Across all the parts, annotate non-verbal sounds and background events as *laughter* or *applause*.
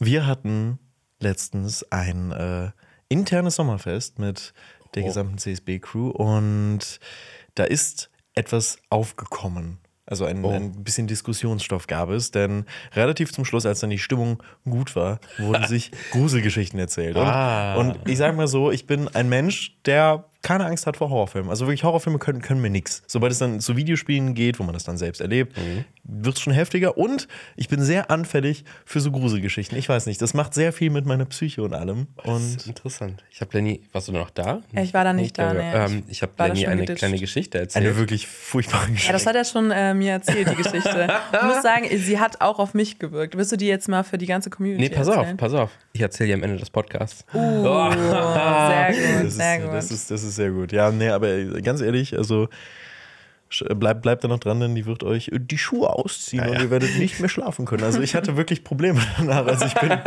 Wir hatten letztens ein äh, internes Sommerfest mit der Oh. gesamten CSB-Crew und da ist etwas aufgekommen. Also ein, Oh. ein bisschen Diskussionsstoff gab es, denn relativ zum Schluss, als dann die Stimmung gut war, wurden *laughs* sich Gruselgeschichten erzählt. Und, Ah. und ich sage mal so, ich bin ein Mensch, der keine Angst hat vor Horrorfilmen. Also wirklich, Horrorfilme können, können mir nichts. Sobald es dann zu Videospielen geht, wo man das dann selbst erlebt, wird es schon heftiger. Und ich bin sehr anfällig für so Gruselgeschichten. Ich weiß nicht, das macht sehr viel mit meiner Psyche und allem. Das ist Und interessant. Ich habe Lenny, warst du noch da? Ja, ich war da nicht da, aber, nee. ähm, ich habe da Lenny eine geditscht. kleine Geschichte erzählt. eine wirklich furchtbare Ja, Geschichte. das hat er schon äh, mir erzählt, die Geschichte. Ich muss *laughs* sagen, sie hat auch auf mich gewirkt. Willst du die jetzt mal für die ganze Community nee, pass auf, erzählen? pass auf. Ich erzähle dir am Ende des Podcasts. Uh, *laughs* sehr gut, Das sehr ist, gut. das, ist, das ist sehr gut. Ja, nee, aber ganz ehrlich, also bleibt bleibt da noch dran, denn die wird euch die Schuhe ausziehen und ihr werdet nicht mehr schlafen können. Also ich hatte wirklich Probleme *laughs* danach. Also ich bin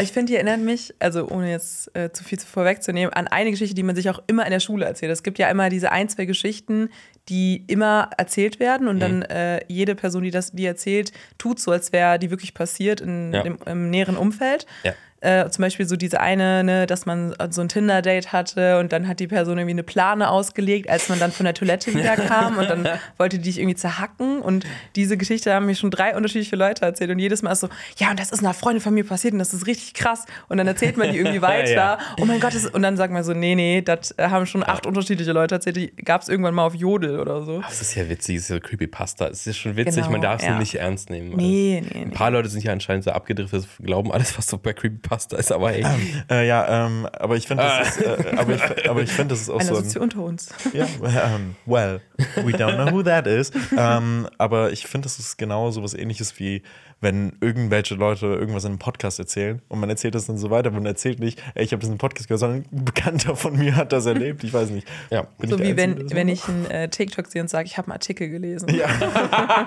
ich finde, die erinnert mich, also ohne jetzt äh, zu viel zu vorwegzunehmen, an eine Geschichte, die man sich auch immer in der Schule erzählt. Es gibt ja immer diese ein, zwei Geschichten, die immer erzählt werden und dann äh, jede Person, die das die erzählt, tut so, als wäre die wirklich passiert in, Ja. im, im näheren Umfeld. Ja. Äh, zum Beispiel so diese eine, ne, dass man so ein Tinder-Date hatte und dann hat die Person irgendwie eine Plane ausgelegt, als man dann von der Toilette wieder *laughs* kam und dann wollte die dich irgendwie zerhacken. Und diese Geschichte haben mir schon drei unterschiedliche Leute erzählt und jedes Mal ist so, ja, und das ist einer Freundin von mir passiert und das ist richtig krass. Und dann erzählt man die irgendwie *laughs* weiter. Ja. Oh mein Gott, das und dann sagt man so, nee, nee, das äh, haben schon acht unterschiedliche Leute erzählt, die gab es irgendwann mal auf Jodel oder so. Das ist ja witzig, das ist ja Creepypasta. Es ist schon witzig, Genau, man darf es ja. nicht ernst nehmen. Nee, nee, Ein nee. paar Leute sind ja anscheinend so abgedriftet, glauben alles, was so bei Creepypasta ist, aber hey. äh, ja, ähm, aber ich finde, das, ist, äh, aber ich, aber ich find, das ist auch Einer so ein, sitzt hier unter uns. Ja, ähm, well, we don't know who that is. Ähm, aber ich finde, das ist genau so was ähnliches wie, wenn irgendwelche Leute irgendwas in einem Podcast erzählen und man erzählt das dann so weiter, aber man erzählt nicht, ey, ich habe das in einem Podcast gehört, sondern ein Bekannter von mir hat das erlebt. Ich weiß nicht. Ja. Bin So ich wie Einzige, wenn, wenn ich einen äh, TikTok sehe und sage, ich habe einen Artikel gelesen. Ja,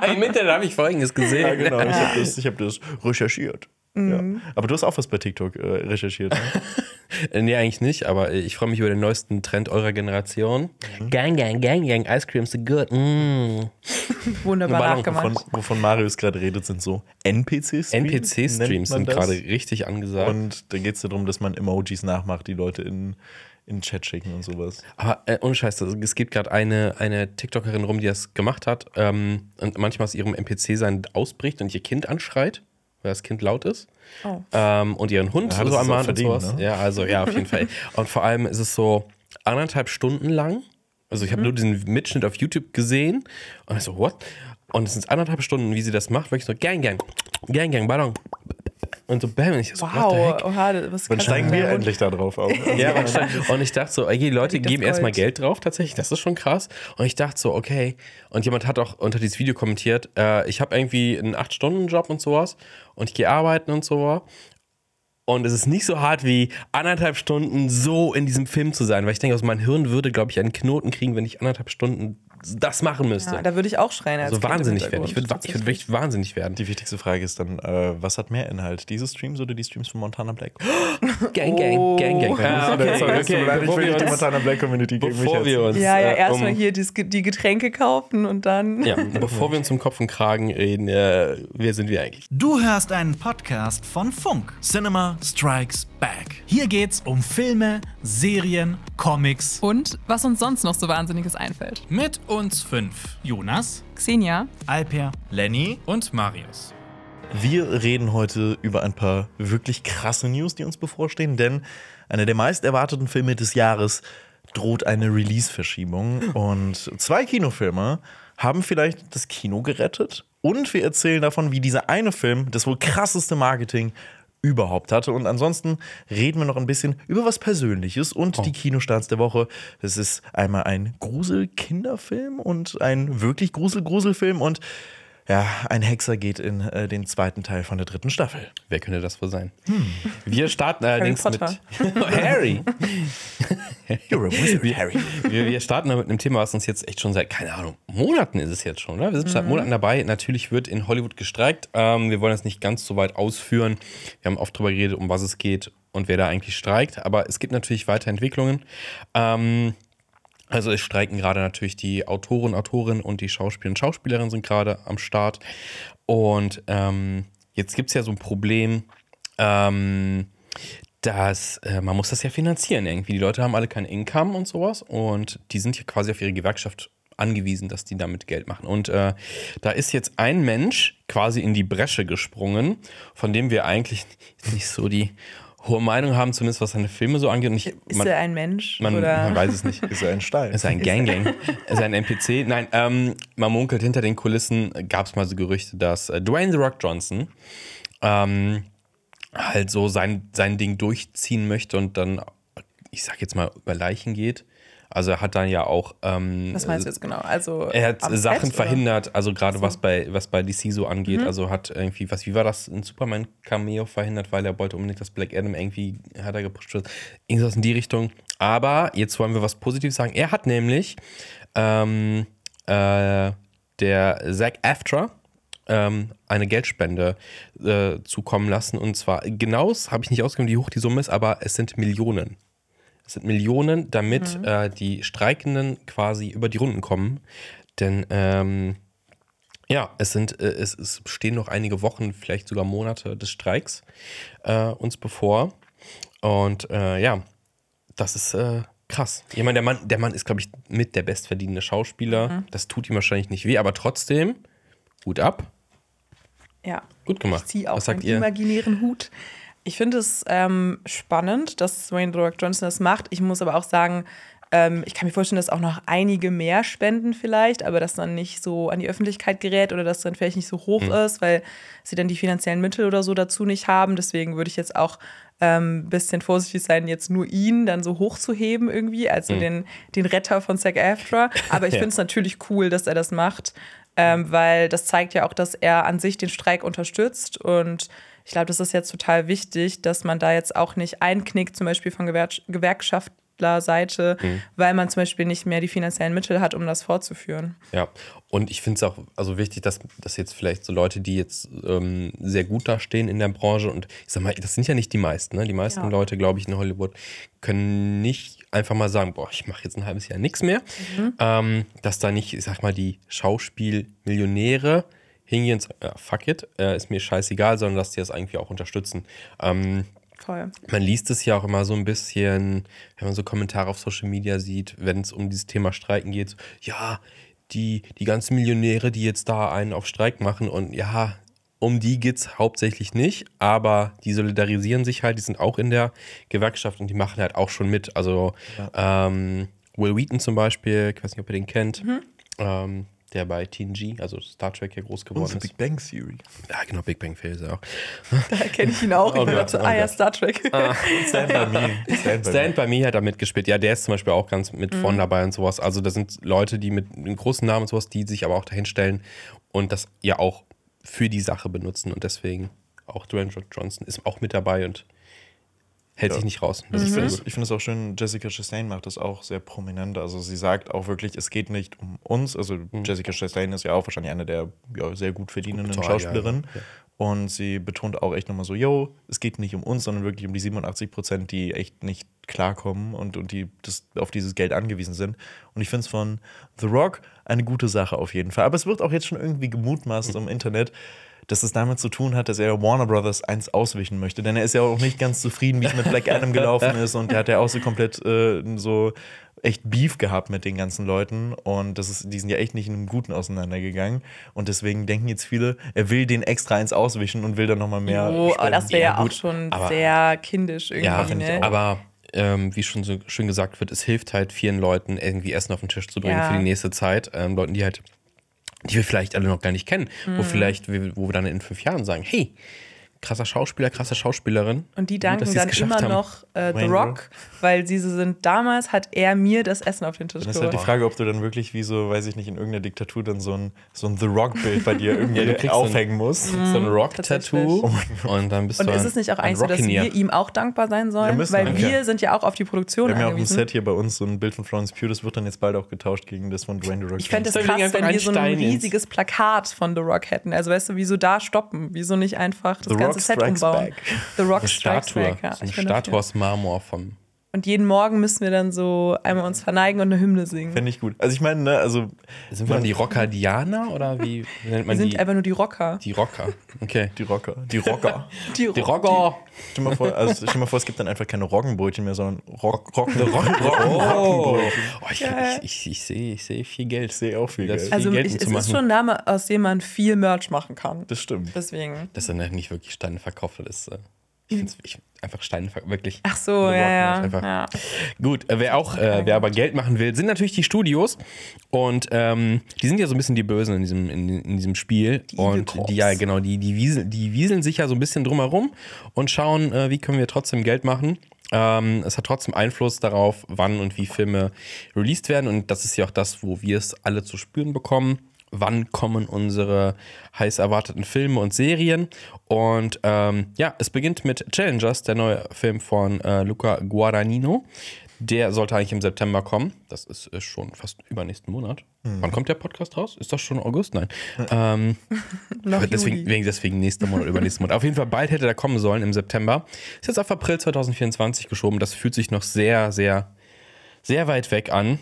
*laughs* Im Internet habe ich Folgendes gesehen. ja genau. Ich habe das, ich hab das recherchiert. Ja. Aber du hast auch was bei TikTok äh, recherchiert. Ne? *laughs* Äh, Nee, eigentlich nicht, aber äh, ich freue mich über den neuesten Trend eurer Generation. Gang, gang, gang, gang, Ice Cream so good. Mm. *laughs* Wunderbar Ballon nachgemacht. Wovon, wovon Marius gerade redet, sind so NPC-Streams. NPC-Streams sind gerade richtig angesagt. Und da geht es darum, dass man Emojis nachmacht, die Leute in, in den Chat schicken und sowas. Aber äh, ohne Scheiß, das- es gibt gerade eine, eine TikTokerin rum, die das gemacht hat ähm, und manchmal aus ihrem NPC-Sein ausbricht und ihr Kind anschreit, weil das Kind laut ist. Oh. Ähm, und ihren Hund Ja, so ermahnt und verdient, sowas. ne? Ja, also ja, auf jeden Fall. *laughs* Und vor allem ist es so anderthalb Stunden lang. Also ich habe nur diesen Mitschnitt auf YouTube gesehen und ich so, what? Und es sind anderthalb Stunden, wie sie das macht, wirklich so Gang, Gang, Gang, Gang, Ballon. Und so bam, und ich so, Wow, oha, was Wann kannst steigen wir endlich da drauf auf? *laughs* Ja, und ich dachte so, ey, die Leute geben erstmal. Geld drauf, tatsächlich, das ist schon krass. Und ich dachte so, okay. Und jemand hat auch unter dieses Video kommentiert, äh, ich habe irgendwie einen 8-Stunden-Job und sowas und ich gehe arbeiten und so. Und es ist nicht so hart wie anderthalb Stunden so in diesem Film zu sein, weil ich denke, aus meinem Hirn würde, glaube ich, einen Knoten kriegen, wenn ich anderthalb Stunden das machen müsste. Ja, da würde ich auch schreien. Als so Kind wahnsinnig werden. Ich würde ich würd wirklich wahnsinnig werden. Die wichtigste Frage ist dann, äh, was hat mehr Inhalt? Diese Streams oder die Streams von Montana Black? *gasps* Gang, gang, gang, gang. Okay, Sorry, okay, leid, ich will die Montana Black Community gegen mich Bevor jetzt. wir uns. Ja, ja, äh, erstmal um- hier die, die Getränke kaufen und dann. *laughs* Ja, bevor wir uns um Kopf und Kragen reden, äh, wer sind wir eigentlich? Du hörst einen Podcast von Funk. Cinema Strikes Back. Hier geht's um Filme, Serien, Comics. Und was uns sonst noch so Wahnsinniges einfällt. Mit uns fünf. Jonas, Xenia, Alper, Lenny und Marius. Wir reden heute über ein paar wirklich krasse News, die uns bevorstehen, denn einer der meist erwarteten Filme des Jahres droht eine Release-Verschiebung. Und zwei Kinofilme haben vielleicht das Kino gerettet. Und wir erzählen davon, wie dieser eine Film das wohl krasseste Marketing überhaupt hatte. Und ansonsten reden wir noch ein bisschen über was Persönliches und die Kinostarts der Woche. Es ist einmal ein Grusel-Kinderfilm und ein wirklich Grusel-Gruselfilm und ja, ein Hexer geht in äh, den zweiten Teil von der dritten Staffel. Wer könnte das wohl sein? Wir starten allerdings mit. *laughs* Harry. You're a wizard, Harry. Wir, wir starten da mit einem Thema, was uns jetzt echt schon seit, keine Ahnung, Monaten ist es jetzt schon, oder? Wir sind seit Monaten dabei. Natürlich wird in Hollywood gestreikt. Ähm, wir wollen das nicht ganz so weit ausführen. Wir haben oft darüber geredet, um was es geht und wer da eigentlich streikt. Aber es gibt natürlich Weiterentwicklungen. Ähm, also es streiken gerade natürlich die Autoren, Autorinnen und die Schauspieler und Schauspielerinnen sind gerade am Start. Und ähm, jetzt gibt es ja so ein Problem, ähm, dass äh, man muss das ja finanzieren irgendwie. Die Leute haben alle kein Income und sowas und die sind ja quasi auf ihre Gewerkschaft angewiesen, dass die damit Geld machen. Und äh, da ist jetzt ein Mensch quasi in die Bresche gesprungen, von dem wir eigentlich *laughs* nicht so die hohe Meinung haben, zumindest was seine Filme so angeht. Und ich, Ist man, er ein Mensch? man, oder? man weiß es nicht. *laughs* Ist ja ein Stein. Ist ein Gang Gang. Ist ein NPC. Nein, ähm, man munkelt hinter den Kulissen, gab es mal so Gerüchte, dass äh, Dwayne The Rock Johnson ähm, halt so sein, sein Ding durchziehen möchte und dann, ich sag jetzt mal, über Leichen geht. Also er hat dann ja auch. Ähm, Was meinst du jetzt genau? Also er hat Sachen Set, verhindert, also gerade was bei was bei DC so angeht. Also hat irgendwie, was, wie war das, ein Superman-Cameo verhindert, weil er wollte unbedingt, dass Black Adam irgendwie, hat er gepusht wird. Irgendwas in die Richtung. Aber jetzt wollen wir was Positives sagen. Er hat nämlich ähm, äh, der Zach Aftra ähm, eine Geldspende äh, zukommen lassen. Und zwar genau, habe ich nicht ausgegeben, wie hoch die Summe ist, aber es sind Millionen. Es sind Millionen, damit äh, die Streikenden quasi über die Runden kommen. Denn ähm, ja, es sind, äh, es, es stehen noch einige Wochen, vielleicht sogar Monate des Streiks äh, uns bevor. Und äh, ja, das ist äh, krass. Ich meine, der Mann, der Mann ist, glaube ich, mit der bestverdienende Schauspieler. Das tut ihm wahrscheinlich nicht weh, aber trotzdem, Hut ab. Ja. Gut gemacht. Ich ziehe auch Was sagt imaginären Hut. Ich finde es ähm, spannend, dass Wayne The Rock Johnson das macht. Ich muss aber auch sagen, ähm, ich kann mir vorstellen, dass auch noch einige mehr spenden vielleicht, aber das dann nicht so an die Öffentlichkeit gerät oder dass dann vielleicht nicht so hoch Mhm. ist, weil sie dann die finanziellen Mittel oder so dazu nicht haben. Deswegen würde ich jetzt auch ein ähm, bisschen vorsichtig sein, jetzt nur ihn dann so hochzuheben irgendwie, also den, den Retter von Zac Aftra. Aber ich Mhm. *laughs* Ja. finde es natürlich cool, dass er das macht, ähm, weil das zeigt ja auch, dass er an sich den Streik unterstützt und ich glaube, das ist jetzt total wichtig, dass man da jetzt auch nicht einknickt, zum Beispiel von Gewer Gewerkschaftlerseite, Mhm. weil man zum Beispiel nicht mehr die finanziellen Mittel hat, um das fortzuführen. Ja, und ich finde es auch also wichtig, dass, dass jetzt vielleicht so Leute, die jetzt ähm, sehr gut dastehen in der Branche und ich sag mal, das sind ja nicht die meisten, ne? Die meisten Ja. Leute, glaube ich, in Hollywood können nicht einfach mal sagen, boah, ich mache jetzt ein halbes Jahr nichts mehr. Ähm, dass da nicht, ich sag mal, die Schauspielmillionäre hingehen und sagen, ja, fuck it, äh, ist mir scheißegal, sondern dass die das irgendwie auch unterstützen. Ähm, Voll. man liest es ja auch immer so ein bisschen, wenn man so Kommentare auf Social Media sieht, wenn es um dieses Thema Streiken geht. so, Ja, die, die ganzen Millionäre, die jetzt da einen auf Streik machen und ja, um die geht es hauptsächlich nicht, aber die solidarisieren sich halt, die sind auch in der Gewerkschaft und die machen halt auch schon mit. Also ähm, Will Wheaton zum Beispiel, ich weiß nicht, ob ihr den kennt, ähm, der bei TNG, also Star Trek ja groß geworden ist. Big Bang Theory. Ja, genau, Big Bang Theory ist er auch. Da kenne ich ihn auch. Oh ich so, oh ah ja. Star Trek. Stand by me. Stand by Stand by Me hat da mitgespielt. Ja, der ist zum Beispiel auch ganz mit vorn dabei und sowas. Also, das sind Leute, die mit einem großen Namen und sowas, die sich aber auch dahin stellen und das ja auch für die Sache benutzen. Und deswegen auch Dwayne Johnson ist auch mit dabei und hält Ja. sich nicht raus. Das Ich ist sehr finde es find auch schön, Jessica Chastain macht das auch sehr prominent. Also sie sagt auch wirklich, es geht nicht um uns. Also Jessica Chastain ist ja auch wahrscheinlich eine der ja, sehr gut verdienenden Total, Schauspielerinnen. ja, ja. Und sie betont auch echt nochmal so, yo, es geht nicht um uns, sondern wirklich um die 87 Prozent, die echt nicht klarkommen und, und die das, auf dieses Geld angewiesen sind. Und ich finde es von The Rock eine gute Sache auf jeden Fall. Aber es wird auch jetzt schon irgendwie gemutmaßt im Internet, dass es damit zu tun hat, dass er Warner Brothers eins auswischen möchte. Denn er ist ja auch nicht ganz zufrieden, wie es mit Black Adam gelaufen ist. Und er hat ja auch so komplett äh, so echt Beef gehabt mit den ganzen Leuten. Und das ist, die sind ja echt nicht in einem Guten auseinandergegangen. Und deswegen denken jetzt viele, er will den extra eins auswischen und will dann nochmal mehr. Oh, das wäre ja, auch gut, schon aber- sehr kindisch irgendwie. Ja, finde ich ne? auch. aber ähm, wie schon so schön gesagt wird, es hilft halt vielen Leuten, irgendwie Essen auf den Tisch zu bringen Ja. für die nächste Zeit. Ähm, Leuten, die halt, die wir vielleicht alle noch gar nicht kennen, Mhm. wo vielleicht, wo wir dann in fünf Jahren sagen, hey, krasser Schauspieler, krasse Schauspielerin. Und die danken es dann immer haben. noch äh, The Rock, weil sie so sind, damals hat er mir das Essen auf den Tisch Dann ist halt die. Frage, ob du dann wirklich wie so, weiß ich nicht, in irgendeiner Diktatur dann so ein, so ein The Rock-Bild bei dir irgendwie Ja, aufhängen musst. So ein Rock-Tattoo. Und dann bist Und du ist ein- es nicht auch eigentlich so, dass wir ihm auch dankbar sein sollen? Müssen, weil danke. wir sind ja auch auf die Produktion Wir haben ja auch ein. Set hier bei uns, so ein Bild von Florence Pugh, das wird dann jetzt bald auch getauscht gegen das von Dwayne The Rock Ich fände es krass, wenn wir so ein riesiges Plakat von The Rock hätten. Also weißt du, wieso da stoppen? Wieso nicht einfach das The ganze Rock Set umbauen? Back. The Rock eine Strikes Statue. Back, ja. so bin Statue aus Marmor vom Und jeden Morgen müssen wir dann so einmal uns verneigen und eine Hymne singen. Fände ich gut. Also ich meine, ne, also Sind wir dann die Rockadianer oder wie nennt Wir man sind die? einfach nur die Rocker. Die Rocker. Okay. die Rocker. Die Rocker. *laughs* Die, Die Rocker. stell, mal vor, also stell mal vor, es gibt dann einfach keine Roggenbrötchen mehr, sondern Rock, Rock, Rock, Oh, oh ich, ich, ich, ich sehe ich seh viel Geld. Ich sehe auch viel Das- Geld. Also Geld ich, es mitzumachen. ist schon ein Name, aus dem man viel Merch machen kann. Das stimmt. Deswegen. Das sind ja nicht wirklich Steine verkauft, das ist. Äh, ich finde ich, einfach Steine wirklich. Ach so, ja, ja. ja. Gut, äh, wer auch, äh, wer aber Geld machen will, sind natürlich die Studios. Und ähm, die sind ja so ein bisschen die Bösen in diesem, in, in diesem Spiel. Evil und die, ja, genau, die, die, wiesel, die wieseln sich ja so ein bisschen drumherum und schauen, äh, wie können wir trotzdem Geld machen. Ähm, es hat trotzdem Einfluss darauf, wann und wie Filme released werden. Und das ist ja auch das, wo wir es alle zu spüren bekommen. Wann kommen unsere heiß erwarteten Filme und Serien? Und ähm, ja, es beginnt mit Challengers, der neue Film von äh, Luca Guadagnino. Der sollte eigentlich im September kommen. Das ist, ist schon fast übernächsten Monat. Wann kommt der Podcast raus? Ist das schon August? Nein. Ähm, *laughs* Noch aber deswegen, wegen, deswegen nächster Monat, übernächsten Monat. Auf jeden Fall bald hätte der kommen sollen im September. Ist jetzt auf April 2024 geschoben. Das fühlt sich noch sehr, sehr, sehr weit weg an.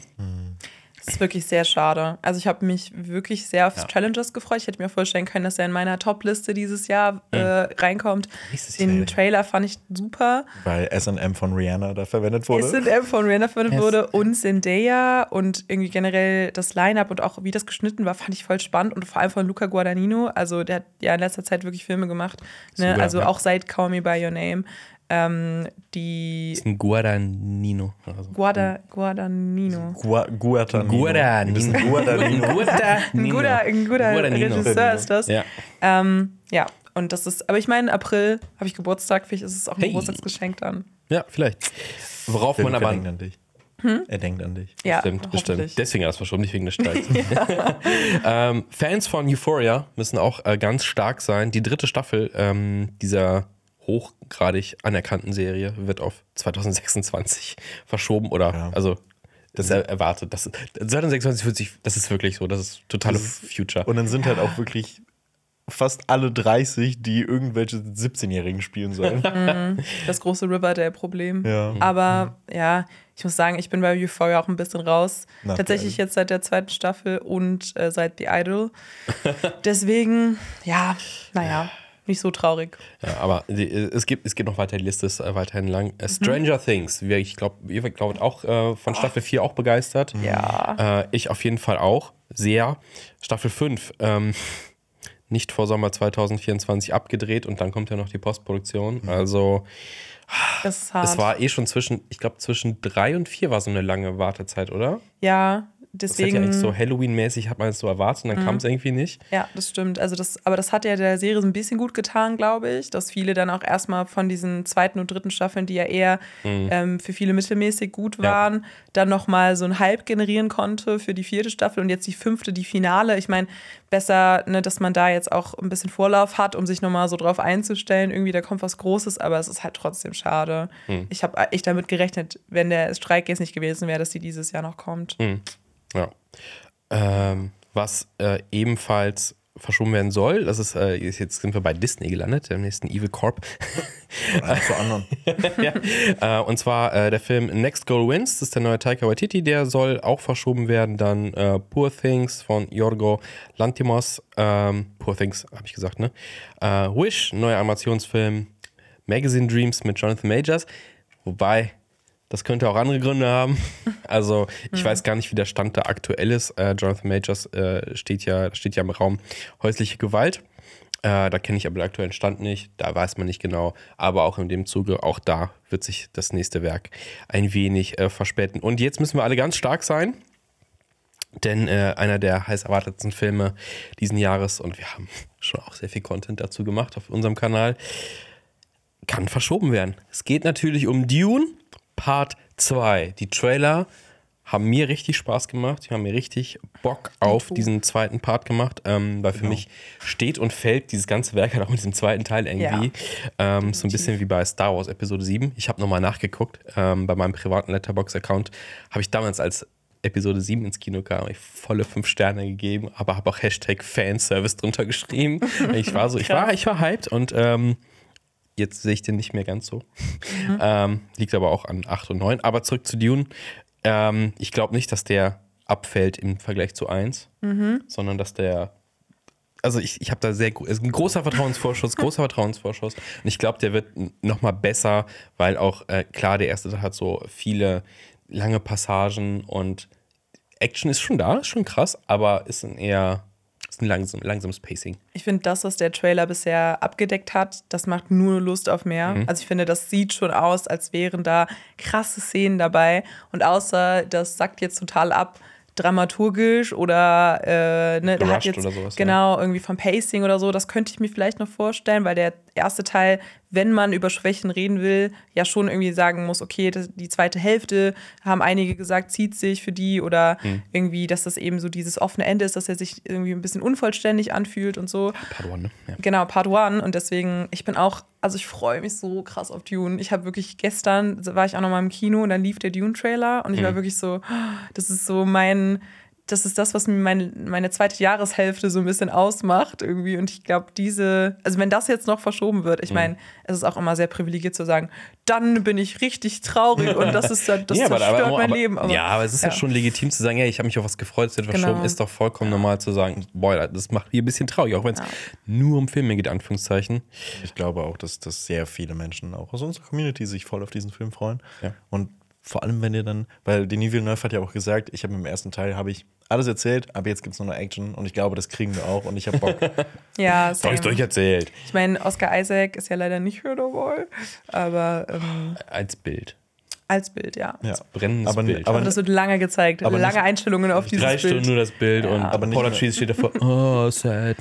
Das ist wirklich sehr schade. Also ich habe mich wirklich sehr aufs Challengers gefreut. Ich hätte mir vorstellen können, dass er in meiner Top-Liste dieses Jahr äh, reinkommt. Nächstes Jahr, Den ja. Trailer fand ich super. Weil SM von Rihanna da verwendet wurde. S&M von Rihanna verwendet wurde und Zendaya und irgendwie generell das Line-Up und auch wie das geschnitten war, fand ich voll spannend und vor allem von Luca Guadagnino. Also der hat ja in letzter Zeit wirklich Filme gemacht. Ne? Super, also ja. auch seit Call Me By Your Name. Ähm, die ist ein Guadagnino. Also. Guada, Guadagnino. Gua Guadagnino. Guadagnino. Das ein Guadagnino. *laughs* Ein guter, ein guter Guadagnino. Regisseur ist das. Ja. Ähm, ja, und das ist, aber ich meine, April habe ich Geburtstag, vielleicht ist es auch ein Hey. Geburtstagsgeschenk dann. ja, vielleicht. Worauf Der man aber. denkt an dich. Er denkt an dich. Ja, Bestimmt, bestimmt. Deswegen hat er das verschoben, nicht wegen des Streits. *laughs* *laughs* ähm, Fans von Euphoria müssen auch äh, ganz stark sein. Die dritte Staffel ähm, dieser hochgradig anerkannten Serie wird auf 2026 *laughs* verschoben oder Ja. also das er erwartet. Das, 2026 wird sich, das ist wirklich so, das ist totale Future. Und dann sind halt auch wirklich fast alle 30, die irgendwelche 17-Jährigen spielen sollen. *laughs* Das große Riverdale-Problem. Ja. Aber ja, ich muss sagen, ich bin bei Euphoria auch ein bisschen raus. Nach Tatsächlich jetzt seit der zweiten Staffel und äh, seit The Idol. *laughs* Deswegen, ja, naja, nicht so traurig. Ja, aber die, es, gibt, es geht noch weiter, die Liste ist äh, weiterhin lang. Äh, Stranger Things, wir, ich glaube, ihr glaubt auch äh, von Staffel 4 auch begeistert. Ja. Äh, ich auf jeden Fall auch. Sehr. Staffel 5. Ähm, *laughs* nicht vor Sommer 2024 abgedreht und dann kommt ja noch die Postproduktion. Also, Das ist hart. es war eh schon zwischen, ich glaube, zwischen drei und vier war so eine lange Wartezeit, oder? ja, Das hat deswegen. ja eigentlich so Halloween-mäßig, hat man es so erwartet und dann kam es irgendwie nicht. Ja, das stimmt. Also das, aber das hat ja der Serie so ein bisschen gut getan, glaube ich, dass viele dann auch erstmal von diesen zweiten und dritten Staffeln, die ja eher ähm, für viele mittelmäßig gut Mhm. Ja. waren, dann nochmal so einen Hype generieren konnte für die vierte Staffel und jetzt die fünfte, die Finale. Ich meine, besser, ne, dass man da jetzt auch ein bisschen Vorlauf hat, um sich nochmal so drauf einzustellen. Irgendwie, da kommt was Großes, aber es ist halt trotzdem schade. Mhm. Ich habe echt damit gerechnet, wenn der Streik jetzt nicht gewesen wäre, dass die dieses Jahr noch kommt. Mhm. Ja. Ähm, was äh, ebenfalls verschoben werden soll, das ist, äh, jetzt sind wir bei Disney gelandet, dem nächsten Evil Corp. *laughs* Zu anderen. *laughs* ja. äh, und zwar äh, der Film Next Goal Wins, das ist der neue Taika Waititi, der soll auch verschoben werden. Dann äh, Poor Things von Yorgo Lantimos, ähm, Poor Things, habe ich gesagt, ne? Äh, Wish, neuer Animationsfilm. Magazine Dreams mit Jonathan Majors, wobei das könnte auch andere Gründe haben. *laughs* Also ich weiß gar nicht, wie der Stand da aktuell ist. Äh, Jonathan Majors äh, steht, ja, steht ja im Raum häusliche Gewalt. Äh, da kenne ich aber den aktuellen Stand nicht. Da weiß man nicht genau. Aber auch in dem Zuge, auch da wird sich das nächste Werk ein wenig äh, verspäten. Und jetzt müssen wir alle ganz stark sein. Denn äh, einer der heiß erwartetsten Filme diesen Jahres, und wir haben *laughs* schon auch sehr viel Content dazu gemacht auf unserem Kanal, kann verschoben werden. Es geht natürlich um Dune Part 2. Die Trailer haben mir richtig Spaß gemacht. Die haben mir richtig Bock auf diesen zweiten Part gemacht, ähm, weil für mich steht und fällt dieses ganze Werk halt auch mit diesem zweiten Teil irgendwie. Ähm, so ein bisschen wie bei Star Wars Episode 7. Ich habe nochmal nachgeguckt. Ähm, bei meinem privaten Letterbox-Account habe ich damals als Episode 7 ins Kino kam, ich volle 5 Sterne gegeben, aber habe auch Hashtag Fanservice drunter geschrieben. *laughs* ich war so, ich war, ich war hyped und ähm, Jetzt sehe ich den nicht mehr ganz so. *laughs* Ähm, liegt aber auch an 8 und 9. Aber zurück zu Dune. Ähm, ich glaube nicht, dass der abfällt im Vergleich zu 1, sondern dass der. Also ich, ich habe da sehr ist ein großer Vertrauensvorschuss, *laughs* großer Vertrauensvorschuss. Und ich glaube, der wird nochmal besser, weil auch äh, klar, der erste Teil hat so viele lange Passagen und Action ist schon da, ist schon krass, aber ist ein eher ist ein langsam, langsames Pacing. Ich finde, das, was der Trailer bisher abgedeckt hat, das macht nur Lust auf mehr. Mhm. Also ich finde, das sieht schon aus, als wären da krasse Szenen dabei. Und außer das sagt jetzt total ab, dramaturgisch oder äh, ne, der hat Gerusht jetzt oder sowas, ja. genau irgendwie vom Pacing oder so, das könnte ich mir vielleicht noch vorstellen, weil der erste Teil, wenn man über Schwächen reden will, ja schon irgendwie sagen muss, okay, das, die zweite Hälfte haben einige gesagt, zieht sich für die oder Hm. irgendwie, dass das eben so dieses offene Ende ist, dass er sich irgendwie ein bisschen unvollständig anfühlt und so. Part one, ne? Ja. Genau, Part One. Und deswegen, ich bin auch, also ich freue mich so krass auf Dune. Ich habe wirklich gestern, war ich auch noch mal im Kino und dann lief der Dune-Trailer und ich war wirklich so, das ist so mein, das ist das, was mir meine, meine zweite Jahreshälfte so ein bisschen ausmacht irgendwie. Und ich glaube, diese, also wenn das jetzt noch verschoben wird, ich meine, es ist auch immer sehr privilegiert zu sagen, dann bin ich richtig traurig und das ist dann, *laughs* das Ja, zerstört aber- mein aber- Leben. Aber, ja, aber es ist ja, schon legitim zu sagen, hey, ich habe mich auf was gefreut, es wird verschoben. Genau. Ist doch vollkommen normal zu sagen, boah, das macht mich ein bisschen traurig, auch wenn es nur um Filme geht, Anführungszeichen. Ich glaube auch, dass, dass sehr viele Menschen auch aus unserer Community sich voll auf diesen Film freuen. Ja. Und vor allem, wenn ihr dann, weil Denis Villeneuve hat ja auch gesagt, ich habe im ersten Teil habe ich alles erzählt, aber jetzt gibt es nur noch Action und ich glaube, das kriegen wir auch und ich habe Bock. *laughs* ja, Hab same. ich durcherzählt. ich meine, Oscar Isaac ist ja leider nicht dabei, aber ähm, Als Bild. Als Bild, ja. ja. Brennendes aber, Bild. aber, das wird lange gezeigt. Aber lange nicht- Einstellungen auf dieses Drei Bild. Stunden nur das Bild und Aber Paula mehr- Cheese steht davor, *laughs* oh, sad.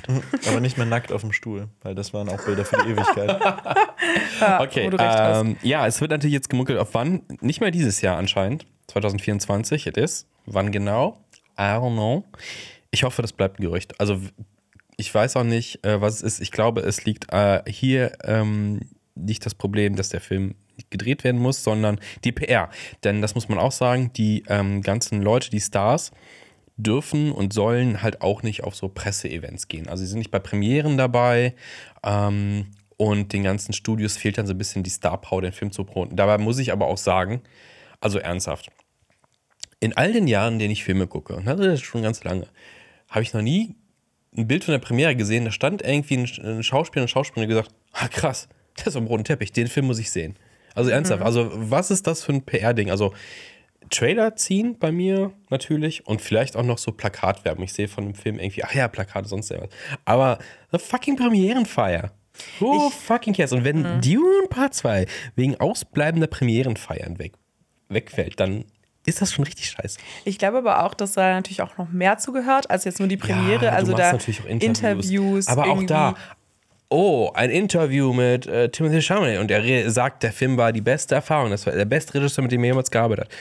aber nicht mehr nackt auf dem Stuhl, weil das waren auch Bilder für die Ewigkeit. *laughs* Okay, wo du recht hast. ähm, ja, es wird natürlich jetzt gemunkelt, auf wann? Nicht mehr dieses Jahr anscheinend. 2024, it is. Wann genau? I don't know. Ich hoffe, das bleibt ein Gerücht. Also, ich weiß auch nicht, äh, was es ist. Ich glaube, es liegt äh, hier ähm, nicht das Problem, dass der Film gedreht werden muss, sondern die PR. Denn das muss man auch sagen, die ähm, ganzen Leute, die Stars, dürfen und sollen halt auch nicht auf so Presseevents gehen. Also sie sind nicht bei Premieren dabei ähm, und den ganzen Studios fehlt dann so ein bisschen die Star Power, den Film zu promoten. Dabei muss ich aber auch sagen, also ernsthaft, in all den Jahren, in denen ich Filme gucke, und das ist schon ganz lange, habe ich noch nie ein Bild von der Premiere gesehen, da stand irgendwie ein, Schauspieler und Schauspielerin gesagt, ah krass, der ist am roten Teppich, den Film muss ich sehen. Also ernsthaft, also was ist das für ein PR-Ding? Also Trailer ziehen bei mir natürlich und vielleicht auch noch so Plakatwerbung. Ich sehe von dem Film irgendwie, ach ja, Plakate, sonst irgendwas. Aber eine fucking Premierenfeier. Who fucking cares? Und wenn Dune Part 2 wegen ausbleibender Premierenfeiern weg, wegfällt, dann ist das schon richtig scheiße. Ich glaube aber auch, dass da natürlich auch noch mehr zugehört als jetzt nur die Premiere. Ja, also da natürlich auch Interviews. Aber auch da. Oh, ein Interview mit äh, Timothy Chalamet und er sagt, der Film war die beste Erfahrung, das war der beste Regisseur, mit dem er jemals gearbeitet hat.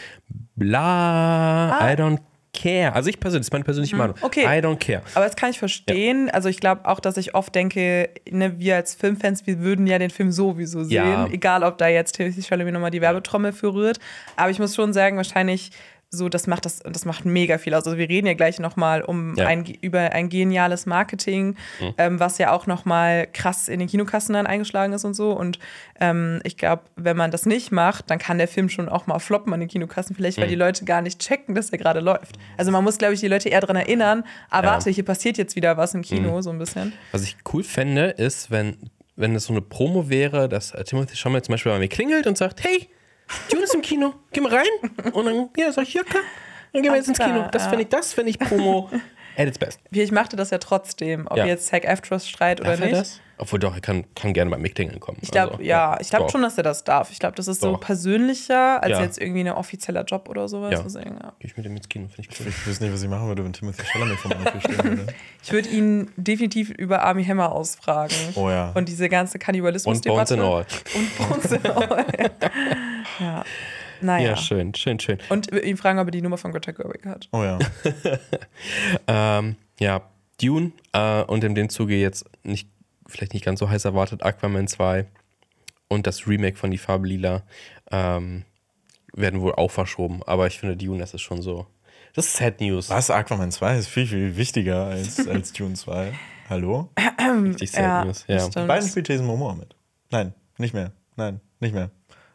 Bla, I don't care. Also ich persönlich, das ist meine persönliche Meinung. Ah. okay. I don't care. Aber das kann ich verstehen. Also ich glaube auch, dass ich oft denke, ne, wir als Filmfans, wir würden ja den Film sowieso sehen. Ja. Egal, ob da jetzt Timothy Chalamet nochmal die Werbetrommel für rührt. Aber ich muss schon sagen, wahrscheinlich so, das macht das, das macht mega viel aus. Also wir reden ja gleich nochmal um Ja. ein, über ein geniales Marketing, Mhm. ähm, was ja auch nochmal krass in den Kinokassen dann eingeschlagen ist und so. Und ähm, ich glaube, wenn man das nicht macht, dann kann der Film schon auch mal floppen an den Kinokassen, vielleicht weil Mhm. die Leute gar nicht checken, dass er gerade läuft. Also man muss, glaube ich, die Leute eher daran erinnern, ah, Ja. warte, hier passiert jetzt wieder was im Kino, so ein bisschen. Was ich cool fände, ist, wenn, wenn es so eine Promo wäre, dass äh, Timothy Chalamet zum Beispiel bei mir klingelt und sagt, hey, Dune ist im Kino, geh mal rein. Und dann, ja, sag ich, ja klar, dann gehen wir jetzt ins Kino. Das finde ich, das finde ich Promo at its best. Ich machte das ja trotzdem, ob Ja. jetzt Zack Efros schreit oder Darf er nicht. das? Obwohl doch, er kann, kann gerne bei Mick kommen. Ich glaube, Also, ja, ich glaube schon, dass er das darf. Ich glaube, das ist so Doch. persönlicher als Ja. jetzt irgendwie ein offizieller Job oder sowas. Ja. Deswegen, ja. Geh ich mit ihm ins Kino, finde ich cool. Ich wüsste nicht, was ich machen würde, wenn Timothy Chalamet vor meiner Tür stehen würde. Ich würde ihn definitiv über Army Hammer ausfragen. Oh ja. Und diese ganze Und Kannibalismus-Debatte. Bones and All. Und Bones and All. *laughs* ja. Naja. Ja, schön, schön, schön. Und ihn fragen, ob er die Nummer von Greta Gerwig hat. Oh ja. *laughs* Ähm, ja, Dune äh, und in dem Zuge jetzt nicht, vielleicht nicht ganz so heiß erwartet, Aquaman 2 und das Remake von Die Farbe Lila ähm, werden wohl auch verschoben. Aber ich finde, Dune, das ist schon so. Das ist Sad News. Was? Aquaman 2 ist viel, viel wichtiger als, *laughs* als Dune 2. Hallo? Richtig Sad Ja, News. das Ja. stimmt. Beiden spielt Jason Momoa mit. Nein, Nicht mehr. Nein, nicht mehr.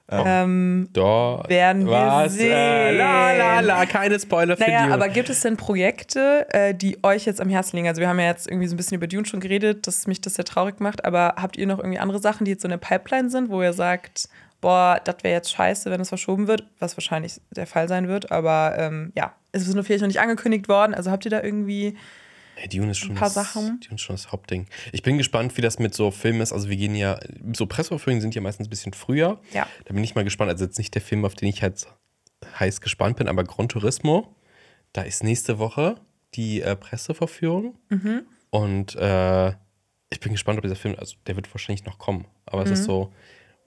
Ähm, Da Werden wir was, sehen. Äh, la, la, la, keine Spoiler für naja, Dune. aber gibt es denn Projekte, äh, die euch jetzt am Herzen liegen? Also wir haben ja jetzt irgendwie so ein bisschen über Dune schon geredet, dass mich das sehr traurig macht, aber habt ihr noch irgendwie andere Sachen, die jetzt so in der Pipeline sind, wo ihr sagt, boah, das wäre jetzt scheiße, wenn es verschoben wird, was wahrscheinlich der Fall sein wird, aber ähm, ja, es ist nur vielleicht noch nicht angekündigt worden, also habt ihr da irgendwie Hey, Dune ist schon ein paar das, Sachen. Dune ist schon das Hauptding. Ich bin gespannt, wie das mit so Filmen ist. Also wir gehen ja, so Presseverführungen sind ja meistens ein bisschen früher. Ja. Da bin ich mal gespannt. Also jetzt nicht der Film, auf den ich halt heiß gespannt bin, aber Gran Turismo, da ist nächste Woche die äh, Presseverführung. Mhm. Und äh, ich bin gespannt, ob dieser Film, also der wird wahrscheinlich noch kommen. Aber es Mhm. ist so,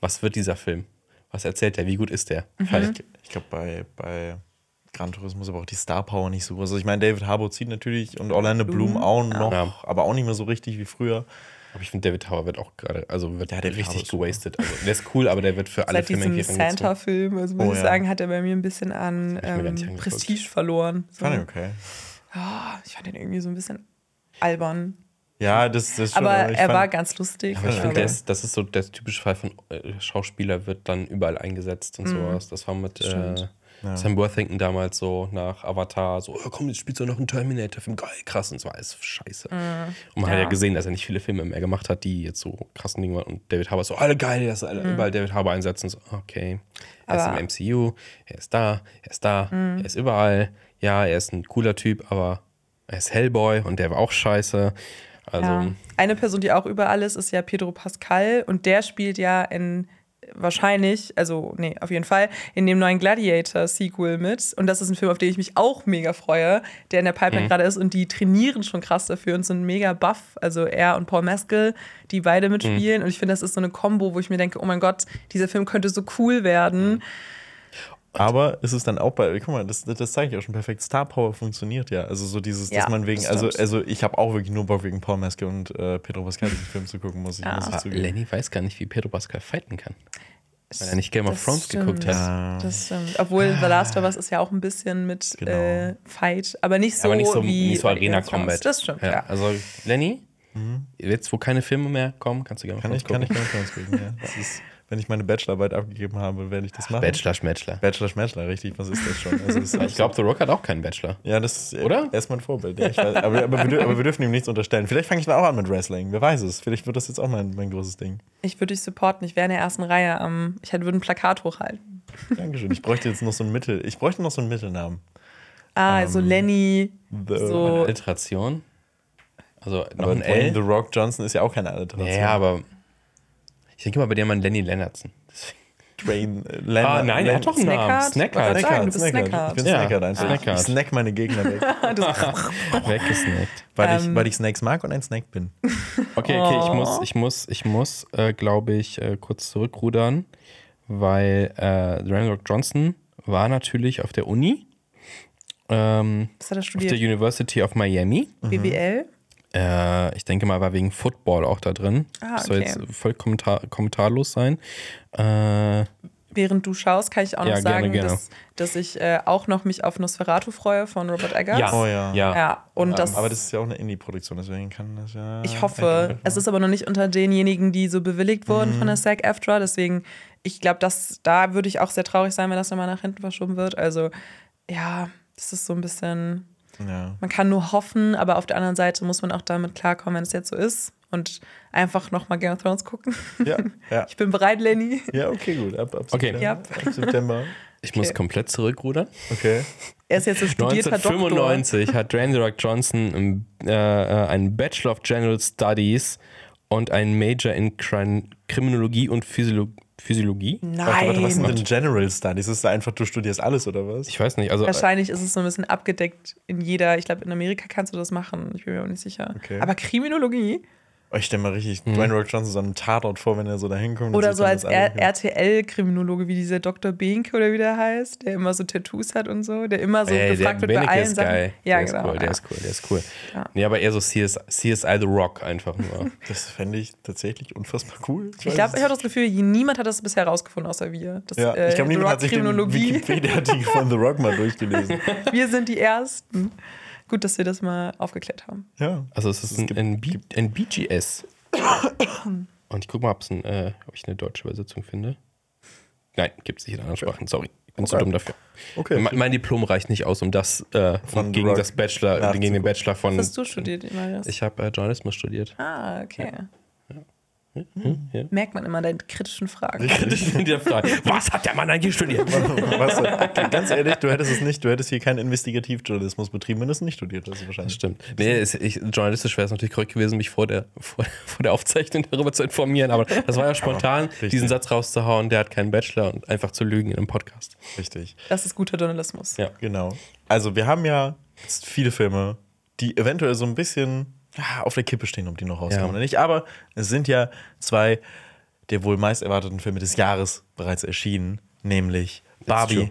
was wird dieser Film? Was erzählt der? Wie gut ist der? Mhm. Weil- Ich glaube, bei, bei Gran Turismo ist aber auch die Star Power nicht so groß. Also ich meine, David Harbour zieht natürlich und Orlando Bloom auch noch, Ja. aber auch nicht mehr so richtig wie früher. Aber ich finde, David Tower wird auch gerade, also wird Ja, David Harbour richtig super. gewastet. Also, der ist cool, aber der wird für alle seit Filme rangezogen. Santa-Film, also muss Oh ich ja. sagen, hat er bei mir ein bisschen an ähm. Prestige verloren. So. Fand ich okay. Ah, ich fand ihn irgendwie so ein bisschen albern. Ja, das, das schon, Aber ich er fand- war ganz lustig. Aber ich finde, aber- das, das ist so der typische Fall von äh, Schauspieler wird dann überall eingesetzt und sowas. Das war mit äh, Mhm. Stimmt. Sam Worthington damals so nach Avatar, so, oh, komm, jetzt spielst du noch einen Terminator-Film, geil, krass und so, alles scheiße. Und man hat Mhm. Ja. ja gesehen, dass er nicht viele Filme mehr gemacht hat, die jetzt so krassen Dinge waren. Und David Harbour ist so, alle geil, dass alle überall David Harbour einsetzen. So, okay, er Mhm. Aber- Mhm. ist im MCU, er ist da, er ist da, er ist überall. Ja, er ist ein cooler Typ, aber er ist Hellboy und der war auch scheiße. Also, ja. Eine Person, die auch überall ist, ist ja Pedro Pascal und der spielt ja in wahrscheinlich, also nee, auf jeden Fall, in dem neuen Gladiator-Sequel mit. Und das ist ein Film, auf den ich mich auch mega freue, der in der Pipeline Mhm. gerade ist und die trainieren schon krass dafür und sind mega buff. Also er und Paul Mescal, die beide mitspielen. Und ich finde, das ist so eine Kombo, wo ich mir denke, oh mein Gott, dieser Film könnte so cool werden. Aber ist es dann auch bei, guck mal, das, das zeige ich auch schon perfekt. Star Power funktioniert ja. Also so dieses, Ja, dass man wegen, das also, also ich habe auch wirklich nur Bock wegen Paul Mescal und äh, Pedro Pascal diesen Film zu gucken, muss ich, muss ich aber zugeben. Lenny weiß gar nicht, wie Pedro Pascal fighten kann. Weil er nicht Game of Thrones geguckt stimmt. hat. Das stimmt. Obwohl The Last of Us ist ja auch ein bisschen mit Genau. äh, Fight, aber nicht so, aber nicht so, wie nicht so Game Arena of Thrones. Combat. Das stimmt, ja. Also, Lenny, jetzt wo keine Filme mehr kommen, kannst du gerne Mhm. Kann ich, kann ich, ich, kann ich gucken, ja. Das ist, wenn ich meine Bachelorarbeit abgegeben habe, werde ich das machen. Bachelor, Schmetschler. Bachelor, Schmetschler, richtig, was ist das schon? Also, das ist *laughs* Ich glaube, The Rock hat auch keinen Bachelor. Ja, das ist Oder? erstmal ein Vorbild. Ja, ich weiß, aber, aber, wir, aber wir dürfen ihm nichts unterstellen. Vielleicht fange ich dann auch an mit Wrestling. Wer weiß es. Vielleicht wird das jetzt auch mein, mein großes Ding. Ich würde dich supporten. Ich wäre in der ersten Reihe. am ich hätte- würde ein Plakat hochhalten. Dankeschön. Ich bräuchte jetzt noch so ein Mittel. Ich bräuchte noch so einen Mittelnamen. Ah, so Lenny. The, So. Alliteration. Also noch aber ein L. The Rock Johnson ist ja auch keine Alliteration. Ja, aber ich denke mal bei dir mal Lenny Lennertson. Dwayne äh, Leonard- Ah, nein, er hat doch einen Namen. Sagen, du bist Snackheart. Ich bin Ja, Snackheart einfach. Ich snack meine Gegner weg. *laughs* *laughs* Weggesnackt. weil, Ähm. ich, weil ich Snacks mag und ein Snack bin. *laughs* Okay, okay, ich muss, ich muss, ich muss, äh, glaube ich, äh, kurz zurückrudern, weil äh, Dwayne Rock Johnson war natürlich auf der Uni, ähm, Was hat er auf der studiert? University of Miami. BWL? Äh, ich denke mal, war wegen Football auch da drin. Ah, Soll okay. jetzt voll kommentar kommentarlos sein. Äh, Während du schaust, kann ich auch noch Ja, gerne, sagen, gerne. Dass, dass ich äh, auch noch mich auf Nosferatu freue von Robert Eggers. Oh ja. ja. Ja, und das, aber das ist ja auch eine Indie-Produktion, deswegen kann das ja. ich hoffe, es ist aber noch nicht unter denjenigen, die so bewilligt wurden Mhm. von der SAG-AFTRA. Deswegen, ich glaube, dass da würde ich auch sehr traurig sein, wenn das nochmal nach hinten verschoben wird. Also, ja, das ist so ein bisschen. Ja. Man kann nur hoffen, aber auf der anderen Seite muss man auch damit klarkommen, wenn es jetzt so ist. Und einfach nochmal Game of Thrones gucken. Ja, ja. *laughs* Ich bin bereit, Lenny. ja, okay, gut. Ab, ab Okay. September. Ja. Ab September. Ich muss Okay. komplett zurückrudern. Okay. Er ist jetzt so studierter Doktor. 1995 hat Dwayne Rock Johnson im, äh, einen Bachelor of General Studies und einen Major in Kriminologie und Physiolo Physiologie. Nein. Warte, warte, was sind denn General Studies? Ist da einfach, du studierst alles oder was? Ich weiß nicht, also Wahrscheinlich ist es so ein bisschen abgedeckt in jeder. Ich glaube, in Amerika kannst du das machen. Ich bin mir auch nicht sicher. Okay. Aber Kriminologie? Oh, ich stelle mir richtig Dwayne Rock Johnson so einen Tatort vor, wenn er so da hinkommt. Oder so als RTL-Kriminologe, wie dieser Dr. Behnke oder wie der heißt, der immer so Tattoos hat und so, der immer so Ey, der gefragt wird bei Benecke allen ist Sachen. geil. Ja, der genau. ist cool, der ja. ist cool, der ist cool. Ja. Nee, aber eher so CS, CSI The Rock einfach nur. *laughs* Das fände ich tatsächlich unfassbar cool. Ich glaube, ich habe das Gefühl, niemand hat das bisher herausgefunden, außer wir. Das, ja, äh, ich glaube, The niemand hat sich den Kriminologie. Wikipedia-Artikel von The Rock mal durchgelesen. *laughs* Wir sind die Ersten. Gut, dass wir das mal aufgeklärt haben. Ja. Also es ist ein, ein, B, ein BGS. *coughs* Und ich gucke mal, ein, äh, ob ich eine deutsche Übersetzung finde. Nein, gibt es nicht in anderen Sprachen. Sorry, ich bin zu Okay. dumm dafür. Okay. Me- Mein Diplom reicht nicht aus, um das äh, Von gegen Rock das Bachelor, gegen den Bachelor von. Was hast du studiert, Marius? Ich habe äh, Journalismus studiert. ah, okay. Ja. Merkt man immer deine kritischen Fragen. Kritisch in der Frage. *laughs* Was hat der Mann eigentlich studiert? *laughs* Was, ganz ehrlich, du hättest es nicht, du hättest hier keinen Investigativjournalismus betrieben, wenn du es nicht studiert hast, wahrscheinlich. Stimmt. Nee, es, ich, journalistisch wäre es natürlich korrekt gewesen, mich vor der, vor, vor der Aufzeichnung darüber zu informieren, aber das war ja spontan, Richtig. diesen Satz rauszuhauen, der hat keinen Bachelor und einfach zu lügen in einem Podcast. Richtig. Das ist guter Journalismus. Ja. Genau. Also, wir haben ja jetzt viele Filme, die eventuell so ein bisschen ja, auf der Kippe stehen, ob die noch rauskommen Ja. oder nicht. Aber es sind ja zwei der wohl meist erwarteten Filme des Jahres bereits erschienen, nämlich Barbie true.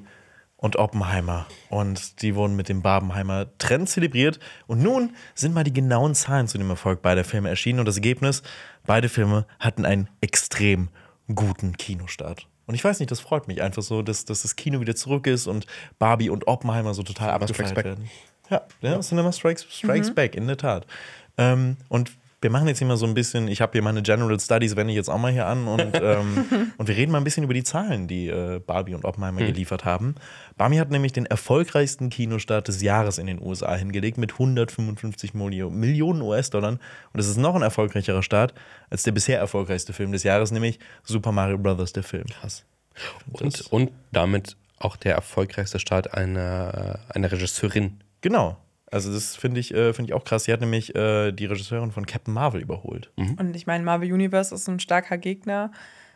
und Oppenheimer. Und die wurden mit dem Barbenheimer Trend zelebriert. Und nun sind mal die genauen Zahlen zu dem Erfolg beider Filme erschienen. Und das Ergebnis, beide Filme hatten einen extrem guten Kinostart. Und ich weiß nicht, das freut mich einfach so, dass, dass das Kino wieder zurück ist und Barbie und Oppenheimer so total abgefeiert werden. Ja, ja Cinema Strikes, Strikes Back, in der Tat. Ähm, und wir machen jetzt hier mal so ein bisschen, ich habe hier meine General Studies, wende ich jetzt auch mal hier an und, *laughs* ähm, und wir reden mal ein bisschen über die Zahlen, die äh, Barbie und Oppenheimer geliefert haben. Barbie hat nämlich den erfolgreichsten Kinostart des Jahres in den USA hingelegt mit 155 Millio- Millionen US-Dollar. Und es ist noch ein erfolgreicherer Start als der bisher erfolgreichste Film des Jahres, nämlich Super Mario Bros., der Film. Krass. Und, und damit auch der erfolgreichste Start einer, einer Regisseurin. Genau. Also das finde ich, äh, finde ich auch krass. Sie hat nämlich äh, die Regisseurin von Captain Marvel überholt. Und ich meine, Marvel Universe ist ein starker Gegner.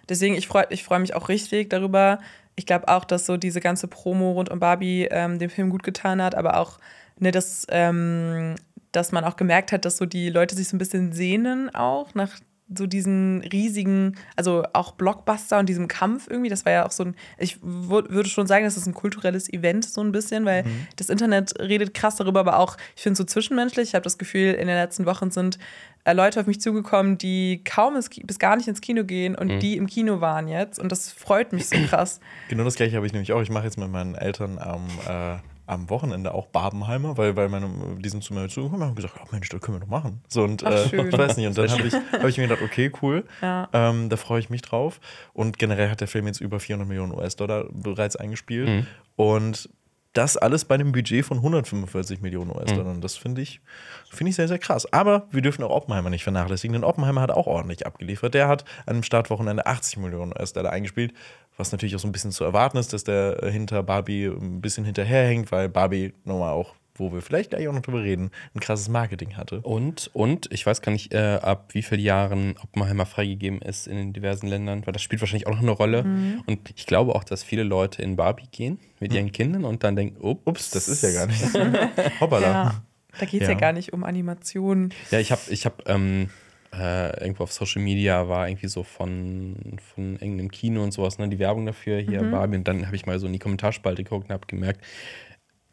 Deswegen, ich freue ich freu mich auch richtig darüber. Ich glaube auch, dass so diese ganze Promo rund um Barbie ähm, dem Film gut getan hat, aber auch, ne, dass, ähm, dass man auch gemerkt hat, dass so die Leute sich so ein bisschen sehnen auch nach so diesen riesigen, also auch Blockbuster und diesem Kampf irgendwie. Das war ja auch so ein, ich wür- würde schon sagen, das ist ein kulturelles Event so ein bisschen, weil das Internet redet krass darüber, aber auch, ich finde es so zwischenmenschlich. Ich habe das Gefühl, in den letzten Wochen sind äh, Leute auf mich zugekommen, die kaum ins, bis gar nicht ins Kino gehen und die im Kino waren jetzt. Und das freut mich so krass. Genau das gleiche habe ich nämlich auch. Ich mache jetzt mit meinen Eltern am, äh, am Wochenende auch Barbenheimer, weil, weil meine, die sind zu mir zugekommen und haben gesagt, oh Mensch, das können wir doch machen. So, und Ach, äh, ich weiß nicht. Und dann habe ich, hab ich mir gedacht, okay, cool. Ja. Ähm, da freue ich mich drauf. Und generell hat der Film jetzt über 400 Millionen US-Dollar bereits eingespielt. Und das alles bei einem Budget von 145 Millionen US-Dollar. Und das finde ich, finde ich sehr, sehr krass. Aber wir dürfen auch Oppenheimer nicht vernachlässigen, denn Oppenheimer hat auch ordentlich abgeliefert. Der hat an einem Startwochenende 80 Millionen US-Dollar eingespielt, was natürlich auch so ein bisschen zu erwarten ist, dass der äh, hinter Barbie ein bisschen hinterherhängt, weil Barbie nochmal auch, wo wir vielleicht gleich auch noch drüber reden, ein krasses Marketing hatte. Und, und ich weiß gar nicht, äh, ab wie vielen Jahren Oppenheimer freigegeben ist in den diversen Ländern, weil das spielt wahrscheinlich auch noch eine Rolle. Und ich glaube auch, dass viele Leute in Barbie gehen mit ihren Kindern und dann denken, ups, Ups, das ist ja gar nicht. *laughs* Hoppala. Ja. Da geht es ja. Ja. gar nicht um Animationen. Ja, ich habe ich hab, ähm, äh, irgendwo auf Social Media war irgendwie so von, von irgendeinem Kino und sowas, ne, die Werbung dafür, hier Barbie. Und dann habe ich mal so in die Kommentarspalte geguckt und habe gemerkt,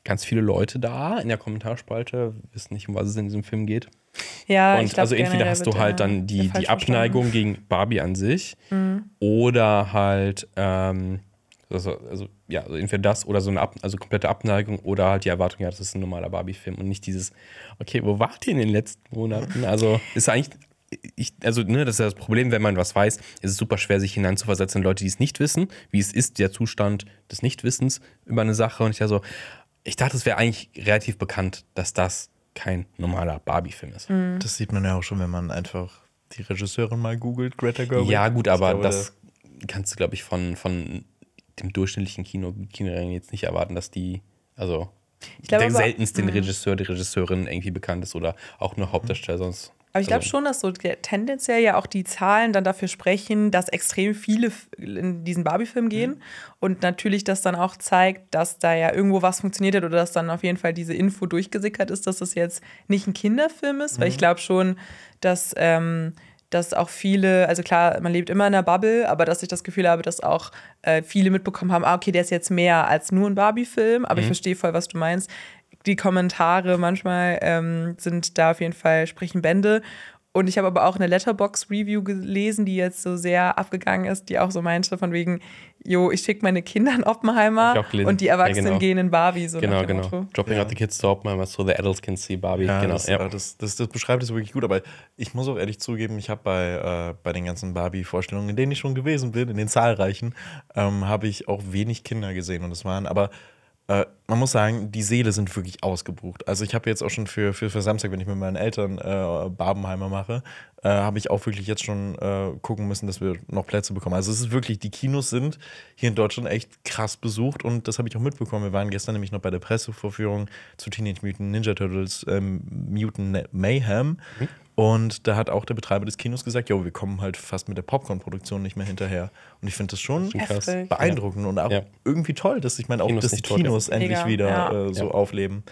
ganz viele Leute da in der Kommentarspalte wissen nicht, um was es in diesem Film geht. Ja, und glaub, also entweder hast du halt dann die, die Abneigung gegen Barbie an sich oder halt ähm, also, also ja, also entweder das oder so eine Ab also komplette Abneigung oder halt die Erwartung, ja, das ist ein normaler Barbie-Film und nicht dieses, okay, wo wart ihr in den letzten Monaten? Also ist eigentlich, ich, also ne, das ist ja das Problem, wenn man was weiß, ist es super schwer, sich hineinzuversetzen in Leute, die es nicht wissen, wie es ist, der Zustand des Nichtwissens über eine Sache. Und ich ja so, ich dachte, es wäre eigentlich relativ bekannt, dass das kein normaler Barbie-Film ist. Das sieht man ja auch schon, wenn man einfach die Regisseurin mal googelt, Greta Gerwig. Ja, gut, aber glaube, das kannst du, glaube ich, von, von dem durchschnittlichen Kino, Kinogänger jetzt nicht erwarten, dass die, also Ich glaube der aber- seltenst den Regisseur, die Regisseurin irgendwie bekannt ist oder auch nur Hauptdarsteller sonst. Aber ich glaube also, schon, dass so tendenziell ja auch die Zahlen dann dafür sprechen, dass extrem viele in diesen Barbie-Film gehen. Und natürlich das dann auch zeigt, dass da ja irgendwo was funktioniert hat oder dass dann auf jeden Fall diese Info durchgesickert ist, dass das jetzt nicht ein Kinderfilm ist. Weil ich glaube schon, dass, ähm, dass auch viele, also klar, man lebt immer in einer Bubble, aber dass ich das Gefühl habe, dass auch äh, viele mitbekommen haben, ah, okay, der ist jetzt mehr als nur ein Barbie-Film. Aber ich verstehe voll, was du meinst die Kommentare manchmal ähm, sind da auf jeden Fall sprechen Bände. Und ich habe aber auch eine Letterbox-Review gelesen, die jetzt so sehr abgegangen ist, die auch so meinte, von wegen, jo, ich schicke meine Kinder in Oppenheimer und die Erwachsenen Ja, genau. gehen in Barbie. So Genau, genau. Motto. Dropping out the kids to Oppenheimer, so the adults can see Barbie. Ja, genau. das, ja. äh, Das, das, das beschreibt es wirklich gut, aber ich muss auch ehrlich zugeben, ich habe bei, äh, bei den ganzen Barbie-Vorstellungen, in denen ich schon gewesen bin, in den zahlreichen, ähm, habe ich auch wenig Kinder gesehen und es waren aber äh, man muss sagen, die Seele sind wirklich ausgebucht. Also ich habe jetzt auch schon für, für, für Samstag, wenn ich mit meinen Eltern äh, Barbenheimer mache, äh, habe ich auch wirklich jetzt schon äh, gucken müssen, dass wir noch Plätze bekommen. Also es ist wirklich, die Kinos sind hier in Deutschland echt krass besucht und das habe ich auch mitbekommen. Wir waren gestern nämlich noch bei der Pressevorführung zu Teenage Mutant Ninja Turtles ähm, Mutant Mayhem. Und da hat auch der Betreiber des Kinos gesagt, jo, wir kommen halt fast mit der Popcorn-Produktion nicht mehr hinterher. Und ich finde das schon Schon krass. Beeindruckend und auch Ja. irgendwie toll, dass ich meine auch, Kinos dass die Kinos ja. endlich Mega, wieder ja. äh, so Ja. aufleben.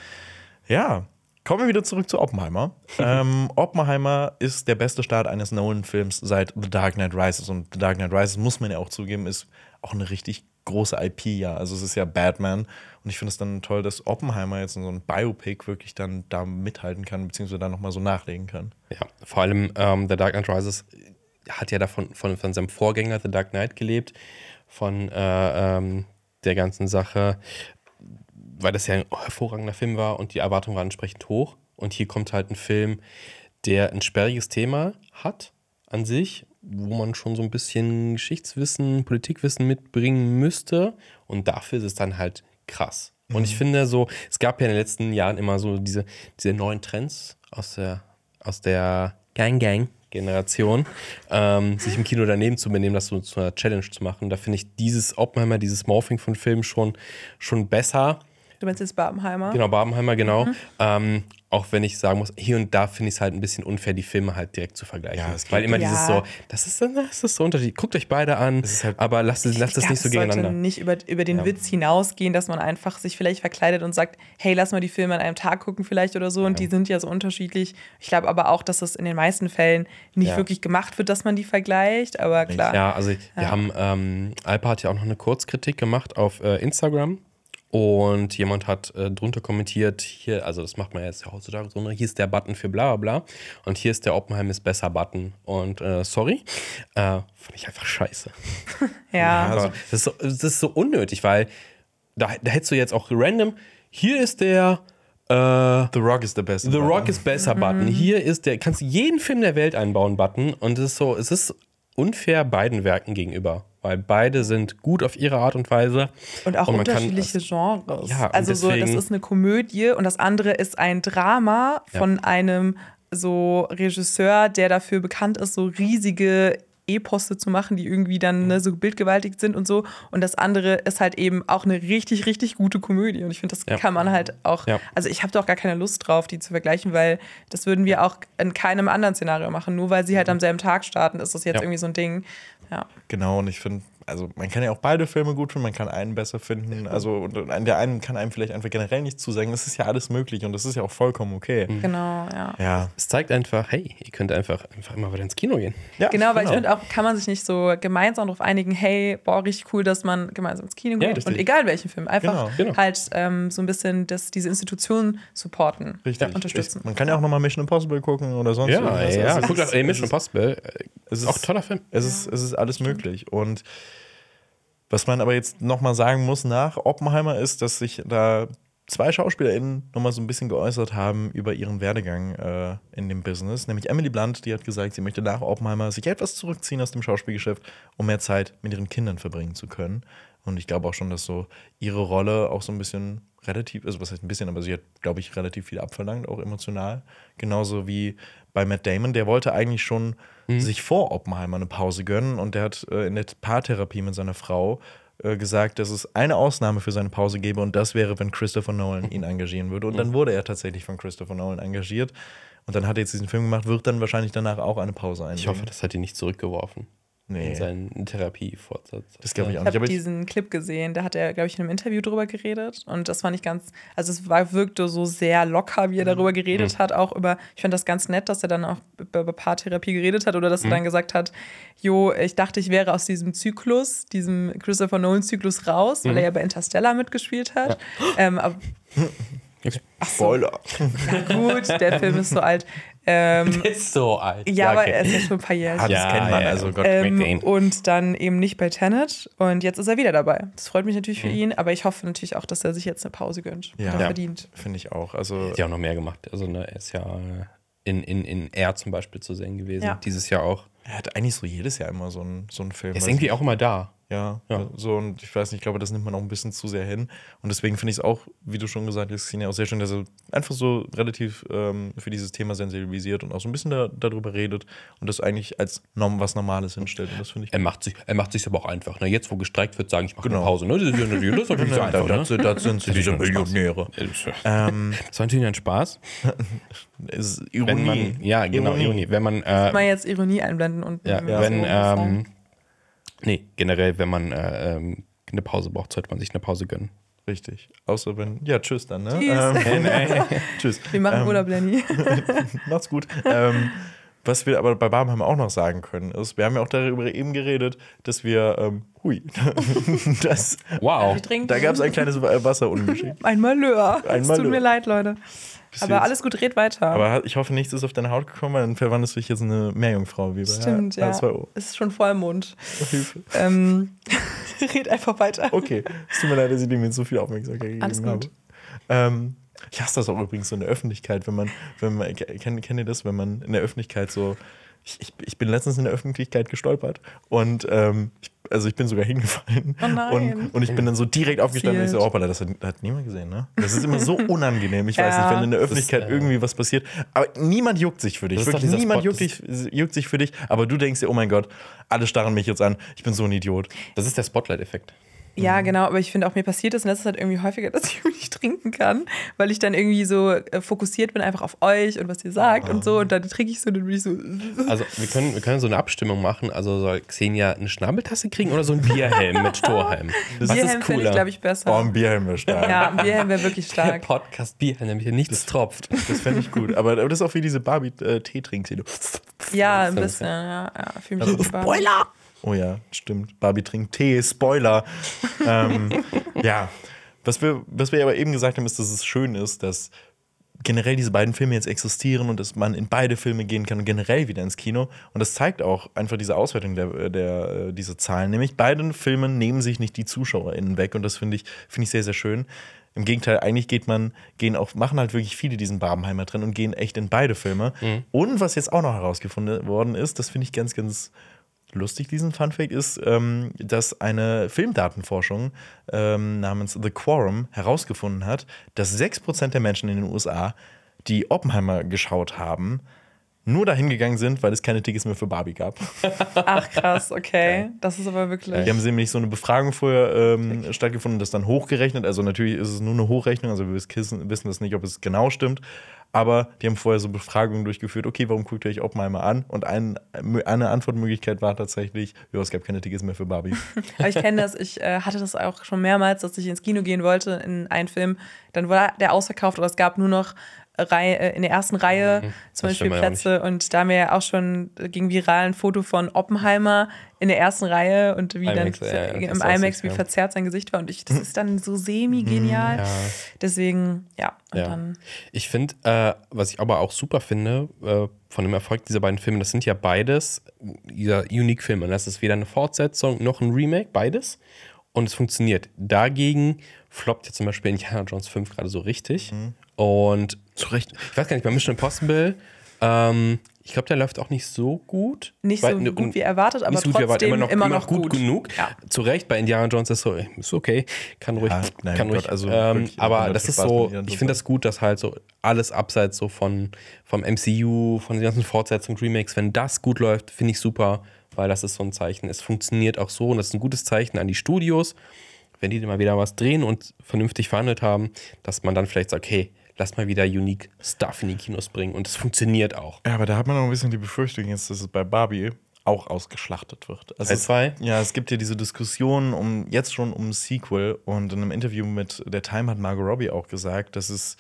Ja, kommen wir wieder zurück zu Oppenheimer. *laughs* ähm, Oppenheimer ist der beste Start eines Nolan-Films seit The Dark Knight Rises. Und The Dark Knight Rises, muss man ja auch zugeben, ist auch eine richtig große IP, ja. Also es ist ja Batman. Und ich finde es dann toll, dass Oppenheimer jetzt in so ein Biopic wirklich dann da mithalten kann, beziehungsweise da nochmal so nachlegen kann. Ja, vor allem ähm, The Dark Knight Rises hat ja davon von, von seinem Vorgänger The Dark Knight gelebt, von äh, ähm, der ganzen Sache, weil das ja ein hervorragender Film war und die Erwartungen waren entsprechend hoch. Und hier kommt halt ein Film, der ein sperriges Thema hat an sich, wo man schon so ein bisschen Geschichtswissen, Politikwissen mitbringen müsste. Und dafür ist es dann halt krass. Und ich finde so, es gab ja in den letzten Jahren immer so diese, diese neuen Trends aus der, aus der Gang Gang Generation, ähm, sich im Kino daneben zu benehmen, das so zu einer Challenge zu machen. Da finde ich dieses Oppenheimer, dieses Morphing von Filmen schon, schon besser. Du meinst jetzt Barbenheimer? Genau, Barbenheimer, genau. Ähm, auch wenn ich sagen muss, hier und da finde ich es halt ein bisschen unfair, die Filme halt direkt zu vergleichen. Ja, Weil immer Ja. dieses so, das ist, das ist so unterschiedlich. Guckt euch beide an, halt- aber lasst, lasst Ich das glaub, nicht so es sollte gegeneinander. nicht über, über den Witz hinausgehen, dass man einfach sich vielleicht verkleidet und sagt, hey, lass mal die Filme an einem Tag gucken vielleicht oder so. Und die sind ja so unterschiedlich. Ich glaube aber auch, dass es in den meisten Fällen nicht Ja. wirklich gemacht wird, dass man die vergleicht. Aber klar. Ja, also wir haben, ähm, Alpa hat ja auch noch eine Kurzkritik gemacht auf äh, Instagram. Und jemand hat äh, drunter kommentiert, hier, also das macht man jetzt ja heutzutage so, ne, hier ist der Button für bla bla bla und hier ist der Oppenheim ist besser Button. Und äh, sorry, äh, fand ich einfach scheiße. *laughs* Ja. Aber das, ist so, das ist so unnötig, weil da, da hättest du jetzt auch random, hier ist der äh, The Rock ist der beste. The Rock ist besser Button. Hier ist der, kannst du jeden Film der Welt einbauen Button und es ist so, es ist unfair beiden Werken gegenüber, weil beide sind gut auf ihre Art und Weise Und auch kann- unterschiedliche Genres. Ja, und also so, das ist eine Komödie und das andere ist ein Drama von einem so Regisseur, der dafür bekannt ist, so riesige Eposse zu machen, die irgendwie dann ne, so bildgewaltigt sind und so. Und das andere ist halt eben auch eine richtig, richtig gute Komödie. Und ich finde, das Ja. kann man halt auch, Ja. also ich habe da auch gar keine Lust drauf, die zu vergleichen, weil das würden wir auch in keinem anderen Szenario machen. Nur weil sie halt am selben Tag starten, ist das jetzt Ja. irgendwie so ein Ding. Ja. Genau, und ich finde, also man kann ja auch beide Filme gut finden, man kann einen besser finden. Also und der einen kann einem vielleicht einfach generell nicht zusagen. Das ist ja alles möglich und das ist ja auch vollkommen okay. Genau, ja. Ja. es zeigt einfach, hey, ihr könnt einfach, einfach immer wieder ins Kino gehen. ja Genau, weil ich finde auch, kann man sich nicht so gemeinsam darauf einigen, hey, boah, richtig cool, dass man gemeinsam ins Kino Ja, geht. richtig. und egal welchen Film, einfach Genau, genau. halt ähm, so ein bisschen das, diese Institution supporten, Richtig. unterstützen. Ich, man kann ja auch nochmal Mission Impossible gucken oder sonst Ja, irgendwas. ja, Also guckt es auch ey, Mission Impossible. äh, es ist auch toller Film. Es ist, es ist alles möglich. Und was man aber jetzt nochmal sagen muss nach Oppenheimer ist, dass sich da zwei SchauspielerInnen nochmal so ein bisschen geäußert haben über ihren Werdegang äh, in dem Business. Nämlich Emily Blunt, die hat gesagt, sie möchte nach Oppenheimer sich etwas zurückziehen aus dem Schauspielgeschäft, um mehr Zeit mit ihren Kindern verbringen zu können. Und ich glaube auch schon, dass so ihre Rolle auch so ein bisschen relativ, also was heißt ein bisschen, aber sie hat, glaube ich, relativ viel abverlangt, auch emotional. Genauso wie bei Matt Damon, der wollte eigentlich schon sich vor Oppenheimer eine Pause gönnen und der hat äh, in der Paartherapie mit seiner Frau äh, gesagt, dass es eine Ausnahme für seine Pause gäbe und das wäre, wenn Christopher Nolan ihn *laughs* engagieren würde. Und dann wurde er tatsächlich von Christopher Nolan engagiert. Und dann hat er jetzt diesen Film gemacht, wird dann wahrscheinlich danach auch eine Pause einlegen. Ich hoffe, das hat ihn nicht zurückgeworfen. Nee. In seinen Therapiefortsatz. Das glaube ich auch Ich nicht. habe ich, diesen Clip gesehen, da hat er, glaube ich, in einem Interview drüber geredet. Und das fand ich ganz, also es war, wirkte so sehr locker, wie er darüber geredet hat. Auch über, ich fand das ganz nett, dass er dann auch über, über Paartherapie geredet hat oder dass er dann gesagt hat, jo, ich dachte, ich wäre aus diesem Zyklus, diesem Christopher Nolan-Zyklus raus, weil er ja bei Interstellar mitgespielt hat. Ähm, *laughs* aber Spoiler. Gut, der Film ist so alt. Ähm, *laughs* Ist so alt. ja, aber okay. er ist ja schon ein paar Jahre. Ah, das kennt man, also Gott. ähm, und dann eben nicht bei Tenet. Und jetzt ist er wieder dabei. Das freut mich natürlich für Mhm. ihn, aber ich hoffe natürlich auch, dass er sich jetzt eine Pause gönnt. Ja. Er Ja. verdient. Finde ich auch. Also, Hat ja auch noch mehr gemacht. Also, ne, er ist ja in, in, in R zum Beispiel zu sehen gewesen. Ja. Dieses Jahr auch. er hat eigentlich so jedes Jahr immer so einen so einen Film. Er ist weiß irgendwie auch immer da. Ja, Ja. so und ich weiß nicht, ich glaube, das nimmt man auch ein bisschen zu sehr hin. Und deswegen finde ich es auch, wie du schon gesagt hast, Xenia, auch sehr schön, dass er einfach so relativ ähm, für dieses Thema sensibilisiert und auch so ein bisschen da, darüber redet und das eigentlich als Norm, was Normales hinstellt. Und das finde ich Er macht sich, er macht sich aber auch einfach. Ne? Jetzt, wo gestreikt wird, sagen, ich mache Genau. eine Pause. Ne? Das ist ja natürlich, das *laughs* so da, einfach. Ne? sind- da sind sie, diese Millionäre. Ähm, Das war natürlich ein Spaß. *laughs* Ironie. man, ja, genau, Ironie. Wenn man, äh, Mal jetzt Ironie einblenden und ja, mir wenn, ähm, nee, generell, wenn man äh, ähm, eine Pause braucht, sollte man sich eine Pause gönnen. Richtig. Außer wenn, ja, tschüss dann, ne? Tschüss. Ähm, *laughs* *laughs* tschüss. Wir machen Ähm, Urlaub, Lenny. *laughs* Macht's gut. ähm, was wir aber bei Barbenheim auch noch sagen können, ist, wir haben ja auch darüber eben geredet, dass wir, ähm, hui, das, Wow. Da gab es ein kleines Wasserungeschick. ein Malheur. Ein Es tut Malheur. mir leid, Leute. Aber alles gut, red weiter. Aber ich hoffe, nichts ist auf deine Haut gekommen, weil dann verwandelst du dich jetzt in eine Meerjungfrau wie bei Stimmt, ja. H2O. Es ist schon Vollmond. Hilfe. ähm, *laughs* red einfach weiter. Okay, es tut mir leid, dass ich dem jetzt so viel Aufmerksamkeit gegeben Alles gut. habe. Ähm, ich hasse das auch übrigens so in der Öffentlichkeit, wenn man, wenn man, kennt, kennt ihr das, wenn man in der Öffentlichkeit so, ich, ich, ich bin letztens in der Öffentlichkeit gestolpert und ähm, ich, also ich bin sogar hingefallen. Oh und, und ich bin dann so direkt aufgestanden und ich so, hoppala, das hat, hat niemand gesehen, ne? Das ist immer so *laughs* unangenehm, ich weiß Ja. nicht, wenn in der Das ist, Öffentlichkeit äh, irgendwie was passiert, aber niemand juckt sich für dich, wirklich niemand Spot, juckt, dich, juckt sich für dich, aber du denkst dir, oh mein Gott, alle starren mich jetzt an, ich bin so ein Idiot. Das ist der Spotlight-Effekt. Ja, Mhm. genau, aber ich finde auch, mir passiert das in letzter Zeit irgendwie häufiger, *laughs* dass ich nicht trinken kann, weil ich dann irgendwie so äh, fokussiert bin einfach auf euch und was ihr sagt und Ah. so und dann trinke ich so und dann bin ich so. *laughs* Also, wir können, wir können so eine Abstimmung machen. Also, soll Xenia eine Schnabeltasse kriegen oder so ein Bierhelm mit Strohhalm? Was Bierhelm ist finde ich, cooler? glaube ich, besser. Oh, ein Bierhelm wäre stark. ja, ein Bierhelm wäre wirklich Der stark. Podcast Bierhelm, damit hier nichts tropft. Das fände ich gut. Aber, aber das ist auch wie diese Barbie-Tee-Trinkszene. Ja, ein Das- bisschen, ja, ja fühle mich Spoiler! Spoiler! Oh ja, stimmt. Barbie trinkt Tee, Spoiler. *laughs* ähm, ja, was wir, was wir aber eben gesagt haben, ist, dass es schön ist, dass generell diese beiden Filme jetzt existieren und dass man in beide Filme gehen kann und generell wieder ins Kino. Und das zeigt auch einfach diese Auswertung der, der, äh, dieser Zahlen. Nämlich beiden Filmen nehmen sich nicht die ZuschauerInnen weg und das finde ich, finde ich sehr, sehr schön. Im Gegenteil, eigentlich geht man, gehen auch, machen halt wirklich viele diesen Barbenheimer drin und gehen echt in beide Filme. Und was jetzt auch noch herausgefunden worden ist, das finde ich ganz, ganz lustig, diesen Funfact, ist, ähm, dass eine Filmdatenforschung ähm, namens The Quorum herausgefunden hat, dass 6% der Menschen in den USA, die Oppenheimer geschaut haben, nur dahin gegangen sind, weil es keine Tickets mehr für Barbie gab. Ach krass, okay. Das ist aber wirklich. Die haben nämlich so eine Befragung vorher ähm, stattgefunden, das dann hochgerechnet. Also natürlich ist es nur eine Hochrechnung, also wir wissen, wissen das nicht, ob es genau stimmt. Aber die haben vorher so Befragungen durchgeführt, okay, warum guckt ihr euch Oppenheimer an? Und ein, eine Antwortmöglichkeit war tatsächlich, ja, es gab keine Tickets mehr für Barbie. *laughs* Aber ich kenne das, ich äh, hatte das auch schon mehrmals, dass ich ins Kino gehen wollte in einen Film. Dann war der ausverkauft oder es gab nur noch Reihe, äh, in der ersten Reihe zum Mhm. Das Beispiel Plätze. Und da haben wir ja auch schon äh, ging viral ein Foto von Oppenheimer in der ersten Reihe und wie IMAX, dann ja, im IMAX, wie verzerrt sein Gesicht war. Und ich, das ist dann so semi-genial. Ja. Deswegen, ja. Und Ja. dann Ich finde, äh, was ich aber auch super finde, äh, von dem Erfolg dieser beiden Filme, das sind ja beides dieser Unique-Filme. Das ist weder eine Fortsetzung noch ein Remake, beides. Und es funktioniert. Dagegen floppt ja zum Beispiel Indiana Jones 5 gerade so richtig. Und Zu Recht. ich weiß gar nicht, bei Mission Impossible, ähm, ich glaube, der läuft auch nicht so gut. nicht Weil- so gut wie erwartet, aber so gut trotzdem erwartet, immer noch, immer noch gut, genug. Ja. Zu Recht, bei Indiana Jones ist so, ist okay, kann ruhig, Ja, nein, kann Gott, ruhig. also ähm, aber das ist Spaß so, ich finde das gut, dass halt so alles abseits so von vom MCU, von den ganzen Fortsetzungen, Remakes, wenn das gut läuft, finde ich super, weil das ist so ein Zeichen. Es funktioniert auch so und das ist ein gutes Zeichen an die Studios, wenn die mal wieder was drehen und vernünftig verhandelt haben, dass man dann vielleicht sagt, okay, lass mal wieder unique Stuff in die Kinos bringen und es funktioniert auch. Ja, aber da hat man auch ein bisschen die Befürchtung jetzt, dass es bei Barbie auch ausgeschlachtet wird. Also zwei? Ja, es gibt ja diese Diskussion um jetzt schon um ein Sequel und in einem Interview mit der Time hat Margot Robbie auch gesagt, dass es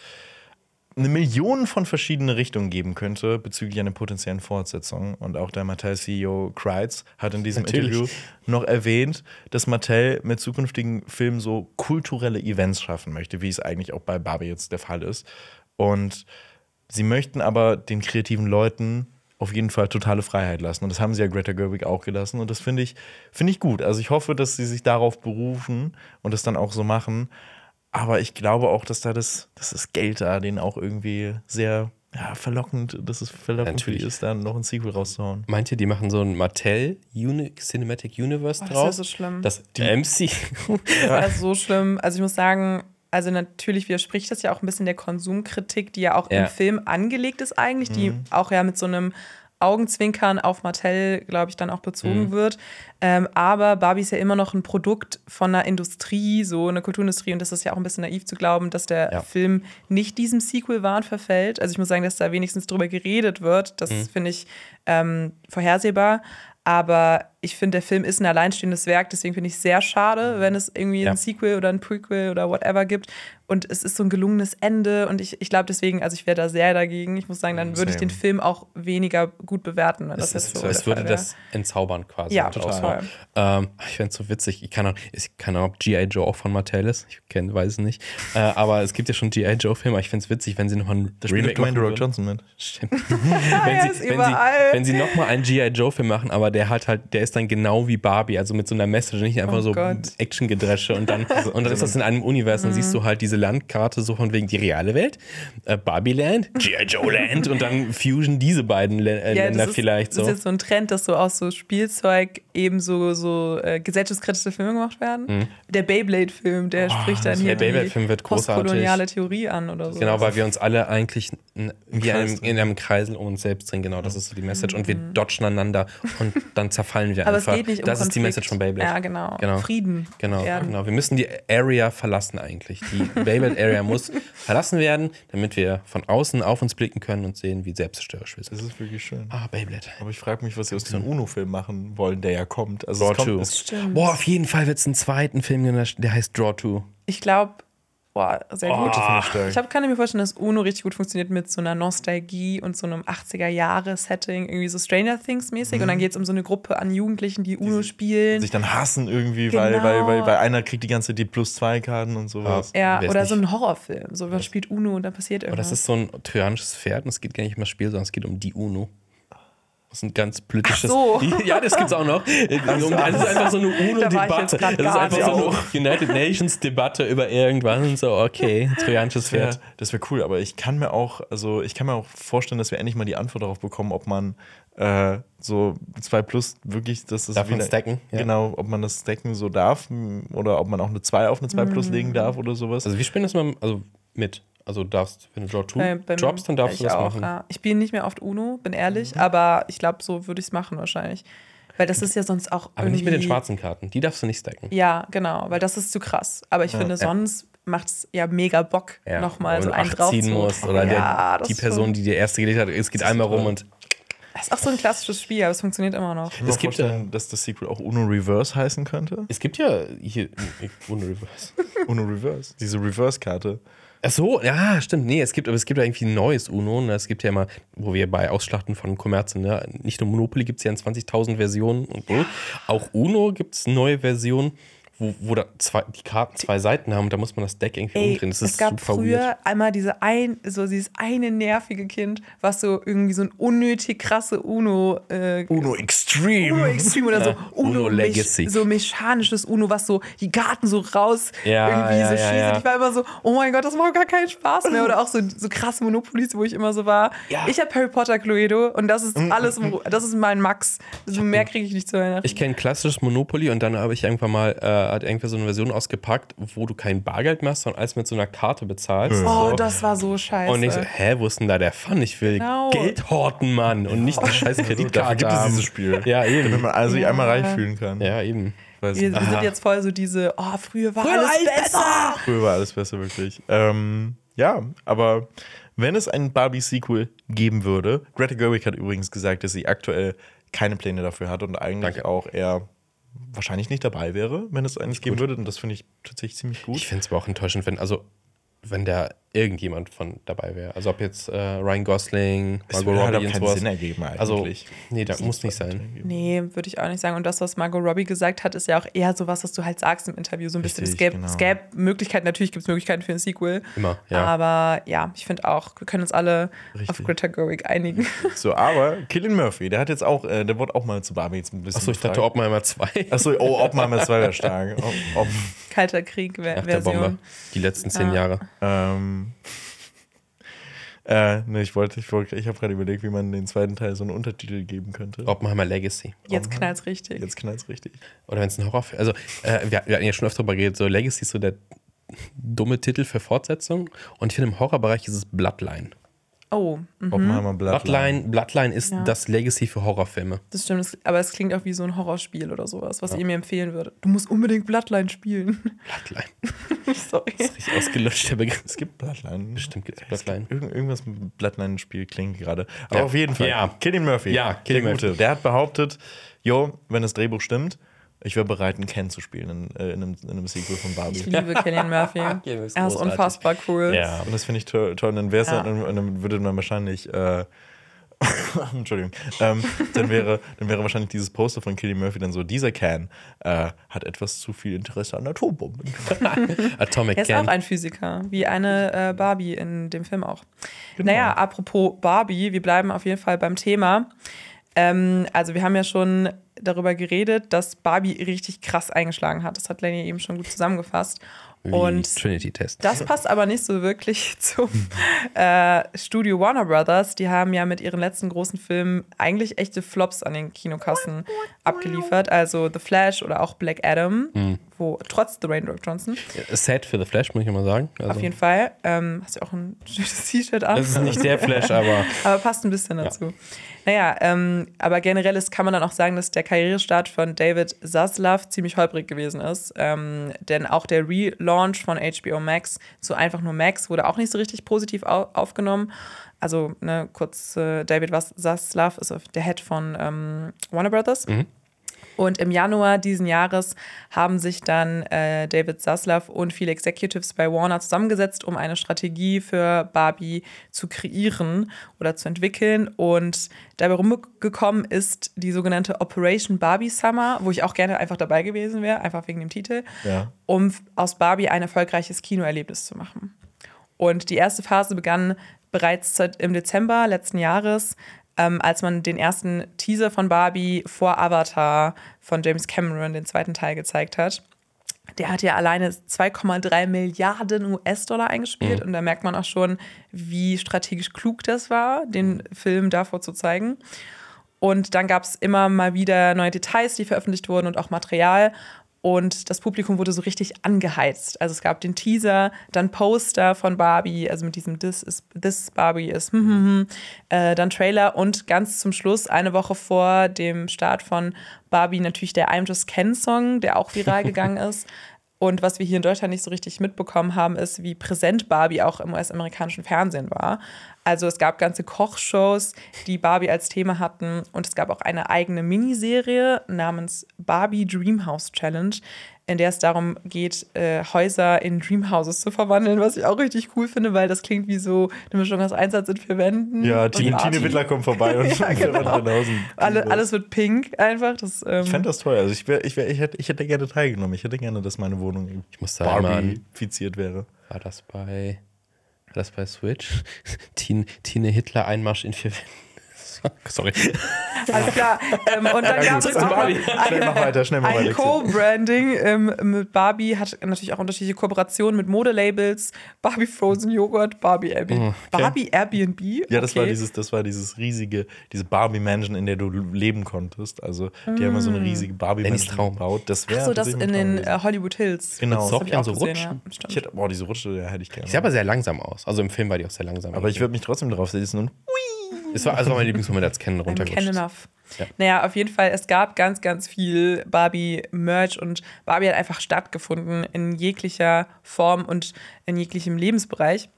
eine Million von verschiedenen Richtungen geben könnte bezüglich einer potenziellen Fortsetzung. Und auch der Mattel-CEO Kreitz hat in diesem Natürlich. Interview noch erwähnt, dass Mattel mit zukünftigen Filmen so kulturelle Events schaffen möchte, wie es eigentlich auch bei Barbie jetzt der Fall ist. Und sie möchten aber den kreativen Leuten auf jeden Fall totale Freiheit lassen. Und das haben sie ja Greta Gerwig auch gelassen. Und das finde ich, finde ich gut. Also ich hoffe, dass sie sich darauf berufen und das dann auch so machen. Aber ich glaube auch, dass da das, dass das Geld da den auch irgendwie sehr ja, verlockend, dass es verlockend für die Natürlich. ist, da noch ein Sequel rauszuhauen. Meint ihr, die machen so ein Mattel Uni Cinematic Universe Oh, das draus? so schlimm. Das MC. *laughs* Das ist so schlimm. Also ich muss sagen, also natürlich widerspricht das ja auch ein bisschen der Konsumkritik, die ja auch Ja. im Film angelegt ist eigentlich, die Mhm. auch ja mit so einem Augenzwinkern auf Mattel, glaube ich, dann auch Mhm. bezogen wird. Ähm, aber Barbie ist ja immer noch ein Produkt von einer Industrie, so eine Kulturindustrie. Und das ist ja auch ein bisschen naiv zu glauben, dass der Ja. Film nicht diesem Sequel-Wahn verfällt. Also ich muss sagen, dass da wenigstens drüber geredet wird. Das Mhm. finde ich ähm, vorhersehbar. Aber ich finde, der Film ist ein alleinstehendes Werk, deswegen finde ich es sehr schade, wenn es irgendwie Ja. ein Sequel oder ein Prequel oder whatever gibt. Und es ist so ein gelungenes Ende. Und ich, ich glaube deswegen, also ich wäre da sehr dagegen. Ich muss sagen, dann würde ich den Film auch weniger gut bewerten, wenn das Es, jetzt ist, so es würde Fall wäre. das entzaubern quasi. Ja, total. so. Ähm, ich fände es so witzig. Ich kann auch, ich kann auch, ob G.I. Joe auch von Mattel ist. Ich kenn, weiß es nicht. Äh, aber es gibt ja schon G.I. Joe-Filme. Ich fände es witzig, wenn sie nochmal ein Da spielt Remake Dwayne machen würden. Johnson mit. Stimmt. *laughs* wenn, sie, wenn, sie, überall. wenn sie nochmal einen G.I. Joe-Film machen, aber der hat halt, der ist dann genau wie Barbie, also mit so einer Message, nicht einfach Oh so. Action-Gedresche und dann, *laughs* und dann ist das in einem Universum, dann siehst du halt diese Landkarte so von wegen die reale Welt, äh, Barbie Land, G.I. Joe Land und dann fusion diese beiden Lä äh, Ja, Länder das ist, vielleicht Das so. ist jetzt so ein Trend, dass so aus so Spielzeug eben so, so äh, gesellschaftskritische Filme gemacht werden. Der Beyblade-Film, der spricht dann das- hier der Beyblade-Film wird großartig. postkoloniale Theorie an oder so. Genau, weil wir uns alle eigentlich n- wie einem, in einem Kreisel um uns selbst drehen. Genau, das ist so die Message. Und wir dodgen aneinander und dann zerfallen wir Aber es einfach. geht nicht um das ist die Konflikt. Message von Beyblade. Ja, genau. Genau. Frieden. Genau, werden. genau. Wir müssen die Area verlassen eigentlich. Die *laughs* Beyblade Area muss verlassen werden, damit wir von außen auf uns blicken können und sehen, wie selbstzerstörerisch wir sind. Das ist wirklich schön. Ah, Beyblade. Aber ich frage mich, was sie aus diesem UNO-Film machen wollen, der ja kommt. Also Draw es kommt, 2. es, Boah, auf jeden Fall wird es einen zweiten Film, geben, der heißt Draw 2. Ich glaube, boah, sehr Oh, gut. ich hab, kann mir vorstellen, dass UNO richtig gut funktioniert mit so einer Nostalgie und so einem 80er-Jahre-Setting, irgendwie so Stranger Things-mäßig. Mhm. Und dann geht es um so eine Gruppe an Jugendlichen, die UNO spielen. sich dann hassen irgendwie, weil, weil, Genau. weil, weil einer kriegt die ganze Zeit die Plus-2-Karten und sowas. ja, ist oder nicht- so ein Horrorfilm. So, man spielt UNO und dann passiert Aber irgendwas. das ist so ein trojanisches Pferd und es geht gar nicht um das Spiel, sondern es geht um die UNO. Das ist ein ganz politisches. Ach so. *laughs* Ja, das gibt's auch noch. Es ist einfach so eine Da UNO-Debatte. grad Es ist einfach so eine United Nations-Debatte über irgendwas und so, okay, *laughs* trojanisches Das wäre Pferd. das wär cool, aber ich kann mir auch, also ich kann mir auch vorstellen, dass wir endlich mal die Antwort darauf bekommen, ob man äh, so 2 Plus wirklich, dass das Darf man wieder- stacken, ja. Genau, ob man das stacken so darf oder ob man auch eine 2 auf eine 2 Plus legen Mm. darf oder sowas. Also wir spielen das mal also mit. Also darfst, wenn du Draw 2 Äh, droppst, dann darfst du das auch, machen. Ja. Ich spiele nicht mehr oft UNO, bin Mhm. ehrlich, aber ich glaube, so würde ich es machen wahrscheinlich. Weil das ist ja sonst auch. Aber nicht mit den schwarzen Karten. Die darfst du nicht stacken. Ja, genau, weil das ist zu krass. Aber ich finde, sonst macht es ja mega Bock, Ja, nochmal so einen drauf ziehen zu. musst oder ja, der, die Person, die dir erste gelegt hat, es geht einmal rum und Das ist auch so ein klassisches Spiel, aber es funktioniert immer noch. Es gibt vorstellen, dass das Sequel auch Uno Reverse heißen könnte. es gibt ja hier Uno Reverse. *laughs* Uno Reverse, diese Reverse-Karte. Ach so, ja, stimmt. Nee, es gibt, aber es gibt ja irgendwie ein neues Uno. Ne? Es gibt ja immer, wo wir bei Ausschlachten von Kommerzen, ne? nicht nur Monopoly gibt es ja in 20.000 Versionen und so. Auch Uno gibt es neue Versionen, wo, wo da zwei, die Karten zwei Seiten haben und da muss man das Deck irgendwie Ey, umdrehen. Das es ist gab super früher weird. einmal diese ein, so dieses eine nervige Kind, was so irgendwie so ein unnötig krasse Uno äh, Uno Extreme. Uno Extreme oder so Uno, Uno mech- Legacy. so mechanisches Uno, was so die Karten so raus Ja, irgendwie ja, so schießt. Ich war immer so, oh mein Gott, das macht gar keinen Spaß mehr. Oder auch so, so krasse Monopolies, wo ich immer so war. Ich habe Harry Potter Cluedo und das ist alles, wo- das ist mein Max. So mehr kriege ich nicht zu Weihnachten. Ich kenne klassisches Monopoly und dann habe ich irgendwann mal, äh, hat irgendwer so eine Version ausgepackt, wo du kein Bargeld machst, sondern alles mit so einer Karte bezahlst. oh, so. das war so scheiße. Und ich so, hä, wo ist denn da der Fun? Ich will Genau. Geld horten, Mann, und nicht die scheiß Dafür Kreditkarte gibt es dieses Spiel. Ja, Damit eben. man also sich einmal reich fühlen kann. Ja, eben. Wir, nicht. wir sind jetzt voll so diese, oh, früher war Früher alles alles besser. Früher war alles besser, wirklich. Ähm, ja, aber wenn es ein Barbie-Sequel geben würde, Greta Gerwig hat übrigens gesagt, dass sie aktuell keine Pläne dafür hat und eigentlich Danke. auch eher wahrscheinlich nicht dabei wäre, wenn es eines geben würde. Und das finde ich tatsächlich ziemlich gut. Ich finde es aber auch enttäuschend, wenn, also, wenn der irgendjemand von dabei wäre. Also ob jetzt äh, Ryan Gosling, Es Margot würde halt Robbie auch und keinen sowas. Sinn ergeben Also, eigentlich. nee, das muss nicht sein. Nee, würde ich auch nicht sagen. Und das, was Margot Robbie gesagt hat, ist ja auch eher so was, was du halt sagst im Interview. So ein bisschen. Es Richtig, gäbe, genau. es gäbe Möglichkeiten, natürlich gibt es Möglichkeiten für ein Sequel. Immer, ja. Aber ja, ich finde auch, wir können uns alle auf Richtig. Greta Gerwig einigen. *laughs* So, aber Killian Murphy, der hat jetzt auch, äh, der wurde auch mal zu Barbie jetzt ein bisschen. Achso, ich dachte. Oppenheimer 2. Achso, oh, Oppenheimer 2 wäre stark. *laughs* Ob, ob, Kalter Nach der Bombe. Krieg-Version. Die letzten zehn Jahre. ähm, *laughs* äh, ne, ich wollte, ich wollte, ich habe gerade überlegt, wie man den zweiten Teil so einen Untertitel geben könnte. Oppenheimer Legacy. Jetzt knallt's richtig. Jetzt knallt's richtig. Oder wenn es ein Horrorfilm. Also, äh, wir, wir hatten ja schon öfter darüber geredet, so Legacy ist so der dumme Titel für Fortsetzung. Und ich finde, im Horrorbereich ist es Bloodline. Oh, mhm, Oppenheimer Bloodline. Bloodline, Bloodline ist Ja. das Legacy für Horrorfilme. das stimmt. Es- Aber es klingt auch wie so ein Horrorspiel oder sowas, was ihr mir empfehlen würdet. Du musst unbedingt Bloodline spielen. Bloodline. *laughs* Sorry. Richtig ausgelutscht, der Begriff. Es gibt Bloodline. Bestimmt gibt's Bloodline. Irgend, irgendwas mit Bloodline-Spiel klingt gerade. Aber Ja. auf jeden Fall. Ja. Killian Murphy. Ja, Cillian der Murphy. Gute. Der hat behauptet, jo, wenn das Drehbuch stimmt, ich wäre bereit, einen Ken zu spielen in, äh, in, einem, in einem Sequel von Ich Barbie. liebe Killian Murphy. *laughs* Er ist großartig. unfassbar cool. Ja. Und das finde ich toll. toll. Und dann Ja. dann, dann würde man wahrscheinlich, äh, *laughs* Entschuldigung, ähm, dann, wäre, dann wäre wahrscheinlich dieses Poster von Killian Murphy dann so, dieser Can äh, hat etwas zu viel Interesse an Atombomben. *laughs* Atomic Er ist Can. auch ein Physiker, wie eine äh, Barbie in dem Film auch. Genau. Naja, apropos Barbie, wir bleiben auf jeden Fall beim Thema. Ähm, also wir haben ja schon darüber geredet, dass Barbie richtig krass eingeschlagen hat. Das hat Lenny eben schon gut zusammengefasst. Wie Und Trinity-Test. das passt aber nicht so wirklich *laughs* zum äh, Studio Warner Brothers. Die haben ja mit ihren letzten großen Filmen eigentlich echte Flops an den Kinokassen abgeliefert. Also The Flash oder auch Black Adam, Hm. wo trotz Dwayne Rock Johnson Set für The Flash, muss ich mal sagen. Also, auf jeden Fall. Ähm, hast du auch ein schönes *laughs* T-Shirt an? Das ist nicht der Flash, aber *laughs* aber passt ein bisschen dazu. Naja, ähm, aber generell ist, kann man dann auch sagen, dass der Karrierestart von David Zaslav ziemlich holprig gewesen ist. Ähm, denn auch der Relaunch von HBO Max zu einfach nur Max wurde auch nicht so richtig positiv au aufgenommen. Also, ne, kurz, äh, David Zaslav ist der Head von ähm, Warner Brothers. Und im Januar diesen Jahres haben sich dann äh, David Zaslav und viele Executives bei Warner zusammengesetzt, um eine Strategie für Barbie zu kreieren oder zu entwickeln. Und dabei rumgekommen ist die sogenannte Operation Barbie Summer, wo ich auch gerne einfach dabei gewesen wäre, einfach wegen dem Titel, Ja. um aus Barbie ein erfolgreiches Kinoerlebnis zu machen. Und die erste Phase begann bereits im Dezember letzten Jahres, ähm, als man den ersten Teaser von Barbie vor Avatar von James Cameron, den zweiten Teil, gezeigt hat. Der hat ja alleine 2,3 Milliarden US-Dollar eingespielt und da merkt man auch schon, wie strategisch klug das war, den Film davor zu zeigen. Und dann gab es immer mal wieder neue Details, die veröffentlicht wurden und auch Material. Und das Publikum wurde so richtig angeheizt. Also es gab den Teaser, dann Poster von Barbie, also mit diesem This is This Barbie is, hm, hm, hm, äh, dann Trailer und ganz zum Schluss, eine Woche vor dem Start von Barbie, natürlich der I'm Just Ken Song, der auch viral *laughs* gegangen ist. Und was wir hier in Deutschland nicht so richtig mitbekommen haben, ist, wie präsent Barbie auch im US-amerikanischen Fernsehen war. Also es gab ganze Kochshows, die Barbie als Thema hatten. Und es gab auch eine eigene Miniserie namens Barbie Dreamhouse Challenge, in der es darum geht, äh, Häuser in Dreamhouses zu verwandeln, was ich auch richtig cool finde, weil das klingt wie so eine Mischung aus Einsatz in vier Wänden. Ja, Tine. Tine Wittler kommt vorbei und *laughs* Ja, *laughs* genau. Alle, alles wird pink einfach. Das, ähm, Ich fände das toll. Also ich, wär, ich, wär, ich, hätte, ich hätte gerne teilgenommen. Ich hätte gerne, dass meine Wohnung Ich muss an- Barbie-fiziert wäre. war das bei, war das bei Switch? *laughs* Tine, Tine Hitler Einmarsch in vier Wänden. *laughs* Sorry. Alles klar. Ähm, und dann gab es zurück zu auch Barbie. Schnell mach weiter, schnell mach ein weiter. Co-Branding ähm, mit Barbie, hat natürlich auch unterschiedliche Kooperationen mit Modelabels, Barbie Frozen Joghurt, Barbie Airbnb. Barbie Airbnb? Ja, das Okay. war dieses, das war dieses riesige, diese Barbie-Mansion, in der du leben konntest. Also die haben ja so eine riesige Lennys Barbie-Mansion gebaut. Das wäre Ach so, das in den gewesen. äh, Hollywood Hills. Genau. Das ich ja auch so gesehen, rutschen. ja. Ich hätte, boah, diese Rutsche, ja, hätte ich gerne. Sieht aber sehr langsam aus. Also im Film war die auch sehr langsam. aber ich würde mich trotzdem darauf setzen und Es war also mein Lieblingsmoment, als Ken runtergerutscht Ken enough. Ja. Naja, auf jeden Fall, es gab ganz, ganz viel Barbie-Merch und Barbie hat einfach stattgefunden in jeglicher Form und in jeglichem Lebensbereich.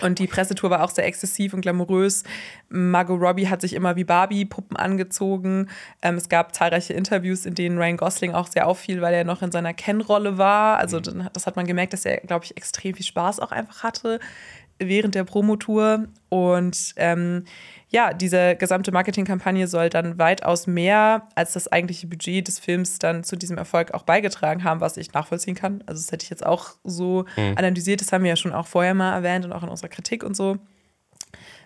Und die Pressetour war auch sehr exzessiv und glamourös. Margot Robbie hat sich immer wie Barbie-Puppen angezogen. Ähm, es gab zahlreiche Interviews, in denen Ryan Gosling auch sehr auffiel, weil er noch in seiner Ken-Rolle war. Also dann, das hat man gemerkt, dass er, glaube ich, extrem viel Spaß auch einfach hatte während der Promotour. Und ähm, ja, diese gesamte Marketingkampagne soll dann weitaus mehr als das eigentliche Budget des Films dann zu diesem Erfolg auch beigetragen haben, was ich nachvollziehen kann. Also das hätte ich jetzt auch so analysiert. Das haben wir ja schon auch vorher mal erwähnt und auch in unserer Kritik und so.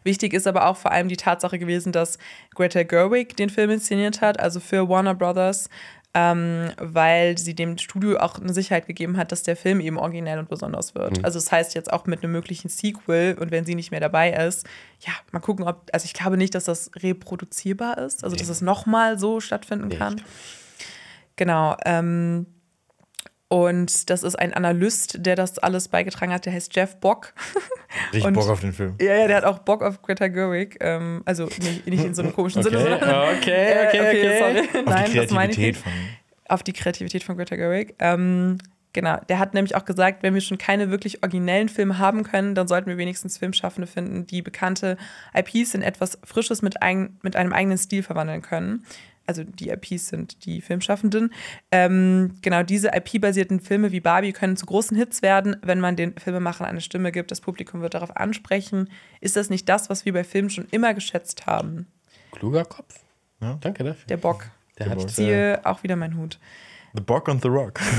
Wichtig ist aber auch vor allem die Tatsache gewesen, dass Greta Gerwig den Film inszeniert hat, also für Warner Brothers, ähm, weil sie dem Studio auch eine Sicherheit gegeben hat, dass der Film eben originell und besonders wird. Also das heißt jetzt auch mit einem möglichen Sequel und wenn sie nicht mehr dabei ist, ja, mal gucken, ob, also ich glaube nicht, dass das reproduzierbar ist, also dass es nochmal so stattfinden kann. Genau. Ähm, und das ist ein Analyst, der das alles beigetragen hat, der heißt Jeff Bock. *laughs* Richtig Bock auf den Film. Ja, ja, der hat auch Bock auf Greta Gerwig. Ähm, also nicht, nicht in so einem komischen Sinne, *laughs* sondern. okay, *laughs* Äh, okay, okay. sorry. Auf Nein, die das meine ich Kreativität nicht. von. Auf die Kreativität von Greta Gerwig. Ähm, genau, der hat nämlich auch gesagt, wenn wir schon keine wirklich originellen Filme haben können, dann sollten wir wenigstens Filmschaffende finden, die bekannte IPs in etwas Frisches mit, ein, mit einem eigenen Stil verwandeln können. Also die IPs sind die Filmschaffenden. Ähm, genau, diese IP-basierten Filme wie Barbie können zu großen Hits werden, wenn man den Filmemachern eine Stimme gibt. Das Publikum wird darauf ansprechen. Ist das nicht das, was wir bei Filmen schon immer geschätzt haben? Kluger Kopf. Ja. Danke dafür. Der Bock. Der hat Ich ziehe auch wieder meinen Hut. The Bock on the Rock. *laughs*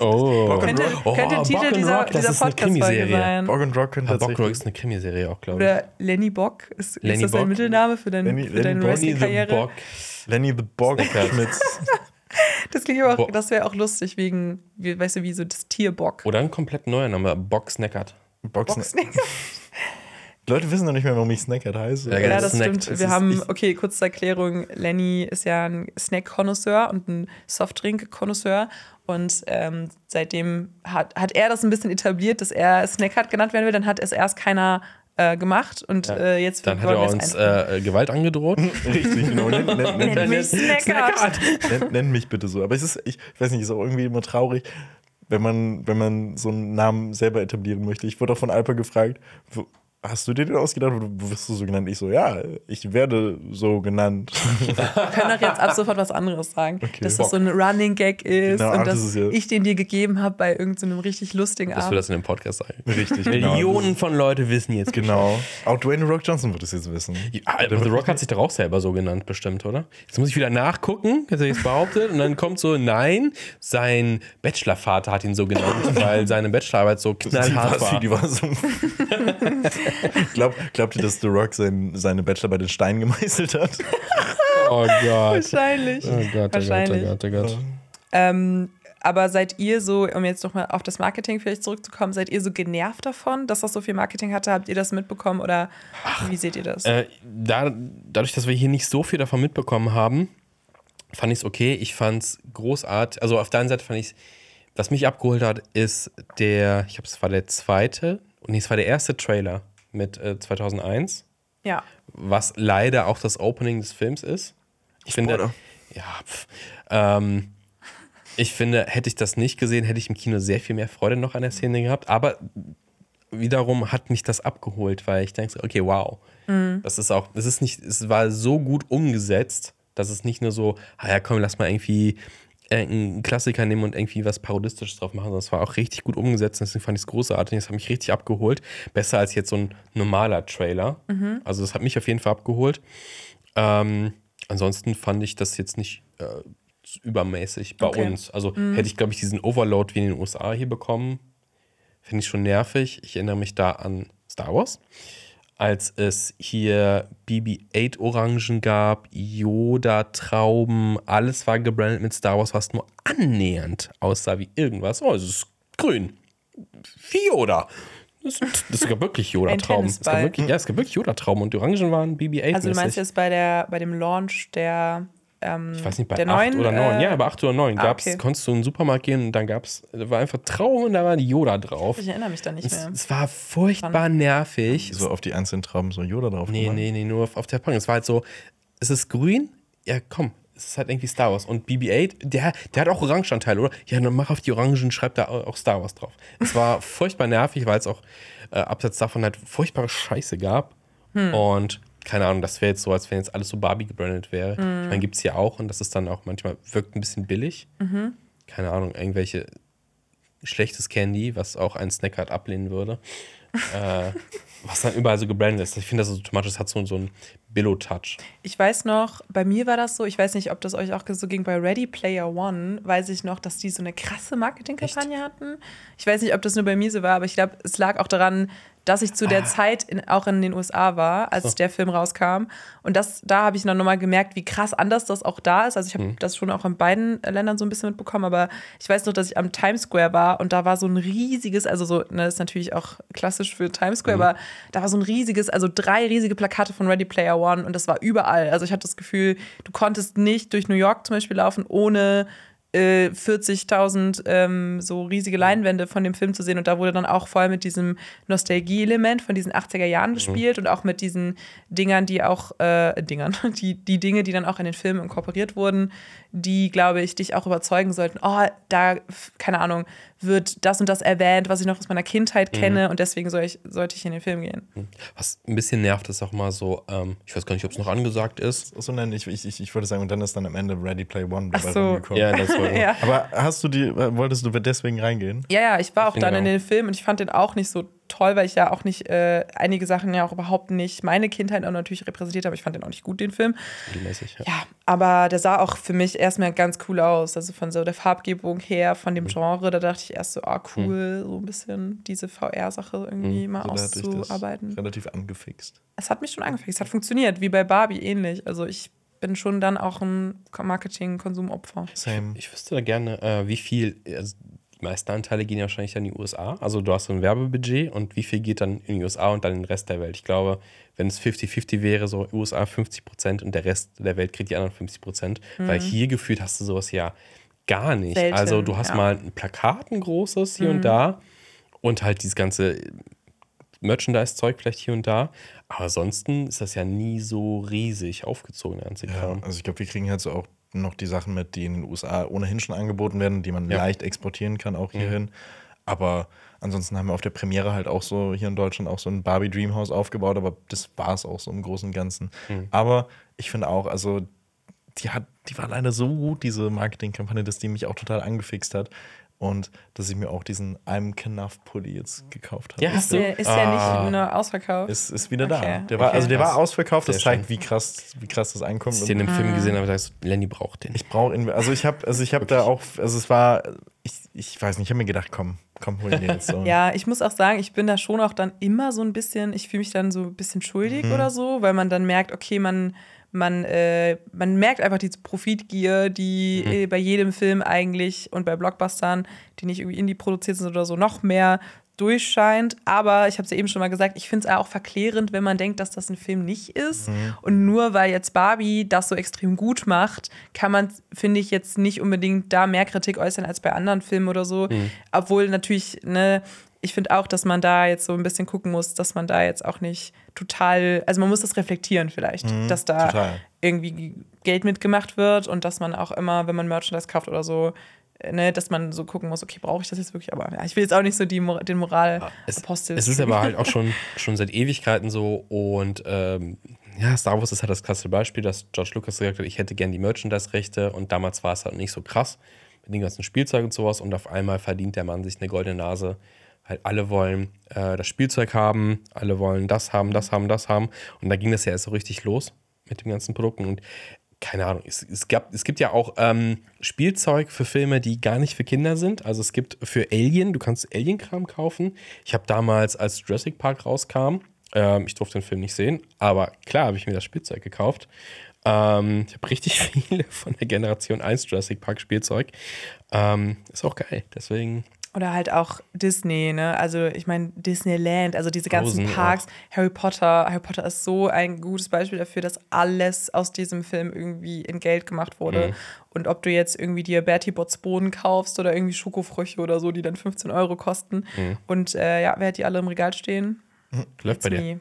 Oh. Könnte, Oh, könnte Bock Titel and dieser, Rock, das dieser ist eine Podcast-Folge Krimiserie. sein. Bock on Rock könnte Ja, Bockrock tatsächlich. ist eine Krimiserie auch, glaube ich. Oder Lenny Bock. Ist, Lenny ist das Bock. ein Mittelname für, dein, Lenny- für Lenny deine Bock. Lenny the Wrestling-Karriere? Bock. Lenny the Bock mit. *laughs* Das klingt aber auch, Bock. das wäre auch lustig wegen, wie, weißt du, wie so das Tier Bock. Oder ein komplett neuer Name, Bock Snackert. Box Boxen. *laughs* Die Leute wissen noch nicht mehr, warum ich Snackert heiße. Ja, Ja, das snackt. stimmt. Es Wir ist- haben, okay, kurz zur Erklärung. Lenny ist ja ein Snack-Konnoisseur und ein Softdrink-Konnoisseur. Und ähm, seitdem hat, hat er das ein bisschen etabliert, dass er Snack genannt werden will. Dann hat es erst keiner äh, gemacht. Und äh, jetzt Dann hat er es uns äh, Gewalt angedroht. *laughs* Richtig, genau. Nennt, nennt, nennt, Nenn mich Snackart. nennt, nennt mich bitte so. Aber es ist, ich weiß nicht, ist auch irgendwie immer traurig, wenn man, wenn man so einen Namen selber etablieren möchte. Ich wurde auch von Alper gefragt, wo- hast du dir den ausgedacht? Wo wirst du so genannt? Ich so, ja, ich werde so genannt. Wir *laughs* können doch jetzt ab sofort was anderes sagen. dass Bock. das so ein Running Gag ist Genau, und das dass ist ja- ich den dir gegeben habe bei irgendeinem richtig lustigen Dass wir Abend. das in dem Podcast sagen. Richtig, genau. Millionen von Leute wissen jetzt Genau. Auch Dwayne The Rock Johnson wird es jetzt wissen. Ja, The Rock hat sich doch auch selber so genannt, bestimmt, oder? Jetzt muss ich wieder nachgucken, jetzt habe ich es behauptet. Und dann kommt so, nein, sein Bachelorvater hat ihn so genannt, *laughs* weil seine Bachelorarbeit so Die knallhart war, war. die war so. *laughs* *laughs* Glaub, glaubt ihr, dass The Rock sein, seine Bachelor bei den Steinen gemeißelt hat? Oh Gott. Wahrscheinlich. Oh Gott, oh Gott, oh Wahrscheinlich. Gott, oh Gott. Ähm, aber seid ihr so, um jetzt nochmal auf das Marketing vielleicht zurückzukommen, seid ihr so genervt davon, dass das so viel Marketing hatte? Habt ihr das mitbekommen oder wie seht ihr das? Äh, da, dadurch, dass wir hier nicht so viel davon mitbekommen haben, fand ich es okay. Ich fand es großartig. Also auf der einen Seite fand ich was mich abgeholt hat, ist der, ich glaube, es war der zweite, nee, es war der erste Trailer mit äh, 2001, ja. was leider auch das Opening des Films ist. Ich finde, Spoiler. ja, pf, ähm, ich finde, hätte ich das nicht gesehen, hätte ich im Kino sehr viel mehr Freude noch an der Szene gehabt. Aber wiederum hat mich das abgeholt, weil ich denke, okay, wow. Das ist auch, das ist nicht, es war so gut umgesetzt, dass es nicht nur so, ah ja, komm, lass mal irgendwie einen Klassiker nehmen und irgendwie was Parodistisches drauf machen, sondern es war auch richtig gut umgesetzt. Deswegen fand ich es großartig. Das hat mich richtig abgeholt. Besser als jetzt so ein normaler Trailer. Also, das hat mich auf jeden Fall abgeholt. Ähm, ansonsten fand ich das jetzt nicht äh, übermäßig bei Okay. uns. Also hätte ich, glaube ich, diesen Overload wie in den USA hier bekommen, finde ich schon nervig. Ich erinnere mich da an Star Wars, als es hier BB-8 Orangen gab, Yoda-Trauben, alles war gebrandet mit Star Wars, was nur annähernd aussah wie irgendwas. Oh, es ist grün. Wie Yoda. Das, das gab wirklich Yoda-Trauben. Es gab wirklich, ja, es gab wirklich Yoda-Trauben und die Orangen waren BB-8. Also du meinst jetzt bei der bei dem Launch der ähm, Ich weiß nicht, bei der 8 neuen, oder 9. äh, ja, bei 8 oder 9 ah, gab's, okay. konntest du in den Supermarkt gehen und dann gab es, da war einfach Traum und da war die Yoda drauf. Ich erinnere mich da nicht Es, mehr. es war furchtbar nervig. So auf die einzelnen Trauben so Yoda drauf Nee, gemacht. nee, nee, nur auf, auf der Packung. Es war halt so, es ist grün, ja komm, es ist halt irgendwie Star Wars. Und BB-8, der, der hat auch Orangenanteile, oder? Ja, dann mach auf die Orangen, schreib da auch Star Wars drauf. Es war *laughs* furchtbar nervig, weil es auch äh, abseits davon halt furchtbare Scheiße gab. Und keine Ahnung, das wäre jetzt so, als wenn jetzt alles so Barbie gebrandet wäre. Ich meine, gibt es ja auch und das ist dann auch manchmal, wirkt ein bisschen billig. Keine Ahnung, irgendwelche schlechtes Candy, was auch ein Snackart ablehnen würde. *laughs* äh, was dann überall so gebrandet ist. Ich finde, das so automatisch hat so, so einen Billo-Touch. Ich weiß noch, bei mir war das so, ich weiß nicht, ob das euch auch so ging, bei Ready Player One weiß ich noch, dass die so eine krasse Marketingkampagne hatten. Ich weiß nicht, ob das nur bei mir so war, aber ich glaube, es lag auch daran, dass ich zu der Zeit in, auch in den USA war, als der Film rauskam. Und das, da habe ich noch mal gemerkt, wie krass anders das auch da ist. Also ich habe das schon auch in beiden Ländern so ein bisschen mitbekommen, aber ich weiß noch, dass ich am Times Square war und da war so ein riesiges, also so, ne, das ist natürlich auch klassisch für Times Square, aber da war so ein riesiges, also drei riesige Plakate von Ready Player One und das war überall. Also ich hatte das Gefühl, du konntest nicht durch New York zum Beispiel laufen, ohne äh, 40.000 ähm, so riesige Leinwände von dem Film zu sehen. Und da wurde dann auch voll mit diesem Nostalgie-Element von diesen 80er Jahren gespielt und auch mit diesen Dingern, die auch, äh, Dingern, *laughs* die, die Dinge, die dann auch in den Film inkorporiert wurden, die, glaube ich, dich auch überzeugen sollten, oh, da, keine Ahnung, wird das und das erwähnt, was ich noch aus meiner Kindheit kenne und deswegen soll ich, sollte ich in den Film gehen. Was ein bisschen nervt, ist auch mal so, ähm, ich weiß gar nicht, ob es noch angesagt ist. So nein, ich, ich, ich, ich würde sagen, und dann ist dann am Ende Ready Play One Ach dabei so. rumgekommen. Ja, das war *laughs* Ja. Aber hast du die, wolltest du deswegen reingehen? Ja, ja, ich war auch dann in auch. den Film und ich fand den auch nicht so toll, weil ich ja auch nicht, äh, einige Sachen ja auch überhaupt nicht meine Kindheit auch natürlich repräsentiert habe. Ich fand den auch nicht gut, den Film. mäßig. Ja. Ja, aber der sah auch für mich erstmal ganz cool aus. Also von so der Farbgebung her, von dem Genre, da dachte ich erst so, ah, cool, so ein bisschen diese VR-Sache irgendwie mal So, ich auszuarbeiten. relativ angefixt. Es hat mich schon angefixt, es hat funktioniert, wie bei Barbie ähnlich. Also ich bin schon dann auch ein Marketing-Konsumopfer. Same. Ich wüsste da gerne, äh, wie viel, also die meisten Anteile gehen ja wahrscheinlich dann in die USA. Also du hast so ein Werbebudget und wie viel geht dann in die USA und dann in den Rest der Welt. Ich glaube, wenn es 50-50 wäre, so USA 50 Prozent und der Rest der Welt kriegt die anderen 50 Prozent. Weil hier gefühlt hast du sowas ja gar nicht. Selten, also du hast ja. mal ein Plakat, ein großes hier und da und halt dieses ganze Merchandise-Zeug vielleicht hier und da. Aber ansonsten ist das ja nie so riesig aufgezogen, der ganze Ja, also ich glaube, wir kriegen halt so auch noch die Sachen mit, die in den USA ohnehin schon angeboten werden, die man Ja. leicht exportieren kann, auch hierhin. Aber ansonsten haben wir auf der Premiere halt auch so hier in Deutschland auch so ein Barbie Dreamhouse aufgebaut, aber das war es auch so im Großen und Ganzen. Aber ich finde auch, also die hat, die war leider so gut, diese Marketingkampagne, dass die mich auch total angefixt hat. Und dass ich mir auch diesen I'm Knuff Pulli jetzt gekauft habe. Ja, Ist hast du? der, ist der nicht nur ausverkauft? Ist, ist wieder Okay. da. Der war, Okay. also der war ausverkauft, das Sehr zeigt, schön. wie krass, wie krass das einkommt. Als ich den im Film gesehen habe, sagst du, Lenny braucht den. Ich brauche ihn, also ich habe, also ich habe da auch, also es war, ich, ich weiß nicht, ich habe mir gedacht, komm, komm, hol ihn dir jetzt so. *laughs* Ja, ich muss auch sagen, ich bin da schon auch dann immer so ein bisschen, ich fühle mich dann so ein bisschen schuldig Mhm. oder so, weil man dann merkt, okay, man, man, äh, man merkt einfach diese Profitgier, die Mhm. äh, bei jedem Film eigentlich und bei Blockbustern, die nicht irgendwie indie produziert sind oder so, noch mehr durchscheint. Aber ich habe es ja eben schon mal gesagt, ich finde es auch verklärend, wenn man denkt, dass das ein Film nicht ist. Mhm. Und nur weil jetzt Barbie das so extrem gut macht, kann man, finde ich, jetzt nicht unbedingt da mehr Kritik äußern als bei anderen Filmen oder so. Obwohl natürlich, ne, ich finde auch, dass man da jetzt so ein bisschen gucken muss, dass man da jetzt auch nicht total, also man muss das reflektieren vielleicht, dass da total. irgendwie Geld mitgemacht wird und dass man auch immer, wenn man Merchandise kauft oder so, äh, ne, dass man so gucken muss, okay, brauche ich das jetzt wirklich? Aber ja, ich will jetzt auch nicht so die, den Moral-Apostel. Es ist aber halt auch schon, *laughs* schon seit Ewigkeiten so und ähm, ja, Star Wars ist halt das klasse Beispiel, dass George Lucas gesagt hat, ich hätte gern die Merchandise-Rechte und damals war es halt nicht so krass mit den ganzen Spielzeugen und sowas und auf einmal verdient der Mann sich eine goldene Nase. Halt alle wollen äh, das Spielzeug haben, alle wollen das haben, das haben, das haben und da ging das ja erst so richtig los mit den ganzen Produkten und keine Ahnung, es, es, gab, es gibt ja auch ähm, Spielzeug für Filme, die gar nicht für Kinder sind. Also es gibt für Alien, du kannst Alien-Kram kaufen. Ich habe damals, als Jurassic Park rauskam, ähm, ich durfte den Film nicht sehen, aber klar habe ich mir das Spielzeug gekauft. Ähm, ich habe richtig *laughs* viele von der Generation 1 Jurassic Park Spielzeug. Ähm, ist auch geil, deswegen Oder halt auch Disney, ne? Also ich meine Disneyland, also diese ganzen Frozen Parks, Harry Potter. Harry Potter ist so ein gutes Beispiel dafür, dass alles aus diesem Film irgendwie in Geld gemacht wurde. Und ob du jetzt irgendwie dir Bertie Botts Bohnen kaufst oder irgendwie Schokofrüchte oder so, die dann 15 Euro kosten. Und äh, ja, wer hat die alle im Regal stehen? läuft bei dir.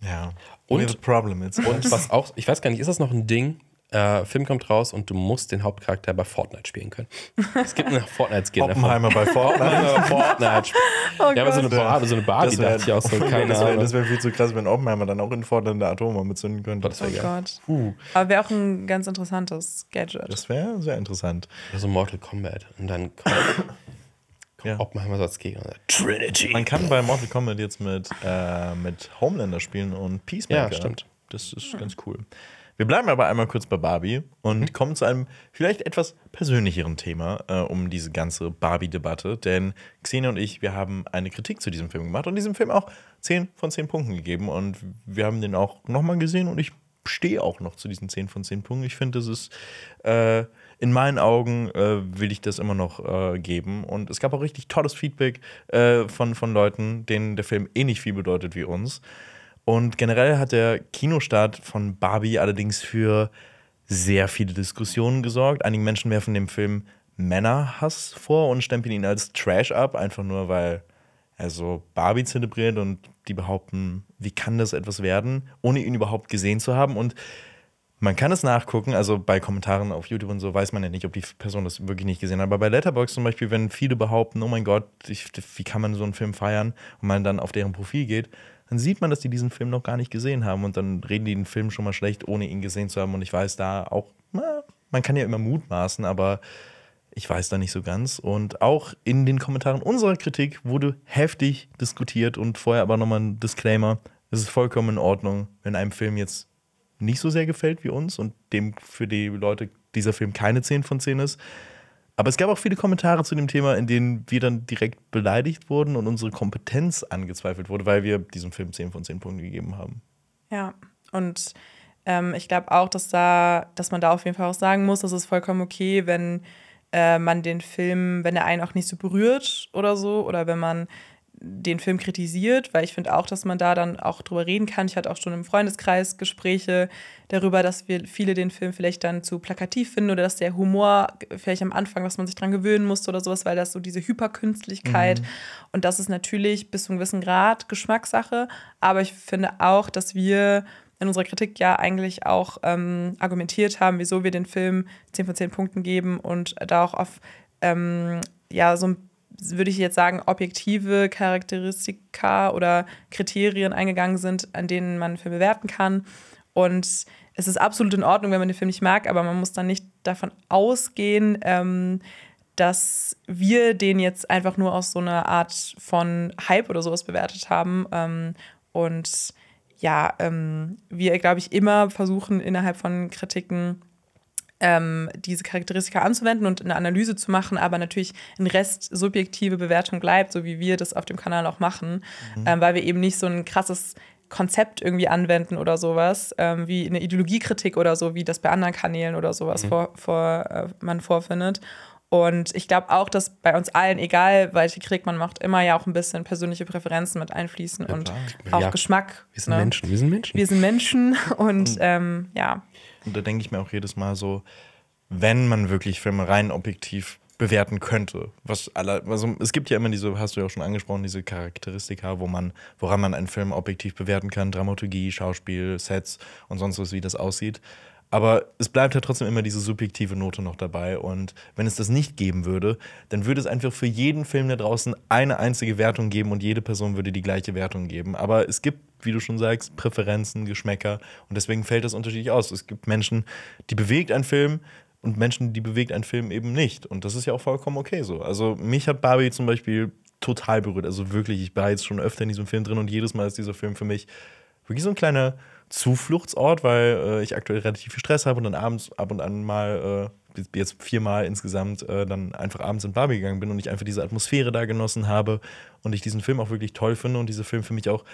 Ja. Und- problem. Und was auch, ich weiß gar nicht, ist das noch ein Ding? Äh, Film kommt raus und du musst den Hauptcharakter bei Fortnite spielen können. Es gibt eine Fortnite-Skin. Oppenheimer bei Fortnite. Fortnite. *laughs* ja, aber so eine, Bar so eine Barbie Das wäre dachte ich auch so, *laughs* keine das wär, das wär viel zu krass, wenn Oppenheimer dann auch in Fortnite eine Atombombe zünden könnte. Das wär Oh geil. Gott. Aber wäre auch ein ganz interessantes Gadget. Das wäre sehr interessant. Oder so Mortal Kombat. Und dann kommt, kommt Ja. Oppenheimer so als Gegner Trinity. Man kann bei Mortal Kombat jetzt mit, äh, mit Homelander spielen und Peacemaker. Ja, stimmt. Das ist ganz cool. Wir bleiben aber einmal kurz bei Barbie und kommen zu einem vielleicht etwas persönlicheren Thema äh, um diese ganze Barbie-Debatte. Denn Xenia und ich, wir haben eine Kritik zu diesem Film gemacht und diesem Film auch 10 von 10 Punkten gegeben. Und wir haben den auch nochmal gesehen und ich stehe auch noch zu diesen 10 von 10 Punkten. Ich finde, das ist äh, in meinen Augen äh, will ich das immer noch äh, geben. Und es gab auch richtig tolles Feedback äh, von, von Leuten, denen der Film ähnlich viel bedeutet wie uns. Und generell hat der Kinostart von Barbie allerdings für sehr viele Diskussionen gesorgt. Einige Menschen werfen dem Film Männerhass vor und stempeln ihn als Trash ab, einfach nur weil er so Barbie zelebriert und die behaupten, wie kann das etwas werden, ohne ihn überhaupt gesehen zu haben. Und man kann es nachgucken, also bei Kommentaren auf YouTube und so weiß man ja nicht, ob die Person das wirklich nicht gesehen hat. Aber bei Letterboxd zum Beispiel, wenn viele behaupten, oh mein Gott, ich, wie kann man so einen Film feiern und man dann auf deren Profil geht, dann sieht man, dass die diesen Film noch gar nicht gesehen haben und dann reden die den Film schon mal schlecht, ohne ihn gesehen zu haben. Und ich weiß da auch, na, man kann ja immer mutmaßen, aber ich weiß da nicht so ganz. Und auch in den Kommentaren unserer Kritik wurde heftig diskutiert und vorher aber nochmal ein Disclaimer. Es ist vollkommen in Ordnung, wenn einem Film jetzt nicht so sehr gefällt wie uns und dem für die Leute dieser Film keine 10 von 10 ist. Aber es gab auch viele Kommentare zu dem Thema, in denen wir dann direkt beleidigt wurden und unsere Kompetenz angezweifelt wurde, weil wir diesem Film 10 von 10 Punkten gegeben haben. Ja, und ähm, ich glaube auch, dass da, dass man da auf jeden Fall auch sagen muss, dass es vollkommen okay, wenn äh, man den Film, wenn er einen auch nicht so berührt oder so, oder wenn man den Film kritisiert, weil ich finde auch, dass man da dann auch drüber reden kann. Ich hatte auch schon im Freundeskreis Gespräche darüber, dass wir viele den Film vielleicht dann zu plakativ finden oder dass der Humor vielleicht am Anfang, dass man sich dran gewöhnen musste oder sowas, weil das so diese Hyperkünstlichkeit und das ist natürlich bis zu einem gewissen Grad Geschmackssache, aber ich finde auch, dass wir in unserer Kritik ja eigentlich auch ähm, argumentiert haben, wieso wir den Film 10 von 10 Punkten geben und da auch auf ähm, ja so ein würde ich jetzt sagen, objektive Charakteristika oder Kriterien eingegangen sind, an denen man einen Film bewerten kann. Und es ist absolut in Ordnung, wenn man den Film nicht mag, aber man muss dann nicht davon ausgehen, ähm, dass wir den jetzt einfach nur aus so einer Art von Hype oder sowas bewertet haben. Ähm, und ja, ähm, wir, glaube ich, immer versuchen, innerhalb von Kritiken ähm, diese Charakteristika anzuwenden und eine Analyse zu machen, aber natürlich ein Rest subjektive Bewertung bleibt, so wie wir das auf dem Kanal auch machen, ähm, weil wir eben nicht so ein krasses Konzept irgendwie anwenden oder sowas, ähm, wie eine Ideologiekritik oder so, wie das bei anderen Kanälen oder sowas vor, vor, äh, man vorfindet. Und ich glaube auch, dass bei uns allen, egal welche Kritik man macht, immer ja auch ein bisschen persönliche Präferenzen mit einfließen und auch Ja, Geschmack. Wir sind ne? Menschen, wir sind Menschen. Wir sind Menschen *laughs* und ähm, ja. Und da denke ich mir auch jedes Mal so, wenn man wirklich Filme rein objektiv bewerten könnte, was aller, also es gibt ja immer diese, hast du ja auch schon angesprochen, diese Charakteristika, wo man, woran man einen Film objektiv bewerten kann, Dramaturgie, Schauspiel, Sets und sonst was, wie das aussieht. Aber es bleibt ja trotzdem immer diese subjektive Note noch dabei. Und wenn es das nicht geben würde, dann würde es einfach für jeden Film da draußen eine einzige Wertung geben und jede Person würde die gleiche Wertung geben. Aber es gibt, wie du schon sagst, Präferenzen, Geschmäcker und deswegen fällt das unterschiedlich aus. Es gibt Menschen, die bewegt ein Film und Menschen, die bewegt ein Film eben nicht. Und das ist ja auch vollkommen okay so. Also mich hat Barbie zum Beispiel total berührt. Also wirklich, ich war jetzt schon öfter in diesem Film drin und jedes Mal ist dieser Film für mich wirklich so ein kleiner Zufluchtsort, weil äh, ich aktuell relativ viel Stress habe und dann abends ab und an mal, äh, jetzt viermal insgesamt, äh, dann einfach abends in Barbie gegangen bin und ich einfach diese Atmosphäre da genossen habe und ich diesen Film auch wirklich toll finde und dieser Film für mich auch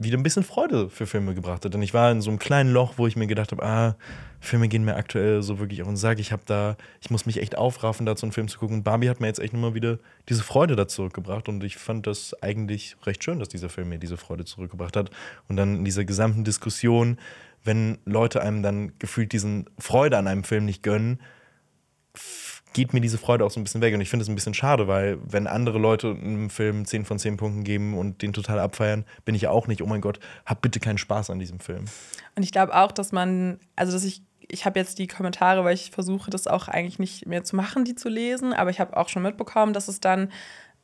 wieder ein bisschen Freude für Filme gebracht hat. Denn ich war in so einem kleinen Loch, wo ich mir gedacht habe, ah, Filme gehen mir aktuell so wirklich auf den Sack. Ich habe da, ich muss mich echt aufraffen, da so einen Film zu gucken. Barbie hat mir jetzt echt nochmal wieder diese Freude da zurückgebracht. Und ich fand das eigentlich recht schön, dass dieser Film mir diese Freude zurückgebracht hat. Und dann in dieser gesamten Diskussion, wenn Leute einem dann gefühlt diesen Freude an einem Film nicht gönnen, geht mir diese Freude auch so ein bisschen weg. Und ich finde es ein bisschen schade, weil wenn andere Leute einem Film 10 von 10 Punkten geben und den total abfeiern, bin ich ja auch nicht, oh mein Gott, hab bitte keinen Spaß an diesem Film. Und ich glaube auch, dass man, also dass ich ich habe jetzt die Kommentare, weil ich versuche, das auch eigentlich nicht mehr zu machen, die zu lesen, aber ich habe auch schon mitbekommen, dass es dann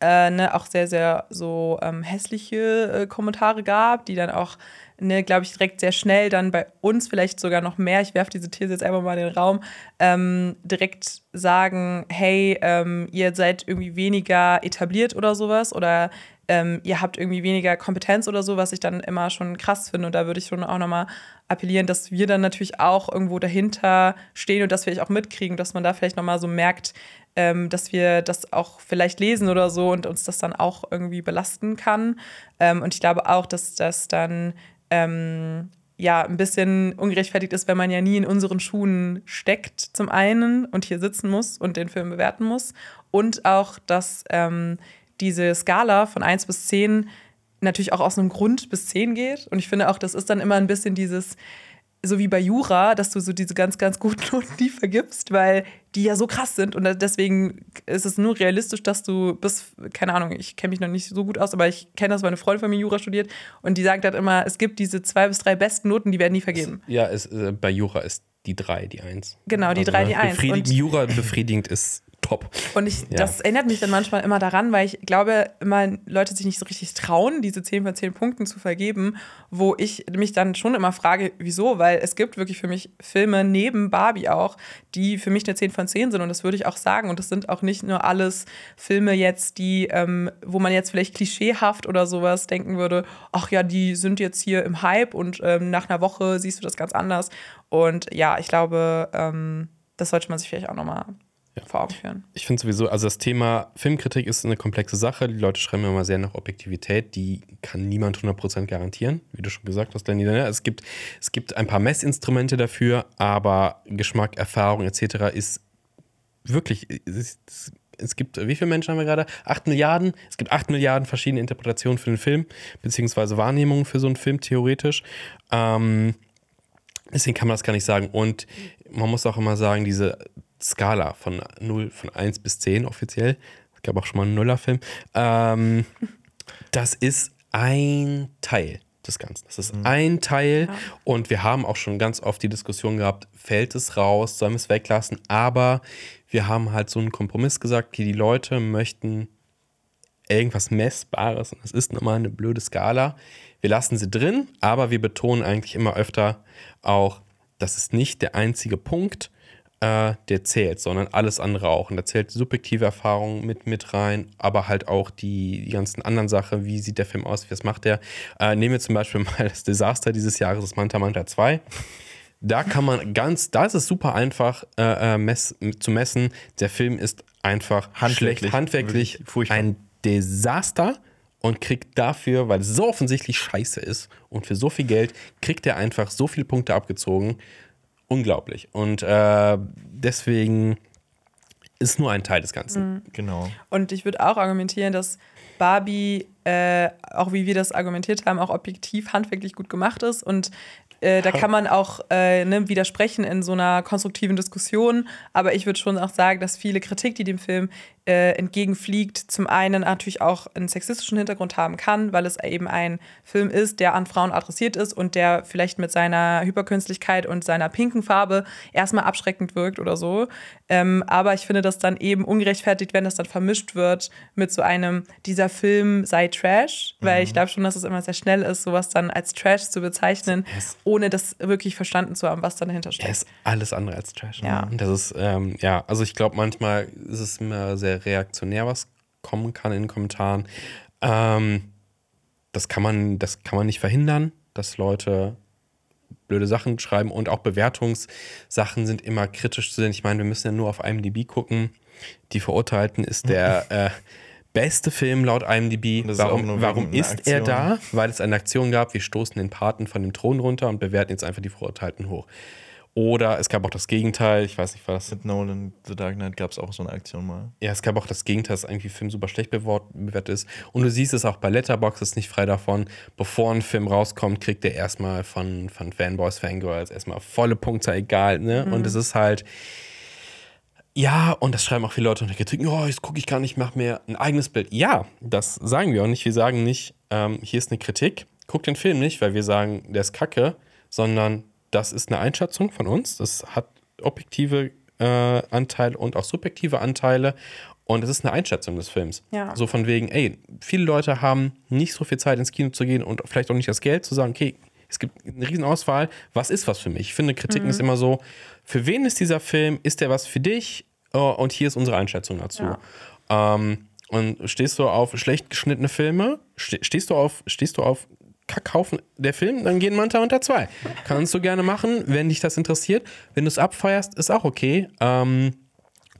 äh, ne, auch sehr, sehr so ähm, hässliche äh, Kommentare gab, die dann auch, ne, glaube ich, direkt sehr schnell dann bei uns vielleicht sogar noch mehr, ich werfe diese These jetzt einfach mal in den Raum, ähm, direkt sagen, hey, ähm, ihr seid irgendwie weniger etabliert oder sowas oder ähm, ihr habt irgendwie weniger Kompetenz oder so, was ich dann immer schon krass finde. Und da würde ich schon auch nochmal appellieren, dass wir dann natürlich auch irgendwo dahinter stehen und dass wir auch mitkriegen, dass man da vielleicht nochmal so merkt, ähm, dass wir das auch vielleicht lesen oder so und uns das dann auch irgendwie belasten kann. Ähm, und ich glaube auch, dass das dann ähm, ja ein bisschen ungerechtfertigt ist, wenn man ja nie in unseren Schuhen steckt, zum einen und hier sitzen muss und den Film bewerten muss. Und auch, dass ähm, diese Skala von 1 bis 10 natürlich auch aus einem Grund bis 10 geht. Und ich finde auch, das ist dann immer ein bisschen dieses, so wie bei Jura, dass du so diese ganz, ganz guten *laughs* Noten die vergibst, weil die ja so krass sind. Und deswegen ist es nur realistisch, dass du bis, keine Ahnung, ich kenne mich noch nicht so gut aus, aber ich kenne das, weil eine Freundin von mir Jura studiert und die sagt halt immer, es gibt diese zwei bis drei besten Noten, die werden nie vergeben. Ja, es, äh, bei Jura ist die 3 die 1. Genau, die 3 die 1. Befriedigend, Jura befriedigend ist top. Und ich, Ja. das erinnert mich dann manchmal immer daran, weil ich glaube, immer Leute sich nicht so richtig trauen, diese 10 von 10 Punkten zu vergeben, wo ich mich dann schon immer frage, wieso? Weil es gibt wirklich für mich Filme neben Barbie auch, die für mich eine 10 von 10 sind und das würde ich auch sagen. Und das sind auch nicht nur alles Filme jetzt, die, ähm, wo man jetzt vielleicht klischeehaft oder sowas denken würde, ach ja, die sind jetzt hier im Hype und ähm, nach einer Woche siehst du das ganz anders. Und ja, ich glaube, ähm, das sollte man sich vielleicht auch nochmal vor Augen führen. Ich finde sowieso, also das Thema Filmkritik ist eine komplexe Sache. Die Leute schreiben immer sehr nach Objektivität. Die kann niemand 100% garantieren, wie du schon gesagt hast, Lenny. Es gibt, es gibt ein paar Messinstrumente dafür, aber Geschmack, Erfahrung etc. ist wirklich, es, ist, es gibt, wie viele Menschen haben wir gerade? Acht Milliarden. Es gibt acht Milliarden verschiedene Interpretationen für den Film, beziehungsweise Wahrnehmungen für so einen Film theoretisch. Ähm, deswegen kann man das gar nicht sagen. Und man muss auch immer sagen, diese Skala von 0, von 1 bis 10 offiziell, es gab auch schon mal einen Nullerfilm, ähm, das ist ein Teil des Ganzen. Das ist ein Teil und wir haben auch schon ganz oft die Diskussion gehabt, fällt es raus, sollen wir es weglassen, aber wir haben halt so einen Kompromiss gesagt, okay, die Leute möchten irgendwas Messbares und das ist nun mal eine blöde Skala. Wir lassen sie drin, aber wir betonen eigentlich immer öfter auch, das ist nicht der einzige Punkt, äh, der zählt, sondern alles andere auch. Und da zählt subjektive Erfahrung mit, mit rein, aber halt auch die, die ganzen anderen Sachen, wie sieht der Film aus, was macht der. Äh, nehmen wir zum Beispiel *laughs* mal das Desaster dieses Jahres, das Manta Manta 2. Da kann man ganz, da ist es super einfach äh, äh, mess, zu messen. Der Film ist einfach Handwerklich. schlecht, handwerklich ein Desaster und kriegt dafür, weil es so offensichtlich scheiße ist und für so viel Geld, kriegt er einfach so viele Punkte abgezogen. Unglaublich. Und äh, deswegen ist nur ein Teil des Ganzen. Genau. Und ich würde auch argumentieren, dass Barbie, äh, auch wie wir das argumentiert haben, auch objektiv handwerklich gut gemacht ist. Und äh, da kann man auch äh, ne, widersprechen in so einer konstruktiven Diskussion. Aber ich würde schon auch sagen, dass viele Kritik, die dem Film äh, entgegenfliegt, zum einen natürlich auch einen sexistischen Hintergrund haben kann, weil es eben ein Film ist, der an Frauen adressiert ist und der vielleicht mit seiner Hyperkünstlichkeit und seiner pinken Farbe erstmal abschreckend wirkt oder so. Ähm, aber ich finde das dann eben ungerechtfertigt, wenn das dann vermischt wird mit so einem, dieser Film sei Trash, weil ich glaube schon, dass es immer sehr schnell ist, sowas dann als Trash zu bezeichnen, ohne das wirklich verstanden zu haben, was dann dahinter Er steckt. ist alles andere als Trash. Ja. Das ist, ähm, ja, also ich glaube, manchmal ist es immer sehr reaktionär, was kommen kann in den Kommentaren. Ähm, das kann man, das kann man nicht verhindern, dass Leute blöde Sachen schreiben und auch Bewertungssachen sind immer kritisch zu sehen. Ich meine, wir müssen ja nur auf IMDb gucken. Die Verurteilten ist der *laughs* äh, beste Film laut IMDb. Das ist Warum, warum ist er da? Weil es eine Aktion gab, wir stoßen den Paten von dem Thron runter und bewerten jetzt einfach die Verurteilten hoch. Oder es gab auch das Gegenteil, ich weiß nicht, was. Mit Nolan The Dark Knight gab es auch so eine Aktion mal. Ja, es gab auch das Gegenteil, dass irgendwie ein Film super schlecht bewort- bewertet ist. Und du siehst es auch bei Letterboxd, ist nicht frei davon. Bevor ein Film rauskommt, kriegt er erstmal von, von Fanboys, Fangirls erstmal volle Punkte, egal. Ne? Und es ist halt. Ja, und das schreiben auch viele Leute unter Kritik. Oh, jetzt gucke ich gar nicht, mach mir ein eigenes Bild. Ja, das sagen wir auch nicht. Wir sagen nicht, ähm, hier ist eine Kritik, guck den Film nicht, weil wir sagen, der ist kacke, sondern das ist eine Einschätzung von uns. Das hat objektive äh, Anteile und auch subjektive Anteile. Und es ist eine Einschätzung des Films. Ja. So von wegen, ey, viele Leute haben nicht so viel Zeit ins Kino zu gehen und vielleicht auch nicht das Geld zu sagen, okay, es gibt eine Riesenauswahl, was ist was für mich? Ich finde, Kritiken ist immer so, für wen ist dieser Film? Ist der was für dich? Oh, und hier ist unsere Einschätzung dazu. Ähm, und stehst du auf schlecht geschnittene Filme? Ste- Stehst du auf, stehst du auf Kackhaufen der Film? Dann gehen Manta unter zwei. Kannst du gerne machen, wenn dich das interessiert. Wenn du es abfeierst, ist auch okay. Ähm,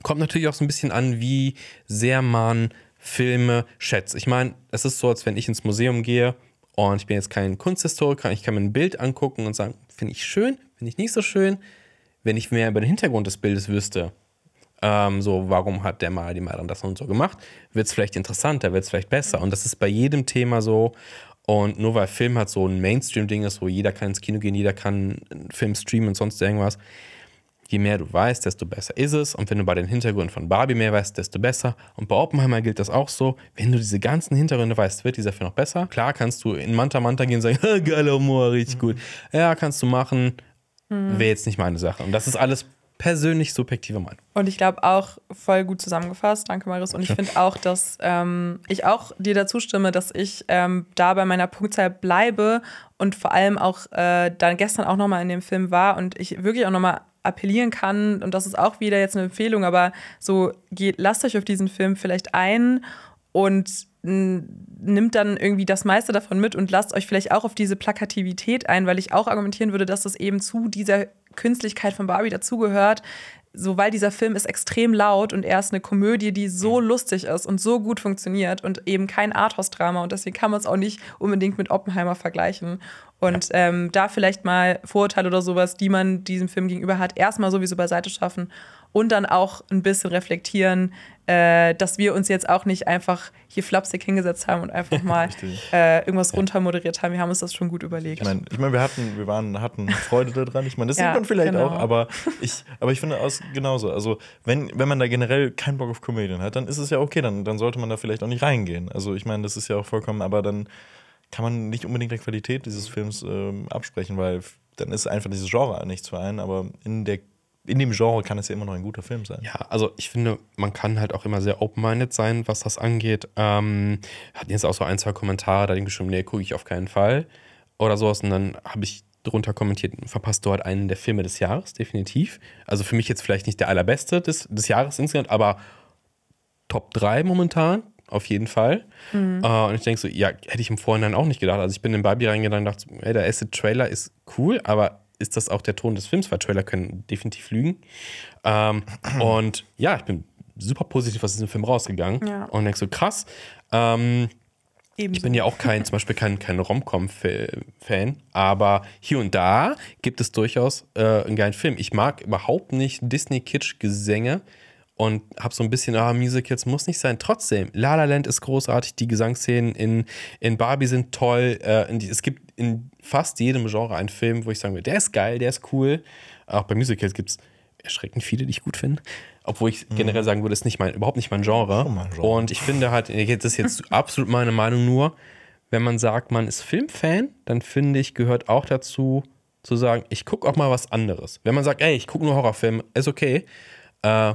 kommt natürlich auch so ein bisschen an, wie sehr man Filme schätzt. Ich meine, es ist so, als wenn ich ins Museum gehe und ich bin jetzt kein Kunsthistoriker, ich kann mir ein Bild angucken und sagen, finde ich schön, finde ich nicht so schön. Wenn ich mehr über den Hintergrund des Bildes wüsste, ähm, so, warum hat der Maler, die Malerin das und so gemacht, wird es vielleicht interessanter, wird es vielleicht besser. Und das ist bei jedem Thema so. Und nur weil Film halt so ein Mainstream-Ding ist, wo jeder kann ins Kino gehen, jeder kann einen Film streamen und sonst irgendwas, je mehr du weißt, desto besser ist es. Und wenn du bei den Hintergründen von Barbie mehr weißt, desto besser. Und bei Oppenheimer gilt das auch so. Wenn du diese ganzen Hintergründe weißt, wird dieser Film noch besser. Klar kannst du in Manta Manta gehen und sagen, "Ha, *laughs* geiler Humor, richtig gut. Ja, kannst du machen. Wäre jetzt nicht meine Sache. Und das ist alles persönlich subjektive Meinung. Und ich glaube auch voll gut zusammengefasst, danke Marius. Und ich finde auch, dass ähm, ich auch dir dazu stimme, dass ich ähm, da bei meiner Punktzahl bleibe und vor allem auch äh, dann gestern auch nochmal in dem Film war und ich wirklich auch nochmal appellieren kann. Und das ist auch wieder jetzt eine Empfehlung, aber so geht, lasst euch auf diesen Film vielleicht ein und nimmt dann irgendwie das meiste davon mit und lasst euch vielleicht auch auf diese Plakativität ein, weil ich auch argumentieren würde, dass das eben zu dieser Künstlichkeit von Barbie dazugehört. So, weil dieser Film ist extrem laut und er ist eine Komödie, die so lustig ist und so gut funktioniert und eben kein Arthouse-Drama und deswegen kann man es auch nicht unbedingt mit Oppenheimer vergleichen. Und ähm, da vielleicht mal Vorurteile oder sowas, die man diesem Film gegenüber hat, erstmal sowieso beiseite schaffen und dann auch ein bisschen reflektieren, äh, dass wir uns jetzt auch nicht einfach hier flapsig hingesetzt haben und einfach *laughs* mal äh, irgendwas runtermoderiert haben. Wir haben uns das schon gut überlegt. Ich meine, ich mein, wir hatten, wir waren, hatten Freude daran. Ich meine, das Ja, sieht man vielleicht genau. auch, aber ich, aber ich finde aus genauso. Also, wenn, wenn man da generell keinen Bock auf Komödien hat, dann ist es ja okay, dann, dann sollte man da vielleicht auch nicht reingehen. Also, ich meine, das ist ja auch vollkommen, aber dann kann man nicht unbedingt der Qualität dieses Films ähm, absprechen, weil dann ist einfach dieses Genre nichts für einen, aber in der in dem Genre kann es ja immer noch ein guter Film sein. Ja, also ich finde, man kann halt auch immer sehr open-minded sein, was das angeht. Ähm, hatten jetzt auch so ein, zwei Kommentare, da denke ich schon, nee, gucke ich auf keinen Fall. Oder sowas. Und dann habe ich drunter kommentiert, verpasst du halt einen der Filme des Jahres, definitiv. Also für mich jetzt vielleicht nicht der allerbeste des, des Jahres insgesamt, aber Top 3 momentan, auf jeden Fall. Äh, und ich denke so, ja, hätte ich im Vorhinein auch nicht gedacht. Also ich bin in Barbie reingegangen und dachte, hey, der erste Trailer ist cool, aber ist das auch der Ton des Films? Weil Trailer können definitiv lügen. Ähm, und ja, ich bin super positiv aus diesem Film rausgegangen Ja. und denke so, krass. Ähm, ich bin ja auch kein, zum Beispiel kein, kein Rom-Com-Fan, aber hier und da gibt es durchaus äh, einen geilen Film. Ich mag überhaupt nicht Disney-Kitsch-Gesänge und habe so ein bisschen, ah, Musicals muss nicht sein. Trotzdem, La La Land ist großartig, die Gesangsszenen in, in Barbie sind toll. Äh, es gibt in fast jedem Genre einen Film, wo ich sagen würde, der ist geil, der ist cool. Auch bei Musicals gibt es erschreckend viele, die ich gut finde. Obwohl ich generell sagen würde, ist nicht mein, überhaupt nicht mein Genre. Mein Genre. Und ich finde halt, das ist jetzt absolut meine Meinung nur, wenn man sagt, man ist Filmfan, dann finde ich, gehört auch dazu, zu sagen, ich gucke auch mal was anderes. Wenn man sagt, ey, ich gucke nur Horrorfilme, ist okay. Äh,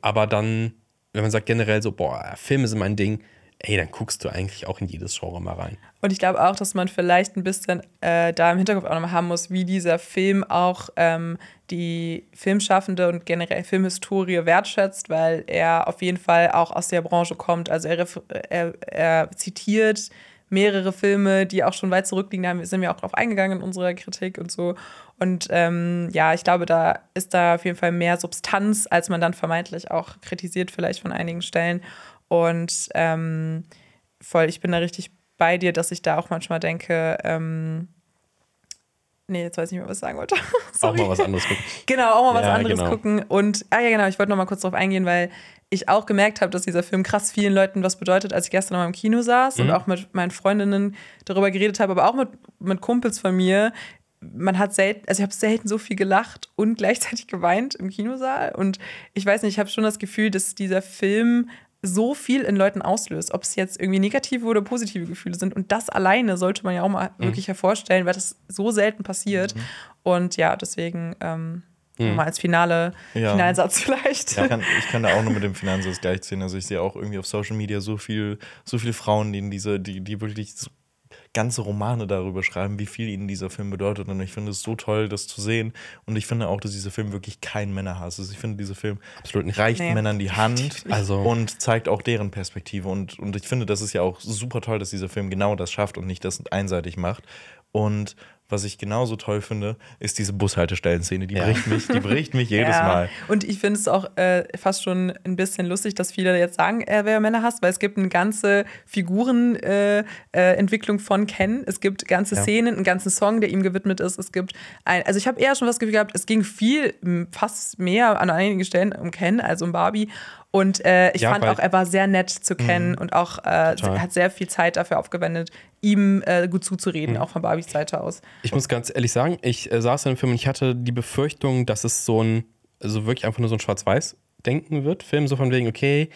aber dann, wenn man sagt generell so, boah, Filme sind mein Ding, ey, dann guckst du eigentlich auch in jedes Genre mal rein. Und ich glaube auch, dass man vielleicht ein bisschen äh, da im Hinterkopf auch nochmal haben muss, wie dieser Film auch ähm, die Filmschaffende und generell Filmhistorie wertschätzt, weil er auf jeden Fall auch aus der Branche kommt. Also er, er, er zitiert mehrere Filme, die auch schon weit zurückliegen. Da sind wir auch drauf eingegangen in unserer Kritik und so. Und ähm, ja, ich glaube, da ist da auf jeden Fall mehr Substanz, als man dann vermeintlich auch kritisiert, vielleicht von einigen Stellen. Und ähm, voll, ich bin da richtig bei dir, dass ich da auch manchmal denke, ähm, nee, jetzt weiß ich nicht mehr, was ich sagen wollte. *laughs* Auch mal was anderes gucken. Genau, auch mal was Ja, anderes genau. gucken. Und, ah ja, genau, ich wollte noch mal kurz darauf eingehen, weil ich auch gemerkt habe, dass dieser Film krass vielen Leuten was bedeutet, als ich gestern noch mal im Kino saß Mhm. und auch mit meinen Freundinnen darüber geredet habe, aber auch mit, mit Kumpels von mir. Man hat selten, also ich habe selten so viel gelacht und gleichzeitig geweint im Kinosaal. Und ich weiß nicht, ich habe schon das Gefühl, dass dieser Film so viel in Leuten auslöst, ob es jetzt irgendwie negative oder positive Gefühle sind. Und das alleine sollte man ja auch mal Mhm. wirklich hervorstellen, weil das so selten passiert. Und ja, deswegen ähm, Mhm. mal als Finale, Ja. Finalsatz vielleicht. Ich kann, ich kann da auch nur mit dem Finanzsatz gleichziehen. Also ich sehe auch irgendwie auf Social Media so viel, so viele Frauen, die in diese, die, die wirklich so ganze Romane darüber schreiben, wie viel ihnen dieser Film bedeutet. Und ich finde es so toll, das zu sehen. Und ich finde auch, dass dieser Film wirklich kein Männerhass ist. Ich finde, dieser Film Absolut nicht. reicht Nee. Männern die Hand *laughs* Also- und zeigt auch deren Perspektive. Und, und ich finde, das ist ja auch super toll, dass dieser Film genau das schafft und nicht das einseitig macht. Und was ich genauso toll finde, ist diese Bushaltestellenszene. Die Ja. bricht mich, die bricht mich *laughs* jedes Ja. Mal. Und ich finde es auch äh, fast schon ein bisschen lustig, dass viele jetzt sagen, er wäre Männerhass, weil es gibt eine ganze Figurenentwicklung äh, äh, von Ken. Es gibt ganze Ja. Szenen, einen ganzen Song, der ihm gewidmet ist. Es gibt ein, also ich habe eher schon das Gefühl gehabt, es ging viel, fast mehr an einigen Stellen um Ken als um Barbie. Und äh, ich Ja, fand auch, er war sehr nett zu Ken und auch äh, hat sehr viel Zeit dafür aufgewendet, ihm äh, gut zuzureden, auch von Barbies Seite aus. Ich muss ganz ehrlich sagen, ich äh, saß in dem Film und ich hatte die Befürchtung, dass es so ein, also wirklich einfach nur so ein Schwarz-Weiß-Denken wird. Film so von wegen, okay,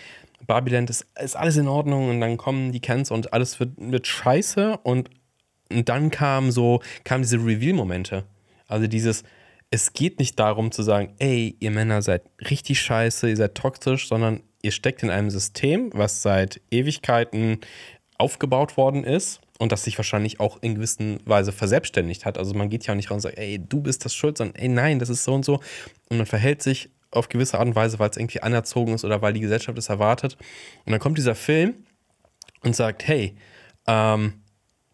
Barbieland ist, ist alles in Ordnung und dann kommen die Cans und alles wird, wird scheiße und, und dann kam so, kamen diese Reveal-Momente. Also dieses, es geht nicht darum zu sagen, ey, ihr Männer seid richtig scheiße, ihr seid toxisch, sondern ihr steckt in einem System, was seit Ewigkeiten aufgebaut worden ist und das sich wahrscheinlich auch in gewisser Weise verselbstständigt hat. Also man geht ja auch nicht raus und sagt, ey, du bist das schuld, sondern ey, nein, das ist so und so. Und man verhält sich auf gewisse Art und Weise, weil es irgendwie anerzogen ist oder weil die Gesellschaft es erwartet. Und dann kommt dieser Film und sagt, hey, ähm,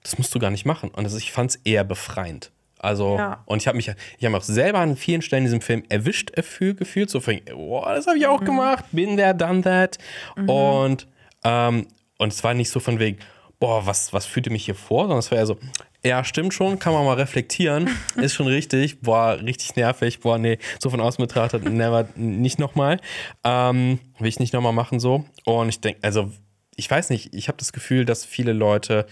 das musst du gar nicht machen. Und das, ich fand es eher befreiend. Also, Ja. und ich habe mich, ich habe auch selber an vielen Stellen in diesem Film erwischt erfühl, gefühlt, so von, oh, das habe ich auch gemacht, bin there, done that. Und, ähm, und es war nicht so von wegen, boah, was, was fühlte mich hier vor, sondern es war eher so, ja, stimmt schon, kann man mal reflektieren, *laughs* ist schon richtig, boah, richtig nervig, boah, nee, so von außen betrachtet, never, nicht nochmal, ähm, will ich nicht nochmal machen so. Und ich denke, also, ich weiß nicht, ich habe das Gefühl, dass viele Leute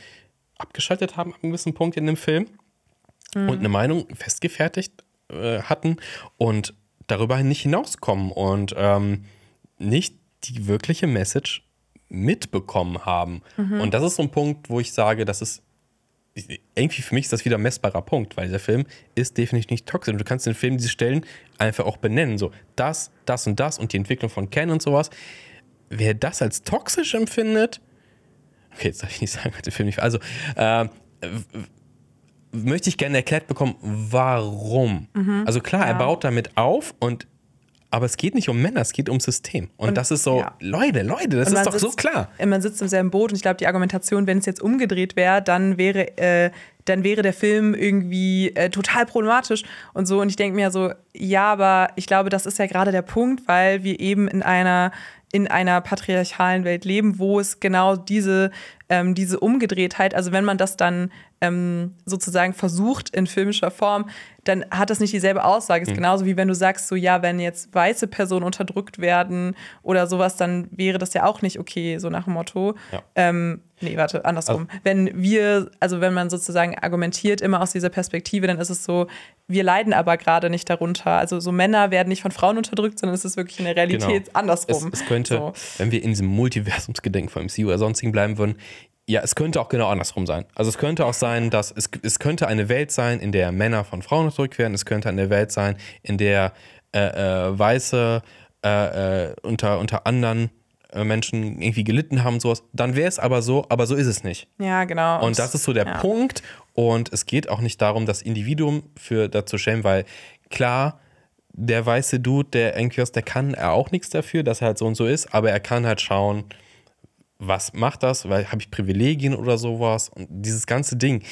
abgeschaltet haben an einem gewissen Punkt in dem Film und eine Meinung festgefertigt äh, hatten und darüber nicht hinauskommen und ähm, nicht die wirkliche Message mitbekommen haben. Und das ist so ein Punkt, wo ich sage, das ist irgendwie für mich ist das wieder ein messbarer Punkt, weil dieser Film ist definitiv nicht toxisch. Und du kannst den Film diese Stellen einfach auch benennen. So, das, das und das und die Entwicklung von Ken und sowas. Wer das als toxisch empfindet, okay, jetzt darf ich nicht sagen, was der Film nicht. Also, äh, möchte ich gerne erklärt bekommen, warum. Also klar, er Ja. baut damit auf und aber es geht nicht um Männer, es geht ums System. Und, Und- das ist so, ja. Leute, Leute, das ist doch so sitzt- klar. Man sitzt im selben Boot und ich glaube, die Argumentation, wenn es jetzt umgedreht wäre, dann wäre, äh, dann wäre der Film irgendwie äh, total problematisch und so. Und ich denke mir so, ja, aber ich glaube, das ist ja gerade der Punkt, weil wir eben in einer in einer patriarchalen Welt leben, wo es genau diese, ähm, diese Umgedrehtheit, also wenn man das dann ähm, sozusagen versucht in filmischer Form, dann hat das nicht dieselbe Aussage. Es ist genauso wie wenn du sagst, so ja, wenn jetzt weiße Personen unterdrückt werden oder sowas, dann wäre das ja auch nicht okay, so nach dem Motto. Ja. Ähm, nee, warte, andersrum. wenn wir, also wenn man sozusagen argumentiert immer aus dieser Perspektive, dann ist es so, wir leiden aber gerade nicht darunter. Also so Männer werden nicht von Frauen unterdrückt, sondern es ist wirklich in der Realität Genau. andersrum. Es, es könnte, So. wenn wir in diesem Multiversumsgedenken vom MCU oder sonstigen bleiben würden, ja, es könnte auch genau andersrum sein. Also es könnte auch sein, dass es, es könnte eine Welt sein, in der Männer von Frauen unterdrückt werden. Es könnte eine Welt sein, in der äh, äh, Weiße äh, äh, unter, unter anderen äh, Menschen irgendwie gelitten haben sowas. Dann wäre es aber so, aber so ist es nicht. Ja, genau. Und das ist so der ja. Punkt. Und es geht auch nicht darum, das Individuum für dazu schämen, weil klar, der weiße Dude, der irgendwie was, der kann er auch nichts dafür, dass er halt so und so ist, aber er kann halt schauen, was macht das, weil habe ich Privilegien oder sowas und dieses ganze Ding.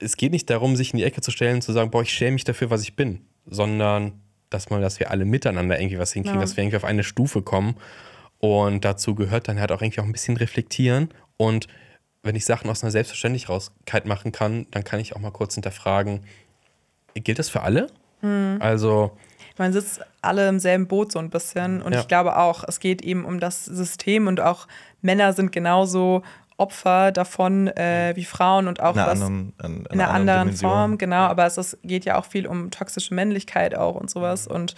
Es geht nicht darum, sich in die Ecke zu stellen und zu sagen, boah, ich schäme mich dafür, was ich bin, sondern dass man, dass wir alle miteinander irgendwie was hinkriegen, Ja. dass wir irgendwie auf eine Stufe kommen. Und dazu gehört dann halt auch irgendwie auch ein bisschen reflektieren. Und wenn ich Sachen aus einer Selbstverständlichkeit machen kann, dann kann ich auch mal kurz hinterfragen, gilt das für alle? Mhm. Also, man sitzt alle im selben Boot so ein bisschen. Und Ja. ich glaube auch, es geht eben um das System und auch Männer sind genauso Opfer davon äh, wie Frauen und auch In einer was anderen, in, in in einer anderen Dimension. Form, genau. Aber es ist, geht ja auch viel um toxische Männlichkeit auch und sowas. Und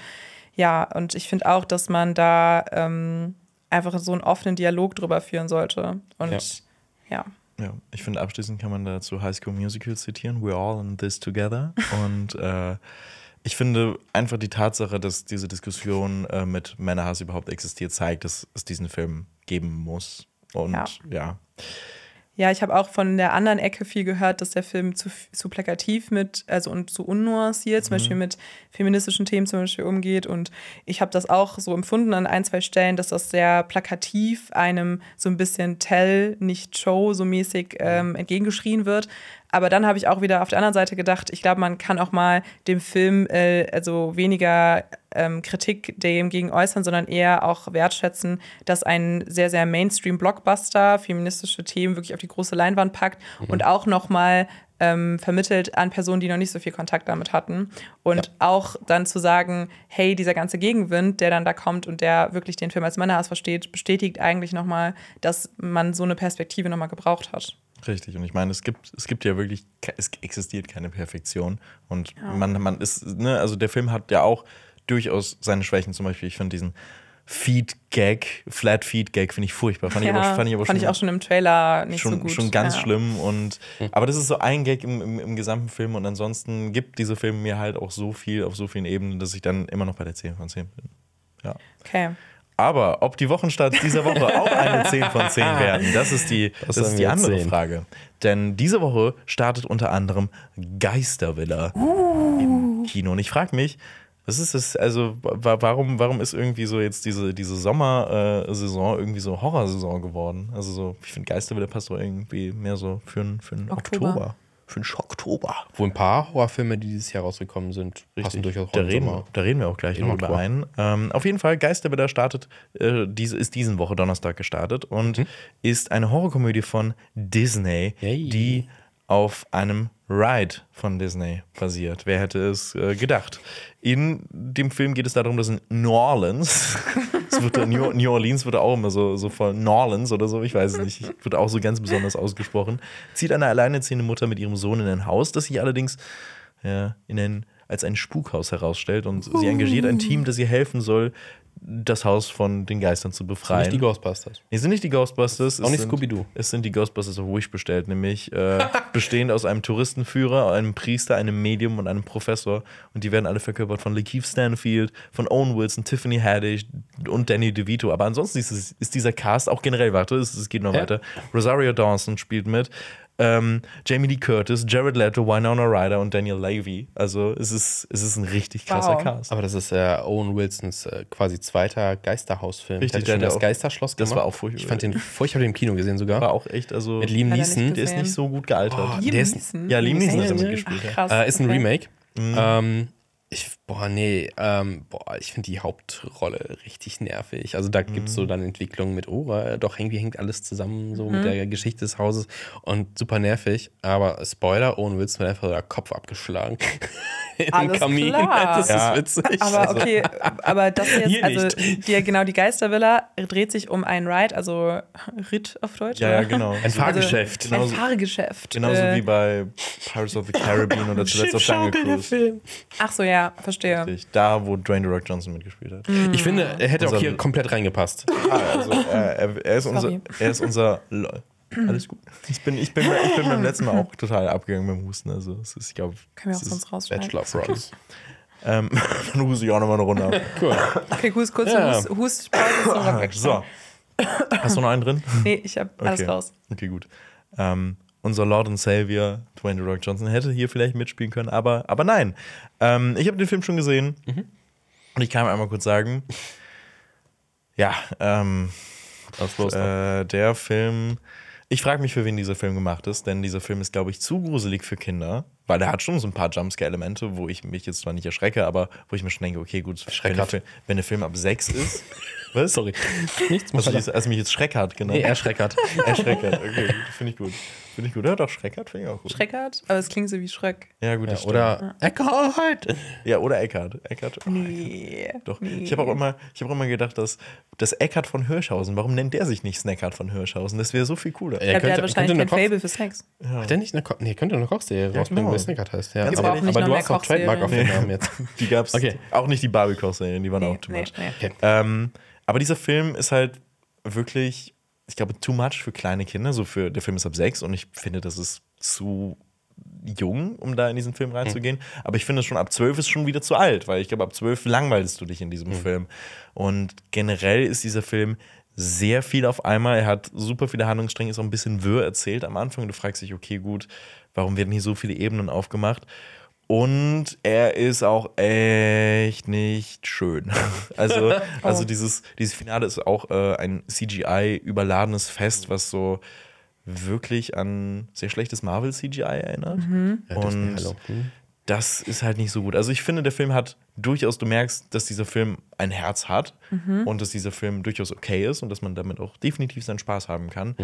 ja, und ich finde auch, dass man da ähm, einfach so einen offenen Dialog drüber führen sollte. Und Ja. ja. Ja, ich finde, abschließend kann man dazu High School Musical zitieren. We're all in this together. *laughs* Und äh, ich finde einfach die Tatsache, dass diese Diskussion äh, mit Männerhass überhaupt existiert, zeigt, dass es diesen Film geben muss. Und Ja. ja, Ja, ich habe auch von der anderen Ecke viel gehört, dass der Film zu, zu plakativ mit, also und zu unnuanciert, zum Beispiel mit feministischen Themen zum Beispiel umgeht. Und ich habe das auch so empfunden an ein, zwei Stellen, dass das sehr plakativ einem so ein bisschen Tell, nicht Show so mäßig ähm, entgegengeschrien wird. Aber dann habe ich auch wieder auf der anderen Seite gedacht, ich glaube, man kann auch mal dem Film äh, also weniger ähm, Kritik dem gegen äußern, sondern eher auch wertschätzen, dass ein sehr, sehr Mainstream-Blockbuster feministische Themen wirklich auf die große Leinwand packt und auch nochmal ähm, vermittelt an Personen, die noch nicht so viel Kontakt damit hatten. Und auch dann zu sagen, hey, dieser ganze Gegenwind, der dann da kommt und der wirklich den Film als Männerhass versteht, bestätigt eigentlich nochmal, dass man so eine Perspektive nochmal gebraucht hat. richtig. Und ich meine, es gibt, es gibt ja wirklich, es existiert keine Perfektion. Und man, man ist, ne, also der Film hat ja auch durchaus seine Schwächen. Zum Beispiel, ich finde diesen Feed-Gag, Flat-Feed-Gag, finde ich furchtbar. Fand ich aber, fand ich aber schon, auch schon im Trailer nicht schon, so gut. schon ganz ja. schlimm. Und, Aber das ist so ein Gag im, im, im gesamten Film. Und ansonsten gibt dieser Film mir halt auch so viel auf so vielen Ebenen, dass ich dann immer noch bei der 10 von 10 bin. Ja. Okay. Aber ob die Wochenstarts dieser Woche *laughs* auch eine 10 von 10 werden, das ist die, das ist die andere sehen. Frage. Denn diese Woche startet unter anderem Geistervilla im Kino. Und ich frage mich, was ist das? Also, wa warum, warum ist irgendwie so jetzt diese, diese Sommersaison irgendwie so Horrorsaison geworden? Also, so, ich finde, Geistervilla passt so irgendwie mehr so für einen für einen Oktober. Oktober. Für einen Schocktober. Wo ein paar Horrorfilme, die dieses Jahr rausgekommen sind, passen durchaus Da reden, Sommer. da reden wir auch gleich noch drüber ein. Ähm, auf jeden Fall, Geistervilla startet, äh, diese, ist diesen Woche Donnerstag gestartet und ist eine Horrorkomödie von Disney, Yay. die auf einem Ride von Disney basiert. Wer hätte es äh, gedacht? In dem Film geht es darum, dass in New Orleans, *laughs* wird New, New Orleans wird auch immer so, so voll New Orleans oder so, ich weiß es nicht, wird auch so ganz besonders ausgesprochen, zieht eine alleinerziehende Mutter mit ihrem Sohn in ein Haus, das sich allerdings ja, in ein, als ein Spukhaus herausstellt und sie engagiert ein Team, das ihr helfen soll, das Haus von den Geistern zu befreien. Nicht die Ghostbusters. Nee, sind nicht die Ghostbusters. Auch es nicht sind- Scooby-Doo. Es sind die Ghostbusters auf Wish bestellt, nämlich äh, *laughs* bestehend aus einem Touristenführer, einem Priester, einem Medium und einem Professor. Und die werden alle verkörpert von Lakeith Stanfield, von Owen Wilson, Tiffany Haddish und Danny DeVito. Aber ansonsten ist, ist dieser Cast auch generell, warte, es, es geht noch Ja. weiter. Rosario Dawson spielt mit. Ähm, Jamie Lee Curtis, Jared Leto, Winona Ryder und Daniel Levy. Also es ist, es ist ein richtig krasser Wow. Cast. Aber das ist äh, Owen Wilsons äh, quasi zweiter Geisterhausfilm. Richtig, der hat der das auch- Geisterschloss das gemacht. war auch furchtbar. Ich fand den furchtbar, ich habe den im Kino gesehen sogar. War auch echt, also Mit Liam Neeson. der ist nicht so gut gealtert. Oh, Liam der ist- Neeson? ja, Liam Neeson hat damit gespielt. ja. Krass. Äh, ist ein okay. Remake. Ähm, ich, boah, nee, ähm, boah, ich finde die Hauptrolle richtig nervig. Also da gibt es so dann Entwicklungen mit, oh, äh, doch irgendwie hängt alles zusammen, so mit der Geschichte des Hauses und super nervig. Aber Spoiler, Owen Wilson wird einfach der Kopf abgeschlagen. *laughs* Den Alles Kamin. *laughs* klar. Das Ja. ist witzig. Aber Also, okay, aber das *laughs* jetzt, Hier also nicht. die, genau, die Geistervilla dreht sich um ein Ride, also Ritt auf Deutsch. Ja, ja, genau. Ein Fahrgeschäft. Also, Genauso- ein Fahrgeschäft. Genauso Äh, wie bei Pirates of the Caribbean oder zuletzt auf Jungle Cruise. Film. Ach so, ja, verstehe. Richtig. Da, wo Dwayne The Rock Johnson mitgespielt hat. Ich finde, er hätte auch Unser- hier komplett reingepasst. Ah, also, äh, er, er, ist unser, er ist unser. Lol. Alles gut. Ich bin, ich, bin, ich bin beim letzten Mal auch total abgegangen beim Husten. Also, es ist, ich glaube. Können wir auch sonst rausschneiden. Bachelor of Rose. Ähm, *laughs* dann huste ich auch nochmal eine Runde ab. Cool. Okay, Hust, kurze Ja. Hust, Rock So. Hast du noch einen drin? Nee, ich habe alles Okay. raus. Okay, gut. Ähm, unser Lord und Savior, Dwayne The Rock Johnson, hätte hier vielleicht mitspielen können, aber, aber nein. Ähm, ich habe den Film schon gesehen und ich kann einmal kurz sagen, ja, ähm, Was los? äh, der Film, ich frage mich, für wen dieser Film gemacht ist, denn dieser Film ist, glaube ich, zu gruselig für Kinder, weil der hat schon so ein paar Jumpscare-Elemente, wo ich mich jetzt zwar nicht erschrecke, aber wo ich mir schon denke, okay, gut, wenn der. Film, wenn der Film ab sechs ist, *laughs* was? Sorry. Nichts. Jetzt- hast du mich jetzt Schreckert genannt? Nee, er schreckert. *laughs* Er Schreckert, okay, gut, finde ich gut. Finde ich gut. Ja, doch, Schreckert finde ich auch gut. Schreckert, aber es klingt so wie Schreck. Ja, gut, Ja, das stimmt. oder Eckhart. Ja, oder Eckart. Eckart. oh, Nee. Doch. Nee. Ich habe auch immer, ich habe auch immer gedacht, dass das Eckart von Hirschhausen, warum nennt der sich nicht Snackart von Hirschhausen? Das wäre so viel cooler. Ja, Ich glaube, der hat könnte- wahrscheinlich könnte kein eine Fable für Snacks. Hat der nicht eine, Ko nee, könnte eine Kochserie rausbringen, genau. wo es Snickert heißt. Ja, aber, aber nicht aber noch du hast auch Trademark auf den. Namen jetzt. Die gab's Okay. auch nicht die Barbie-Kochserien, die waren auch too nee, much. Okay. Aber dieser Film ist halt wirklich, ich glaube, too much für kleine Kinder. So für der Film ist ab sechs und ich finde, das ist zu jung, um da in diesen Film reinzugehen. Aber ich finde schon ab zwölf ist schon wieder zu alt, weil ich glaube, ab zwölf langweilst du dich in diesem Film. Und generell ist dieser Film sehr viel auf einmal. Er hat super viele Handlungsstränge, ist auch ein bisschen wirr erzählt am Anfang. Du fragst dich, okay, gut, warum werden hier so viele Ebenen aufgemacht? Und er ist auch echt nicht schön. *laughs* Also, *laughs* also dieses, dieses Finale ist auch äh, ein CGI-überladenes Fest, was so wirklich an sehr schlechtes Marvel-CGI erinnert. Ja, das Und Hallo. Hm. das ist halt nicht so gut. Also ich finde, der Film hat durchaus, du merkst, dass dieser Film ein Herz hat und dass dieser Film durchaus okay ist und dass man damit auch definitiv seinen Spaß haben kann.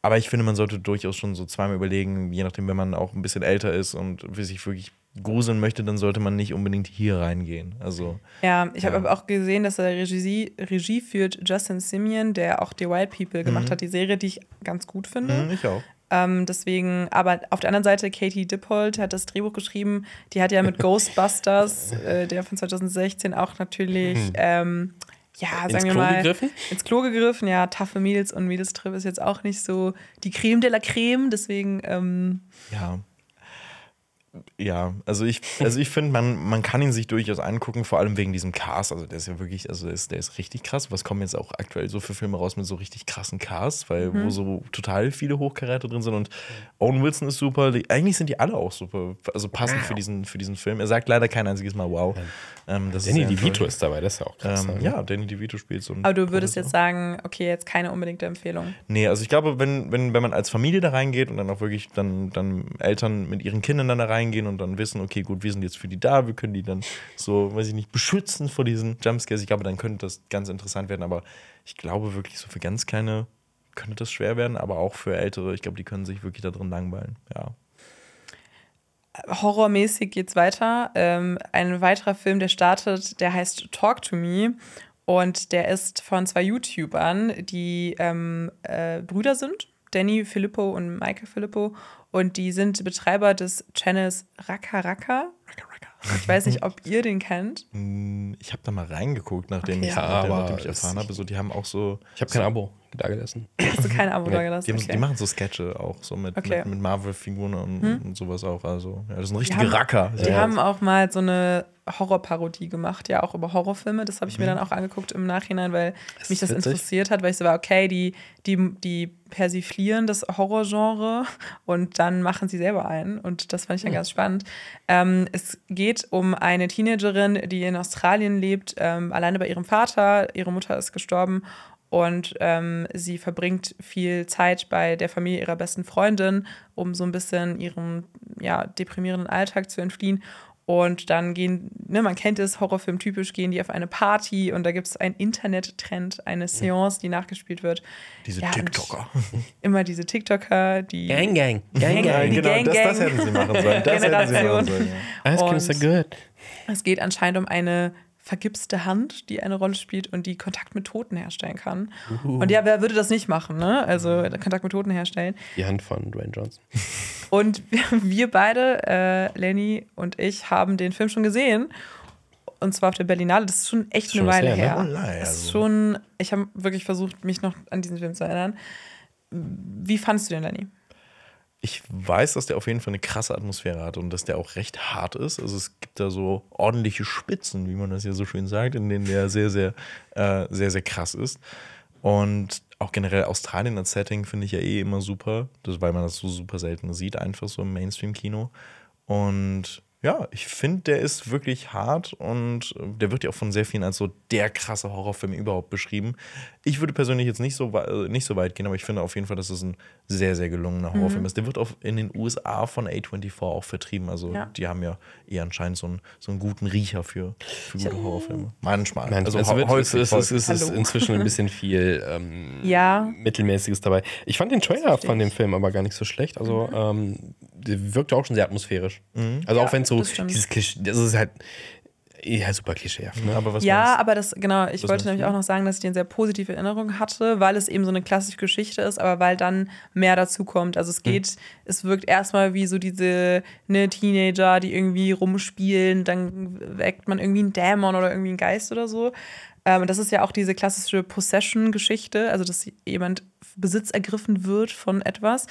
Aber ich finde, man sollte durchaus schon so zweimal überlegen, je nachdem, wenn man auch ein bisschen älter ist und sich wirklich gruseln möchte, dann sollte man nicht unbedingt hier reingehen. Also Ja, ich habe aber auch gesehen, dass er Regie, Regie führt Justin Simeon, der auch The Wild People gemacht hat, die Serie, die ich ganz gut finde. hm, ich auch. Ähm, deswegen, aber auf der anderen Seite, Katie Dippold hat das Drehbuch geschrieben. Die hat ja mit *laughs* Ghostbusters, äh, der von 2016, auch natürlich, ähm, ja, sagen Ins wir Klo mal, gegriffen? ins Klo gegriffen. Ja, taffe Mädels und Mädelstrip ist jetzt auch nicht so die Creme de la Creme. Deswegen, ähm, Ja. Ja, also ich, *laughs* also ich finde, man, man kann ihn sich durchaus angucken, vor allem wegen diesem Cast. Also der ist ja wirklich, also der ist, der ist richtig krass. Was kommen jetzt auch aktuell so für Filme raus mit so richtig krassen Casts, weil wo so total viele Hochkaräter drin sind und Owen Wilson ist super. Die, eigentlich sind die alle auch super, also passend für diesen, für diesen Film. Er sagt leider kein einziges Mal wow. Ähm, das Danny ist DeVito ist dabei, das ist ja auch krass. Ähm, ne? ja, Danny DeVito spielt so ein aber du würdest jetzt sagen, okay, jetzt keine unbedingte Empfehlung. Nee, also ich glaube, wenn, wenn, wenn man als Familie da reingeht und dann auch wirklich dann, dann Eltern mit ihren Kindern dann da reingehen und dann wissen, okay, gut, wir sind jetzt für die da, wir können die dann so, weiß ich nicht, beschützen vor diesen Jumpscares. Ich glaube, dann könnte das ganz interessant werden, aber ich glaube wirklich, so für ganz kleine könnte das schwer werden, aber auch für Ältere, ich glaube, die können sich wirklich da drin langweilen. Ja. horrormäßig geht's weiter. Ähm, ein weiterer Film, der startet, der heißt Talk to Me. Und der ist von zwei YouTubern, die ähm, äh, Brüder sind. Danny Filippo und Michael Filippo. Und die sind Betreiber des Channels Raka Raka. Ich weiß nicht, ob ihr den kennt. Hm, Ich habe da mal reingeguckt, nachdem Okay. ich, Ja, nachdem, ich erfahren habe, so, die haben auch so, Ich habe kein Abo da gelassen. Hast du kein Abo da die, gelassen? haben, Okay. die machen so Sketche auch, so mit, Okay. mit, mit Marvel-Figuren und, und sowas auch. Also, ja, das sind Die richtige haben- Racker. Die Ja. haben auch mal so eine Horrorparodie gemacht, ja, auch über Horrorfilme. Das habe ich mir Mhm. dann auch angeguckt im Nachhinein, weil Das mich ist das witzig. interessiert hat, weil ich so war, okay, die, die, die persiflieren das Horrorgenre *laughs* und dann machen sie selber einen. Und das fand ich dann ganz spannend. Ähm, es geht um eine Teenagerin, die in Australien lebt, ähm, alleine bei ihrem Vater. Ihre Mutter ist gestorben. Und ähm, sie verbringt viel Zeit bei der Familie ihrer besten Freundin, um so ein bisschen ihrem ja, deprimierenden Alltag zu entfliehen. Und dann gehen, ne, man kennt es, Horrorfilm typisch, gehen die auf eine Party und da gibt es einen Internet-Trend, eine Seance, die nachgespielt wird. Diese Ja, TikToker. *laughs* Immer diese TikToker, die. Gang, gang. *laughs* Gang, Ja, die genau, Gang, das, das Gang. hätten sie machen sollen. Das hätten sie Generation. machen sollen ja. *laughs* Ice cream Und- so good. Es geht anscheinend um eine vergipste Hand, die eine Rolle spielt und die Kontakt mit Toten herstellen kann. Und ja, wer würde das nicht machen, ne? Also Kontakt mit Toten herstellen. Die Hand von Dwayne Johnson. *laughs* Und *laughs* wir, beide, äh, Lenny und ich, haben den Film schon gesehen. Und zwar auf der Berlinale. Das ist schon echt Schon eine Weile her, ne? her. Oh Das ist also. schon, ich habe wirklich versucht, mich noch an diesen Film zu erinnern. Wie fandest du den, Lenny? Ich weiß, dass der auf jeden Fall eine krasse Atmosphäre hat und dass der auch recht hart ist. Also es gibt da so ordentliche Spitzen, wie man das ja so schön sagt, in denen der sehr, sehr, äh, sehr, sehr krass ist. Und auch generell Australien als Setting finde ich ja eh immer super, das, weil man das so super selten sieht, einfach so im Mainstream-Kino. Und ja, ich finde, der ist wirklich hart und äh, der wird ja auch von sehr vielen als so der krasse Horrorfilm überhaupt beschrieben. Ich würde persönlich jetzt nicht so, äh, nicht so weit gehen, aber ich finde auf jeden Fall, dass es ein sehr, sehr gelungener Mhm. Horrorfilm ist. Der wird auch in den USA von A24 auch vertrieben. Also Ja. die haben ja eher anscheinend so einen, so einen guten Riecher für, für gute Horrorfilme. Manchmal. Nein, also es, hä- wird, es, häufig, ist, es, ist, ist Hallo. inzwischen ein bisschen viel ähm, Ja. Mittelmäßiges dabei. Ich fand den Trailer von dem Film aber gar nicht so schlecht. Also, ähm, der wirkte auch schon sehr atmosphärisch. Also, Ja, auch wenn es so dieses Klischee, das ist halt ja super klischeehaft. Ne? Aber was ja, meinst- aber das, genau, ich Was wollte nämlich du? auch noch sagen, dass ich den sehr positive Erinnerung hatte, weil es eben so eine klassische Geschichte ist, aber weil dann mehr dazu kommt. Also Hm. es geht, es wirkt erstmal wie so diese ne, Teenager, die irgendwie rumspielen, dann weckt man irgendwie einen Dämon oder irgendwie einen Geist oder so. Ähm, das ist ja auch diese klassische Possession-Geschichte, also dass jemand Besitz ergriffen wird von etwas.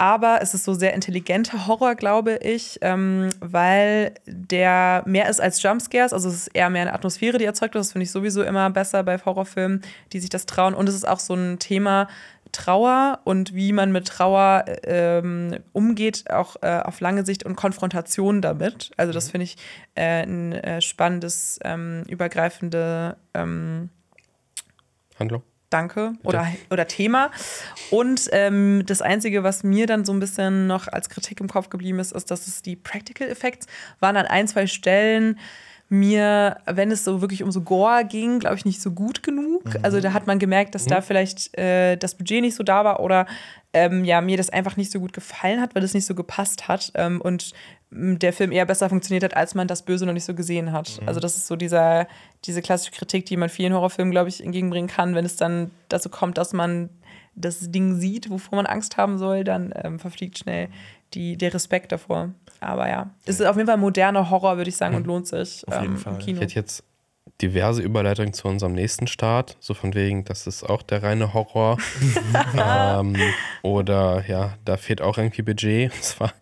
Aber es ist so sehr intelligenter Horror, glaube ich, ähm, weil der mehr ist als Jumpscares. Also es ist eher mehr eine Atmosphäre, die erzeugt wird. Das finde ich sowieso immer besser bei Horrorfilmen, die sich das trauen. Und es ist auch so ein Thema, Trauer und wie man mit Trauer ähm, umgeht, auch äh, auf lange Sicht und Konfrontation damit. Also das finde ich äh, ein äh, spannendes, ähm, übergreifende ähm, Handlung. Danke oder, oder Thema. Und ähm, das Einzige, was mir dann so ein bisschen noch als Kritik im Kopf geblieben ist, ist, dass es die Practical Effects waren an ein, zwei Stellen mir, wenn es so wirklich um so Gore ging, glaube ich, nicht so gut genug. Mhm. Also da hat man gemerkt, dass mhm. da vielleicht äh, das Budget nicht so da war oder ähm, ja, mir das einfach nicht so gut gefallen hat, weil es nicht so gepasst hat ähm, und der Film eher besser funktioniert hat, als man das Böse noch nicht so gesehen hat. Mhm. Also das ist so dieser, diese klassische Kritik, die man vielen Horrorfilmen, glaube ich, entgegenbringen kann, wenn es dann dazu kommt, dass man das Ding sieht, wovor man Angst haben soll, dann ähm, verfliegt schnell die, der Respekt davor. Aber ja, es ist auf jeden Fall moderner Horror, würde ich sagen, und lohnt sich. Auf jeden ähm, Fall. Ich hätte jetzt diverse Überleitungen zu unserem nächsten Start, so von wegen, das ist auch der reine Horror. *laughs* ähm, oder ja, da fehlt auch irgendwie Budget. Und zwar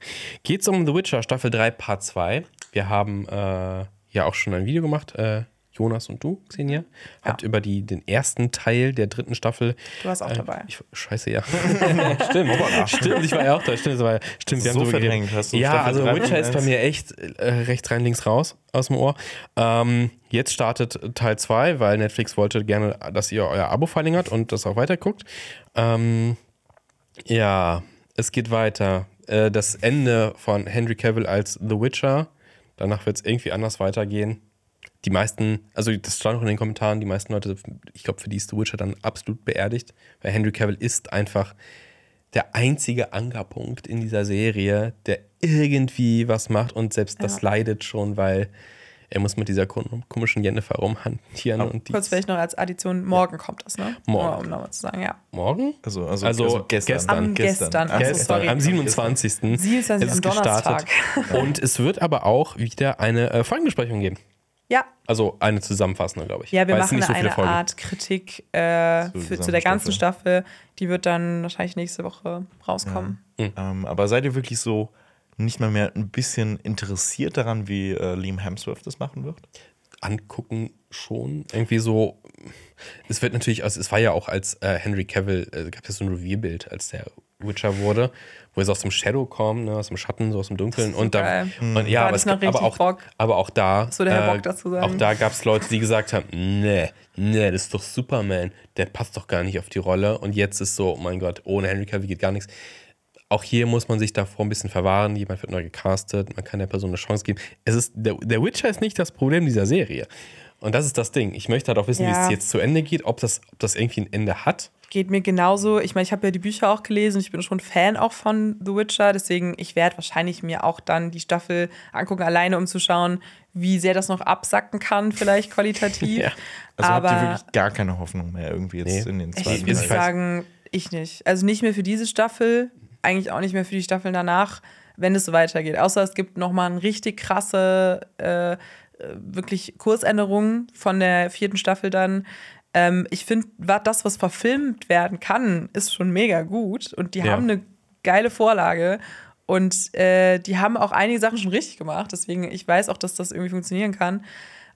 geht es um The Witcher Staffel 3 Part 2. Wir haben äh, ja auch schon ein Video gemacht. Äh, Jonas und du, Xenia, habt ja. über die, den ersten Teil der dritten Staffel. Du warst auch äh, dabei. Ich, scheiße, ja. *laughs* stimmt. stimmt, ich war ja auch da. Stimmt, war, stimmt wir so haben verdrängt, hast du Ja, also Witcher ist bei mir echt äh, rechts rein, links raus aus dem Ohr. Ähm, jetzt startet Teil 2, weil Netflix wollte gerne, dass ihr euer Abo verlängert und das auch weiter guckt. Ähm, ja, es geht weiter. Äh, das Ende von Henry Cavill als The Witcher. Danach wird es irgendwie anders weitergehen die meisten, also das stand auch in den Kommentaren, die meisten Leute, ich glaube, für die ist The Witcher dann absolut beerdigt, weil Henry Cavill ist einfach der einzige Ankerpunkt in dieser Serie, der irgendwie was macht und selbst das ja. leidet schon, weil er muss mit dieser komischen Jennifer rumhantieren. Oh, und kurz vielleicht noch als Addition, morgen ja. kommt das, ne? Morgen. Um nochmal zu sagen, ja. Morgen? Also, also, also, also gestern. gestern. Am gestern. Gestern. gestern. Am 27. 27. ist es gestartet. *laughs* und es wird aber auch wieder eine äh, Folgenbesprechung geben. Ja. Also eine zusammenfassende, glaube ich. Ja, wir machen so eine Folgen. Art Kritik äh, für, zu der ganzen Staffel. Die wird dann wahrscheinlich nächste Woche rauskommen. Ja. Mhm. Ähm, aber seid ihr wirklich so nicht mal mehr ein bisschen interessiert daran, wie äh, Liam Hemsworth das machen wird? Angucken schon. Irgendwie so. Es wird natürlich, also es war ja auch als äh, Henry Cavill, äh, gab es so ein Revierbild, als der Witcher wurde, wo so aus dem Shadow kommt, ne, aus dem Schatten, so aus dem Dunkeln. und da, und, ja, aber, es aber, auch, Bock. aber auch da, so der äh, auch da gab es Leute, die gesagt haben, nee, nee, das ist doch Superman, der passt doch gar nicht auf die Rolle. Und jetzt ist so, oh mein Gott, ohne Henry Cavill geht gar nichts. Auch hier muss man sich davor ein bisschen verwahren. Jemand wird neu gecastet, man kann der Person eine Chance geben. Es ist, der, der Witcher ist nicht das Problem dieser Serie. Und das ist das Ding. Ich möchte halt auch wissen, ja. wie es jetzt zu Ende geht, ob das, ob das irgendwie ein Ende hat geht mir genauso. Ich meine, ich habe ja die Bücher auch gelesen. Ich bin schon Fan auch von The Witcher. Deswegen, ich werde wahrscheinlich mir auch dann die Staffel angucken, alleine um zu schauen, wie sehr das noch absacken kann, vielleicht qualitativ. *laughs* ja. Also Aber habt ihr wirklich gar keine Hoffnung mehr irgendwie jetzt nee. in den zweiten Ich würde sagen, ich nicht. Also nicht mehr für diese Staffel, eigentlich auch nicht mehr für die Staffeln danach, wenn es so weitergeht. Außer es gibt nochmal eine richtig krasse, äh, wirklich Kursänderung von der vierten Staffel dann, ähm, ich finde, das, was verfilmt werden kann, ist schon mega gut. Und die ja. haben eine geile Vorlage. Und äh, die haben auch einige Sachen schon richtig gemacht. Deswegen, ich weiß auch, dass das irgendwie funktionieren kann.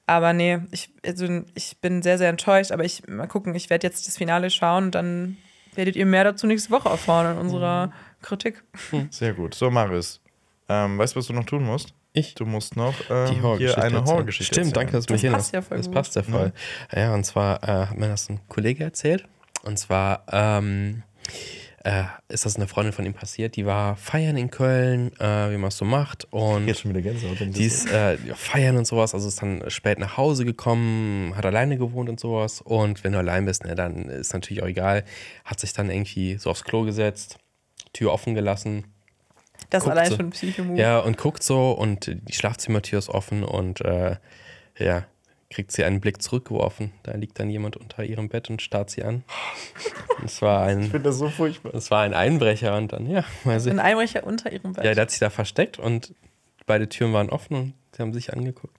Aber nee, ich, also ich bin sehr, sehr enttäuscht. Aber ich mal gucken, ich werde jetzt das Finale schauen und dann werdet ihr mehr dazu nächste Woche erfahren in unserer mhm. Kritik. Sehr gut. So, Marius, ähm, weißt du, was du noch tun musst? Ich? Du musst noch ähm, hier eine Horrorgeschichte Stimmt, danke, dass du mich Das passt ja voll Das passt ja voll. Ja, ja und zwar äh, hat mir das ein Kollege erzählt. Und zwar ähm, äh, ist das eine Freundin von ihm passiert. Die war feiern in Köln, äh, wie man es so macht. Und Jetzt schon wieder Gänsehaut. Die ist äh, feiern und sowas. Also ist dann spät nach Hause gekommen, hat alleine gewohnt und sowas. Und wenn du allein bist, ne, dann ist natürlich auch egal. Hat sich dann irgendwie so aufs Klo gesetzt, Tür offen gelassen das allein so, schon ein Psychomove. Ja, und guckt so und die Schlafzimmertür ist offen und äh, ja, kriegt sie einen Blick zurückgeworfen. Da liegt dann jemand unter ihrem Bett und starrt sie an. *laughs* Es war ein, ich finde das so furchtbar. Es war ein Einbrecher und dann, ja, mal sehen. Ein Einbrecher unter ihrem Bett. Ja, der hat sich da versteckt und beide Türen waren offen und sie haben sich angeguckt.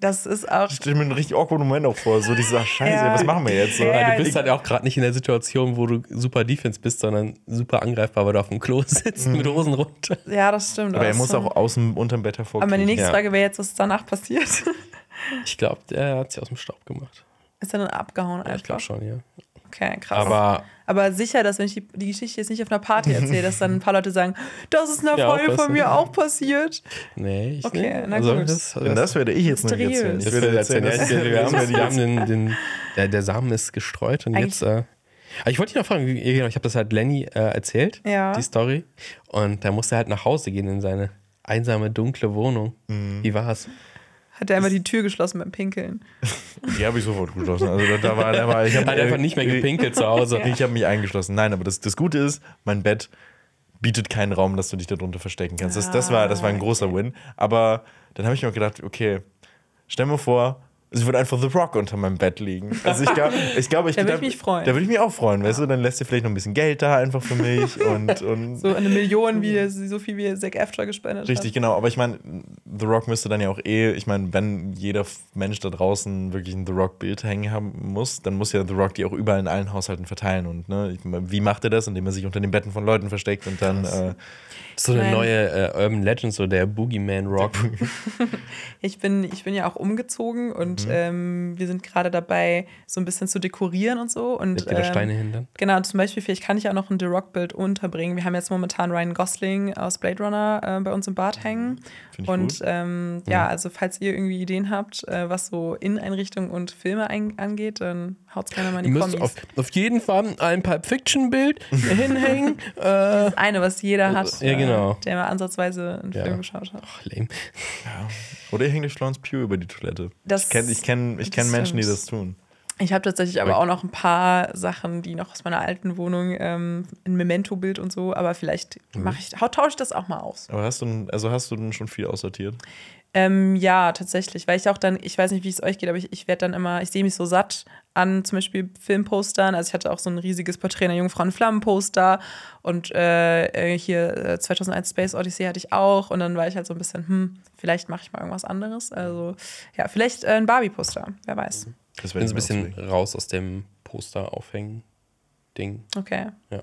Das ist auch. Ich stelle mir einen richtig awkward Moment auch vor. So dieser Scheiße, Ja. was machen wir jetzt? So, Ja, Du bist halt auch gerade nicht in der Situation, wo du super Defense bist, sondern super angreifbar, weil du auf dem Klo sitzt mit Hosen runter. Ja, das stimmt. Aber er muss ist auch außen unterm Bett hervorgehen. Aber meine nächste Ja. Frage wäre jetzt, was danach passiert. Ich glaube, der hat sich aus dem Staub gemacht. Ist er dann abgehauen Ja, ich einfach? glaube schon, ja. Okay, krass. Aber Aber sicher, dass wenn ich die, die Geschichte jetzt nicht auf einer Party *laughs* erzähle, dass dann ein paar Leute sagen, das ist einer Ja, Freundin von mir auch passiert. nee, ich Okay, na also, gut. Das, Denn das werde ich jetzt Mysteriös. erzählen. Ich Das würde erzählen, erzählen. Ja, wir haben, das wir haben den, den der, der Samen ist gestreut und Eigentlich- jetzt. Äh, aber ich wollte dich noch fragen, genau, ich habe das halt Lenny äh, erzählt, Ja. die Story. Und da musste er halt nach Hause gehen in seine einsame, dunkle Wohnung. Mhm. Wie war's? Hat er immer die Tür geschlossen beim Pinkeln. *laughs* Die habe ich sofort geschlossen. Also da, da war, da war, ich *laughs* Hat habe einfach nicht mehr gepinkelt zu Hause. *laughs* Ich habe mich eingeschlossen. Nein, aber das, das Gute ist, mein Bett bietet keinen Raum, dass du dich darunter verstecken kannst. Das, das, war, das war ein großer Win. Aber dann habe ich mir auch gedacht, okay, stell mir vor, es würde einfach The Rock unter meinem Bett liegen. Also ich glaube, ich, glaub, ich *laughs* Da würde ich mich freuen. Da würde ich mich auch freuen, weißt du? Dann lässt ihr vielleicht noch ein bisschen Geld da einfach für mich *laughs* und, und So eine Million, wie so viel wie Zac Efron gespendet Richtig, genau. Aber ich meine, The Rock müsste dann ja auch eh, ich meine, wenn jeder Mensch da draußen wirklich ein The Rock-Bild hängen haben muss, dann muss ja The Rock die auch überall in allen Haushalten verteilen. Und ne, ich wie macht er das? Indem er sich unter den Betten von Leuten versteckt und dann. Äh, So eine neue äh, Urban Legend, so der Boogeyman Rock. *laughs* Ich bin, ich bin ja auch umgezogen und Mhm. ähm, wir sind gerade dabei, so ein bisschen zu dekorieren und so. Und, da ähm, Steine hin dann? Genau, zum Beispiel, vielleicht kann ich auch noch ein The Rock-Bild unterbringen. Wir haben jetzt momentan Ryan Gosling aus Blade Runner äh, bei uns im Bad hängen. Find ich Und ähm, ja, also falls ihr irgendwie Ideen habt, äh, was so Inneneinrichtung und Filme angeht, dann haut's gerne mal in die müsst Kommis. auf, auf jeden Fall ein Pulp Fiction Bild *laughs* hinhängen. äh, Das eine, was jeder hat, Ja, genau. Äh, der mal ansatzweise einen Ja. Film geschaut hat. ach, lame. oder ihr hängt euch Florence Pugh über die Toilette. Das- ich kenne ich kenn, ich kenn Menschen, die das tun. Ich habe tatsächlich aber auch noch ein paar Sachen, die noch aus meiner alten Wohnung, ähm, ein Memento-Bild und so, aber vielleicht Mhm. mache ich, tausche ich das auch mal aus. Aber hast du, also hast du denn schon viel aussortiert? Ähm, ja, tatsächlich, weil ich auch dann, ich weiß nicht, wie es euch geht, aber ich, ich werde dann immer, ich sehe mich so satt an zum Beispiel Filmpostern. Also ich hatte auch so ein riesiges Porträt einer Jungfrau in Flammen-Poster und äh, äh, hier äh, 2001 Space Odyssey hatte ich auch und dann war ich halt so ein bisschen, hm, vielleicht mache ich mal irgendwas anderes. Also ja, vielleicht äh, ein Barbie-Poster, wer weiß. Das Ich bin werd so ein bisschen auslegen. raus aus dem Poster aufhängen Ding. Okay. Ja.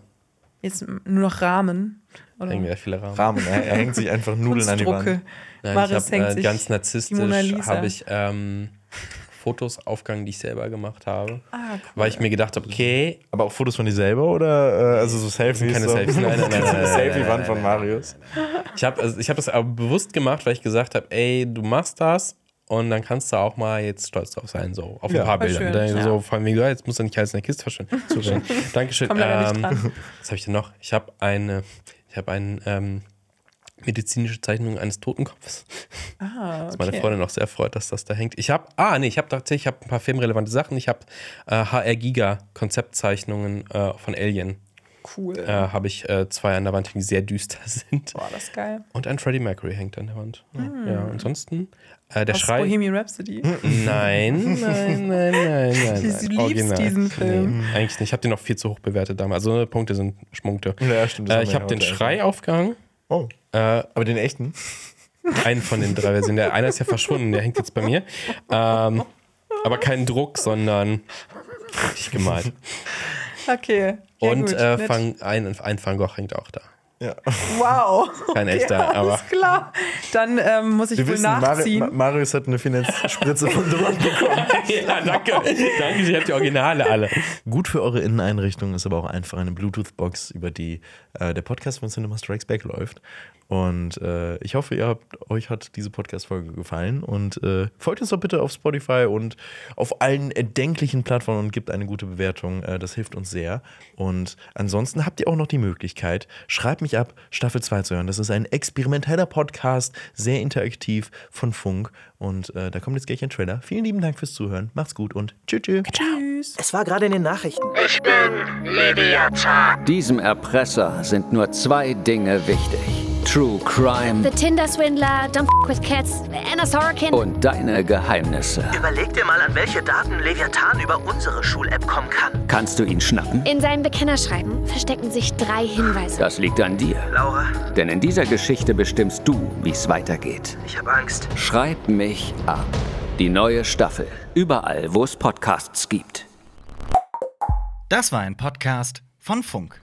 Jetzt nur noch Rahmen. Oder Hängen wieder viele Rahmen. Rahmen, er, er hängt sich einfach Nudeln an die. Wand. Nein, Maris ich hängt habe äh, sich ganz narzisstisch habe ich ähm, Fotos aufgegangen, die ich selber gemacht habe. Ah, cool. Weil ich mir gedacht habe, okay, Aber auch Fotos von dir selber oder äh, also so Selfies? keine so? Selfies. Nein, nein, nein, nein, nein, Selfie-Wand von Marius. ich habe also ich hab das aber bewusst gemacht, weil ich gesagt habe, ey, du machst das und dann kannst du auch mal jetzt stolz drauf sein, so auf ein Ja. paar Voll Bilder. schön, ja. So vor allem, ja, jetzt muss er nicht alles in der Kiste verschwinden. *laughs* Dankeschön. Komm Ähm, dran. *laughs* was habe ich denn noch? Ich habe eine, ich habe eine ähm, medizinische Zeichnung eines Totenkopfes. Ah, Was meine okay. Freundin auch sehr freut, dass das da hängt. Ich habe, ah, nee, ich habe tatsächlich ich hab ein paar filmrelevante Sachen. Ich habe äh, HR Giga Konzeptzeichnungen äh, von Alien. Cool. Äh, habe ich äh, zwei an der Wand, die sehr düster *laughs* sind. Boah, das ist geil. Und ein Freddie Mercury hängt an der Wand. Ja, ansonsten äh, der Aus Schrei. Bohemian Rhapsody. Nein, nein, nein, nein, *laughs* nein. Du liebst Original. diesen Film. Nee, eigentlich nicht. Ich habe den noch viel zu hoch bewertet damals. Also ne, Punkte sind Schmunkte. Ja, stimmt. Äh, ich habe den Schrei aufgehangen. Oh, Äh, aber den echten? einen von den drei Versionen. Der eine ist ja verschwunden, der hängt jetzt bei mir. Ähm, aber kein Druck, sondern richtig gemalt. Okay. Ja, Und gut, äh. Van, ein, ein Van Gogh hängt auch da. Ja. Wow. *laughs* Kein echter, ja, aber- Alles klar. Dann ähm, muss ich Wir wohl wissen, Mari nachziehen. Ma Marius hat eine Finanzspritze von *laughs* The Rock bekommen. *laughs* ja, danke. danke, ich habe die Originale alle. Gut für eure Inneneinrichtung ist aber auch einfach eine Bluetooth-Box, über die äh, der Podcast von Cinema Strikes Back läuft. Und äh, ich hoffe, ihr habt, euch hat diese Podcast-Folge gefallen. Und äh, folgt uns doch bitte auf Spotify und auf allen erdenklichen Plattformen und gebt eine gute Bewertung. Äh, das hilft uns sehr. Und ansonsten habt ihr auch noch die Möglichkeit, schreibt mich ab, Staffel 2 zu hören. Das ist ein experimenteller Podcast, sehr interaktiv von Funk. Und äh, da kommt jetzt gleich ein Trailer. Vielen lieben Dank fürs Zuhören. Macht's gut und tschüss. tschüss. Tschüss. Es war gerade in den Nachrichten. Ich bin Leviathan. Diesem Erpresser sind nur zwei Dinge wichtig. True Crime The Tinder Swindler, Don't F with Cats, Anna Sorokin. und deine Geheimnisse. Überleg dir mal, an welche Daten Leviathan über unsere Schul-App kommen kann. Kannst du ihn schnappen? In seinem Bekennerschreiben verstecken sich drei Hinweise. Das liegt an dir. Laura, Denn in dieser Geschichte bestimmst du, wie es weitergeht. ich habe Angst. Schreib mich ab. Die neue Staffel. Überall, wo es Podcasts gibt. Das war ein Podcast von Funk.